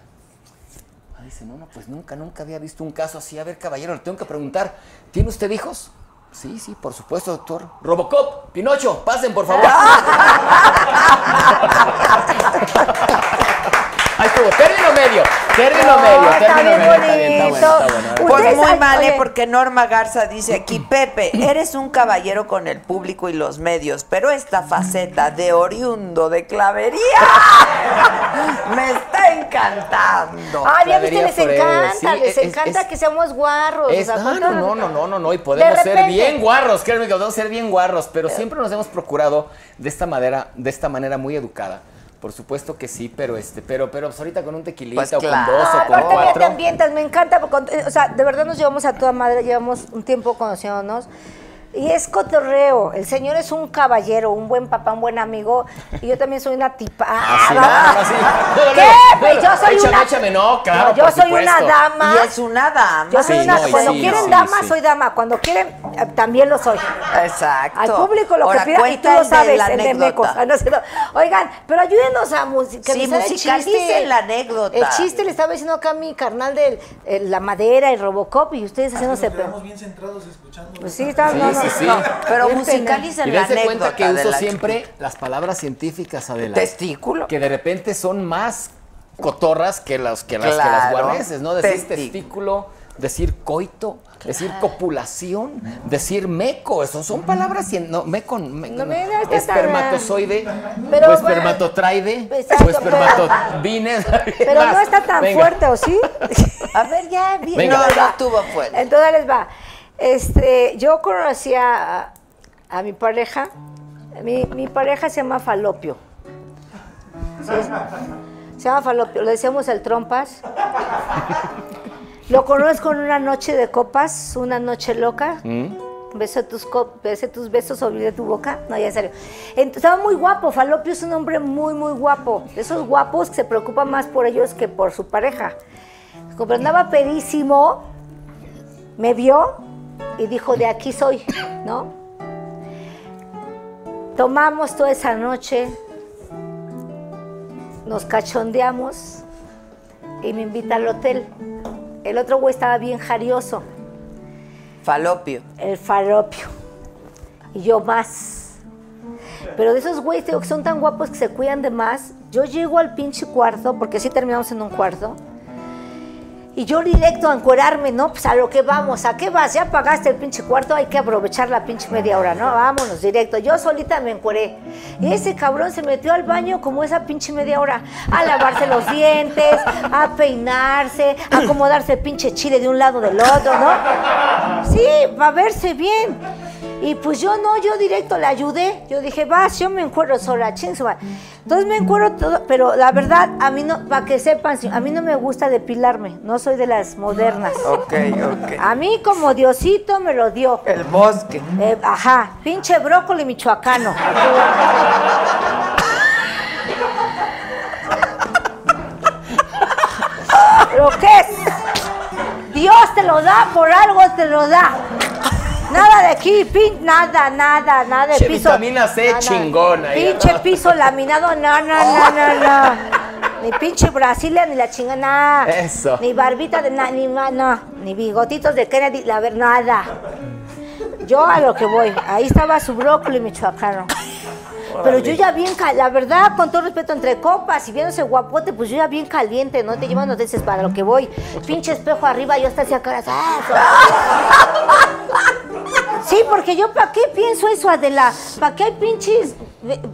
Ah, dice, no, no, pues nunca, nunca había visto un caso así. A ver, caballero, le tengo que preguntar, ¿tiene usted hijos? Sí, sí, por supuesto, doctor. Robocop, Pinocho, pasen, por favor. Término medio, término No, medio, está término bien medio. Está bien, está bueno, está bonito. bueno. Pues muy mal, ¿eh? oye. porque Norma Garza dice aquí, Pepe, eres un caballero con el público y los medios, pero esta faceta de oriundo de clavería me está encantando. Ah, ya viste, les encanta, sí, les es- encanta es- que seamos guarros. Es- o sea, ah, con no, no, no, no, no, no, y podemos De ser bien guarros, créanme que podemos ser bien guarros, pero siempre nos hemos procurado de esta manera, de esta manera muy educada. Por supuesto que sí, pero este, pero, pero pues ahorita con un tequilita Pues o claro. con dos o Ah, con te cuatro. ambientas, me encanta. porque, o sea, de verdad nos llevamos a toda madre, llevamos un tiempo conociéndonos. Y es cotorreo. El señor es un caballero, un buen papá, un buen amigo. Y yo también soy una tipa. Ah, sí. Luego, ¿Qué? Pues yo soy échame, una. échame, no, claro, No, yo por soy una dama. Y es una dama. Yo soy Sí, una. no, cuando sí, quieren dama, sí. soy dama. Cuando quieren, eh, también lo soy. Exacto. Al público lo Ahora, que pida y tú lo sabes, la el de mecos. anécdota. Ah, no. Oigan, pero ayúdenos a music- Sí, musicalicen chiste. la anécdota. El chiste le estaba diciendo acá a mi carnal de la madera, el Robocop, y ustedes haciéndose... Quedamos bien centrados escuchando. Pues sí, está, Sí, no, no. sí, que sí. No, pero Y la anécdota cuenta que uso la siempre las palabras científicas, Adela. Testículo. Que de repente son más cotorras que las que las, que las Claro. guarneses, ¿no? Decir testículo, decir coito, decir copulación, decir meco, eso son palabras no, meco, me- No, me- no está tan- espermatozoide, Pero, o espermatotraide, exacto, o espermatovine. Pero no está tan fuerte, ¿o sí? A ver, ya, bien. Venga. No, no tuvo fuerte. Entonces les va. Este, yo conocí a, a mi pareja. Mi, mi pareja se llama Falopio. Sí, se llama Falopio. Le decíamos el trompas. Lo conozco en una noche de copas, una noche loca. Beso tus, co- besé tus besos sobre tu boca. No, ya en serio. Ent- Estaba muy guapo. Falopio es un hombre muy, muy guapo. De esos guapos que se preocupan más por ellos que por su pareja. Como andaba pedísimo, me vio y dijo, de aquí soy, ¿no? Tomamos toda esa noche, nos cachondeamos y me invita al hotel. El otro güey estaba bien jarioso, Falopio. el faropio. Y yo más. Pero de esos güeyes, digo, que son tan guapos que se cuidan de más, yo llego al pinche cuarto, porque sí terminamos en un cuarto, y yo directo a encuerarme, ¿no? Pues a lo que vamos, ¿a qué vas? Ya pagaste el pinche cuarto, hay que aprovechar la pinche media hora, ¿no? Vámonos, directo. Yo solita me encueré. Y ese cabrón se metió al baño como esa pinche media hora, a lavarse los dientes, a peinarse, a acomodarse el pinche chile de un lado del otro, ¿no? Sí, va a verse bien. Y pues yo no, yo directo le ayudé. Yo dije, vas, yo me encuero sola, ching su madre". Entonces me encuero todo, pero la verdad, a mí no, para que sepan, a mí no me gusta depilarme, no soy de las modernas. Ok, ok. A mí como Diosito me lo dio. El bosque. Eh, ajá, pinche brócoli michoacano. ¿Pero qué es? Dios te lo da, por algo te lo da. Nada de aquí, pin, nada, nada, nada de Che, piso. vitamina C nada. chingona. Pinche piso laminado, no, no, no, no, no. Ni pinche Brasilia, ni la chingada, nada. Eso. Ni barbita de nada, ni no. Ni bigotitos de Kennedy, la ver, nada. Yo a lo que voy, ahí estaba su brócoli michoacano. Pero yo ya bien, la verdad, con todo respeto, entre copas y viéndose guapote, pues yo ya bien caliente, ¿no? Te llevan noticias para lo que voy. Pinche espejo arriba, yo hasta hacía caras. ¡ah! Sí, porque yo, ¿para qué pienso eso, Adela? ¿Para qué hay pinches,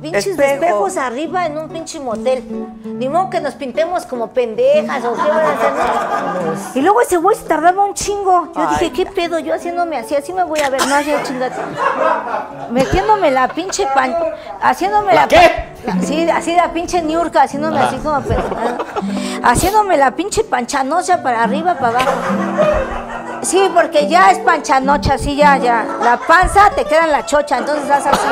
pinches Espejo. arriba en un pinche motel? Ni modo que nos pintemos como pendejas o qué van a hacer. Y luego ese güey se tardaba un chingo. Yo Ay, dije, ¿qué pedo? Yo haciéndome así, así me voy a ver, no así chingate. Metiéndome la pinche pan... Haciéndome ¿La la... qué? La- sí, así la pinche niurca, haciéndome así como... pendejada. Haciéndome la pinche panchanocha para arriba, para abajo. Sí, porque ya es panchanocha, así ya, ya. La panza te queda en la chocha, entonces das así.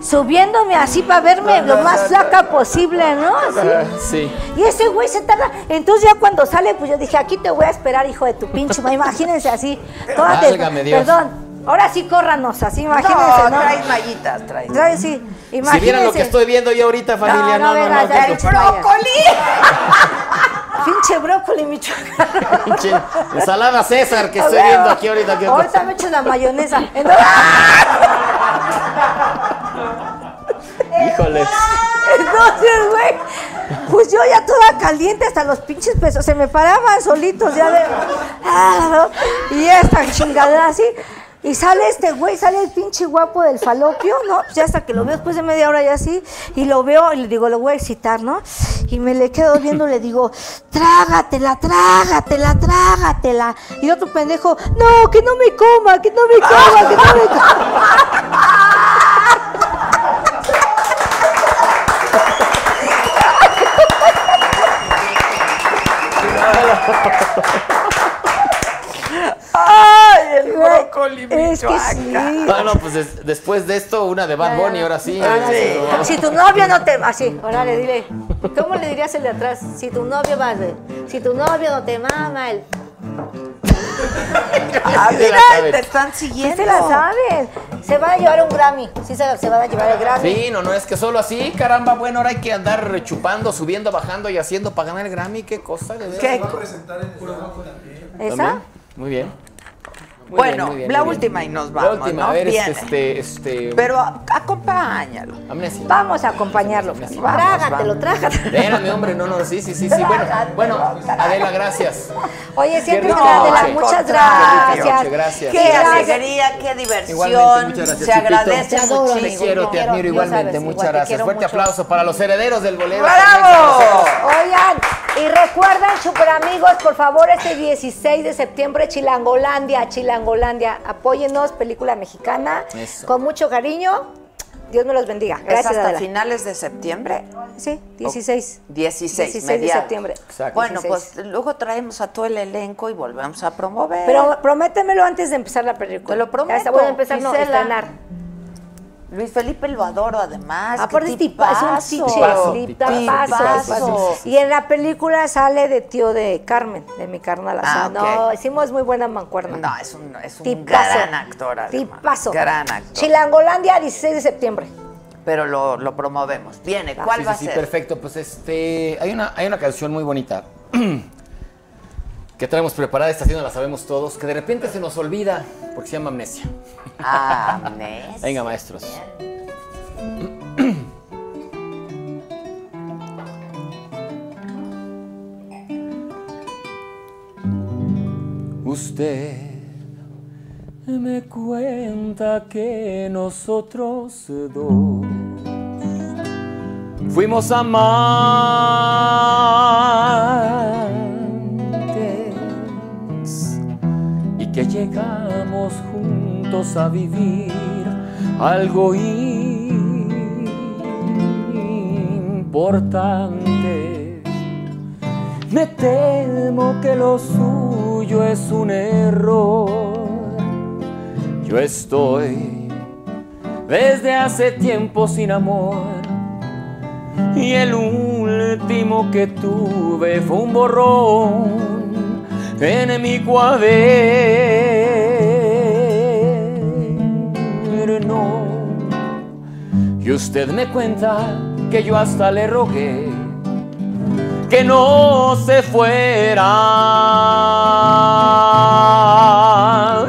Subiéndome así para verme lo más flaca posible, ¿no? Así. Sí. Y ese güey se tarda. Entonces ya cuando sale, pues yo dije, aquí te voy a esperar, hijo de tu pinche. Imagínense así. Válgame Dios. Perdón. Ahora sí córranos, así, imagínense, no, ¿no? traes mallitas, traes. Trae, sí. Imagínense. Si vieran lo que estoy viendo yo ahorita, familia, no, no, no, no. venga, ya, qué el co- brócoli. Pinche brócoli, michoacano. pinche ensalada César que estoy viendo aquí ahorita. ¿qué Ahorita me echo la mayonesa. Entonces, Híjole. entonces, güey, pues yo ya toda caliente, hasta los pinches pesos se me paraban solitos ya de. Ah, ¿no? Y esta chingadera así. Y sale este güey, sale el pinche guapo del falopio, ¿no? Ya hasta que lo veo después de media hora ya así, y lo veo y le digo, lo voy a excitar, ¿no? Y me le quedo viendo, le digo, trágatela, trágatela, trágatela. Y otro pendejo, no, que no me coma, que no me coma, que no me coma. ¡Ay, el brócoli Es que sí. Bueno, pues des- después de esto, una de Bad Bunny, ahora sí. Ahora sí. Si tu novio no te... Así, órale, dile. ¿Cómo le dirías el de atrás? Si tu novio va de... Si tu novio no te mama, el... Ah, mira, te están Sí siguiendo. se la saben. Se van a llevar un Grammy. Sí se, se van a llevar el Grammy. Sí, no, no es que solo así, caramba, bueno, ahora hay que andar chupando, subiendo, bajando y haciendo para ganar el Grammy, qué cosa, de. ¿Qué? Va. ¿Esa? También. Muy bien. Muy bueno, bien, bien, la bien. última y nos La vamos, última, ¿no? a ver, Viene. este, este, Pero acompáñalo. amnesia. Vamos a acompañarlo. Vamos, Trágatelo, trágatelo. Espérame, hombre, no, no, sí, sí, sí, sí. Bueno, bueno, Adela, gracias. Oye, siempre es Adela, muchas gracias. gracias. Qué alegría, qué diversión. Muchas gracias. Se agradece muchísimo. Te quiero, te admiro igualmente. Muchas gracias. Fuerte aplauso para los herederos del bolero. ¡Bravo! Oigan, y recuerden, super amigos, por favor, este 16 de septiembre, Chilangolandia, Chilangolandia, apóyennos, película mexicana, Eso. con mucho cariño. Dios me los bendiga. ¿Es Gracias, hasta Adela. finales de septiembre? Sí, 16. 16, 16 de septiembre. Exacto. Bueno, 16. pues luego traemos a todo el elenco y volvemos a promover. Pero prométemelo antes de empezar la película. Te lo prometo, Ya está, voy a empezar no, estrenar. Luis Felipe lo adoro además. Aparte es tipa, es un tipazo. tiche, Tipazo, tipazo. tipazo. Y en la película sale de tío de Carmen, de mi carnal. O sea, Ah. No, hicimos muy buena mancuerna. No, es un, es un Tipazo. gran actor además. Tipazo. Gran actor. Chilangolandia, 16 de septiembre. Pero lo, lo promovemos. Viene, ¿cuál Sí, va sí, sí, a ser? perfecto. Pues este, hay una, hay una canción muy bonita que traemos preparada, esta no la sabemos todos, que de repente se nos olvida porque se llama Amnesia. Ah, Amnesia. Venga, maestros. Usted me cuenta que nosotros dos fuimos amantes que llegamos juntos a vivir algo importante. Me temo que lo suyo es un error. Yo estoy desde hace tiempo sin amor. Y el último que tuve fue un borrón en mi cuaderno. Y usted me cuenta que yo hasta le rogué que no se fuera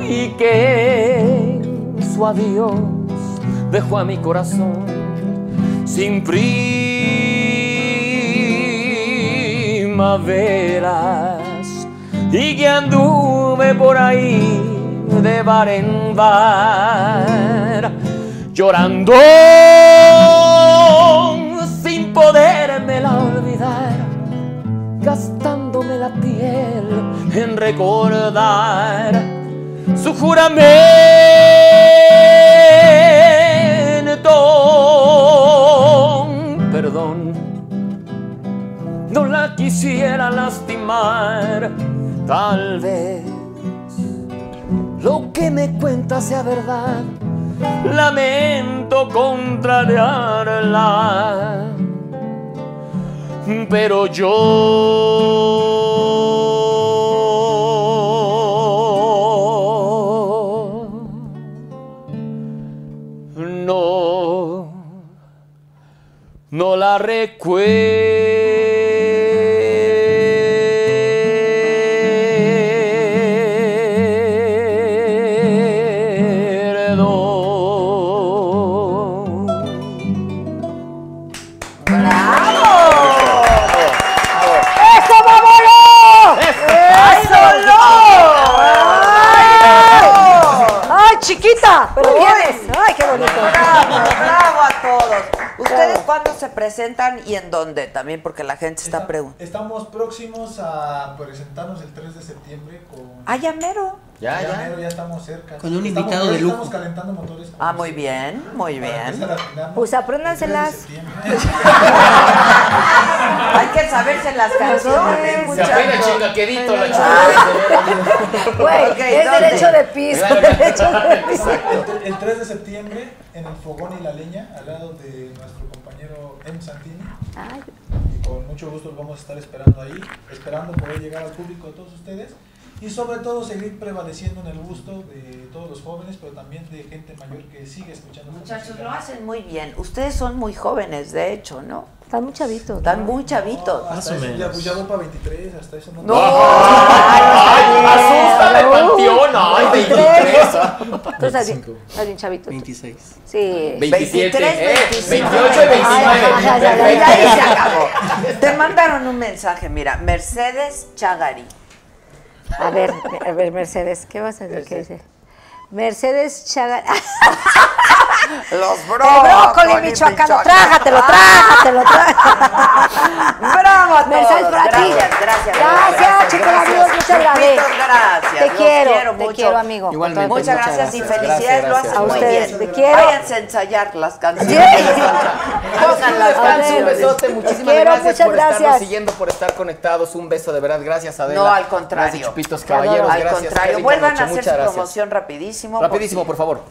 y que su adiós dejó a mi corazón sin primaveras y que anduve por ahí de bar en bar llorando sin podérmela olvidar gastándome la piel en recordar su juramento. Perdón, no la quisiera lastimar, tal vez lo que me cuenta sea verdad. Lamento contrariarla pero yo no no la recuerdo. ¡Ay, chiquita! Pero Uy. vienes. ¡Ay, qué bonito! Bravo, bravo a todos. ¿Ustedes cuándo se presentan y en dónde? También porque la gente está Está- preguntando. Estamos próximos a presentarnos el 3 de septiembre con... Ah, ya mero. Ya, ya, ya. mero, ya estamos cerca. Con un Estamos- invitado de lujo. Estamos calentando motores. Ah, muy bien, muy bien. a Pues el apréndanselas. 3 de septiembre. Hay que saberse las canciones. Se apeina muchachos. chingaquedito la chica. Güey, es ¿dónde? derecho de piso, derecho de piso. El, el 3 de septiembre en el Fogón y la Leña, al lado de nuestro compañero M. Santini. Y con mucho gusto los vamos a estar esperando ahí, esperando poder llegar al público de todos ustedes y sobre todo seguir prevaleciendo en el gusto de todos los jóvenes, pero también de gente mayor que sigue escuchando. Muchachos, lo hacen muy bien. Ustedes son muy jóvenes, de hecho, ¿no? Están muy chavitos. Están muy chavitos. Hasta Más o eso, ya, menos. pues ya voy para 23, hasta eso no. No. ¡Ay, asústame, panteón! ¡Ay, 23! Tú estás bien, estás bien chavito. tú. 26. Sí. 27, 23, ¿eh? 25. 28 y 29. Ay, ay, ay, ay, Y ahí se acabó. Te mandaron un mensaje, mira, Mercedes Chagari. A ver, a ver, Mercedes, ¿qué vas a decir? ¿Qué dice? Mercedes Chaga. Los El brócoli, brócoli michoacano, trágatelo, trágatelo, trágatelo. Bravo a ti. Gracias, gracias. Gracias, chicos, amigos, muchas gracias. Chupitos, gracias. Te Los quiero, te quiero, amigo. Igualmente. Muchas Muchas gracias y felicidades, Gracias, lo haces gracias. muy A ustedes, bien. te quiero. Váyanse a ensayar las canciones. Pongan las canciones. muchísimas quiero, gracias muchas por estarnos gracias. siguiendo, por estar conectados. Un beso de verdad, gracias Adela. No, al contrario. Gracias, Chupitos. Caballeros, Al contrario, vuelvan a hacer su promoción rapidísimo. Rapidísimo, por favor.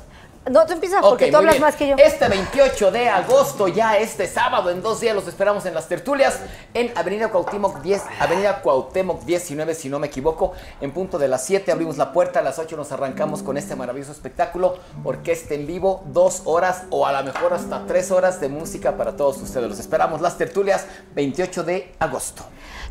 No, tú empiezas porque tú hablas bien. más que yo. Este 28 de agosto, ya este sábado, en dos días, los esperamos en las tertulias en Avenida Cuauhtémoc 10, Avenida Cuauhtémoc 19, si no me equivoco. En punto de las 7 abrimos la puerta, a las 8 nos arrancamos con este maravilloso espectáculo, orquesta en vivo, dos horas o a lo mejor hasta tres horas de música para todos ustedes. Los esperamos, las tertulias, 28 de agosto.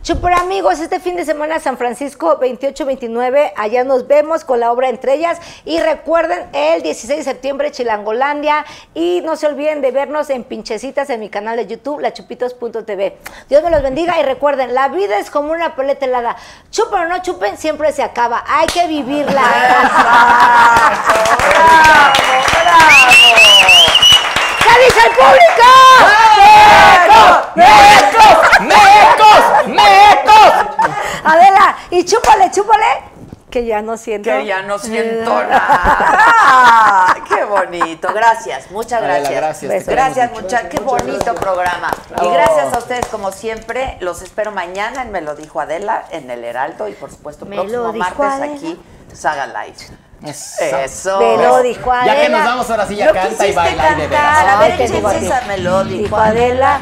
Super amigos, este fin de semana San Francisco 28-29, allá nos vemos con la obra Entre ellas. Y recuerden el 16 de septiembre Chilangolandia. Y no se olviden de vernos en Pinchecitas en mi canal de YouTube, lachupitos.tv. Dios me los bendiga y recuerden, la vida es como una pelota helada, chupen o no chupen, siempre se acaba, hay que vivirla. ¿Qué dice el público? ¡Mecos! ¡Mecos! ¡Mecos! Adela, y chúpale, chúpale, que ya no siento. Que ya no siento nada. ¡Qué bonito! Gracias, muchas Adela, gracias. gracias, Gracias, muchachos. Qué bonito programa. Y gracias a ustedes, como siempre. Los espero mañana en Me lo dijo Adela, en El Heraldo. Y por supuesto, Me próximo martes Adela. aquí, Saga Live. Eso. Eso. Me lo dijo Ya que Adela. nos vamos ahora sí, ya canta y baila y de veras. cantar. A Ay, ver, te digo a échense esa me lo dijo Dijo Adela.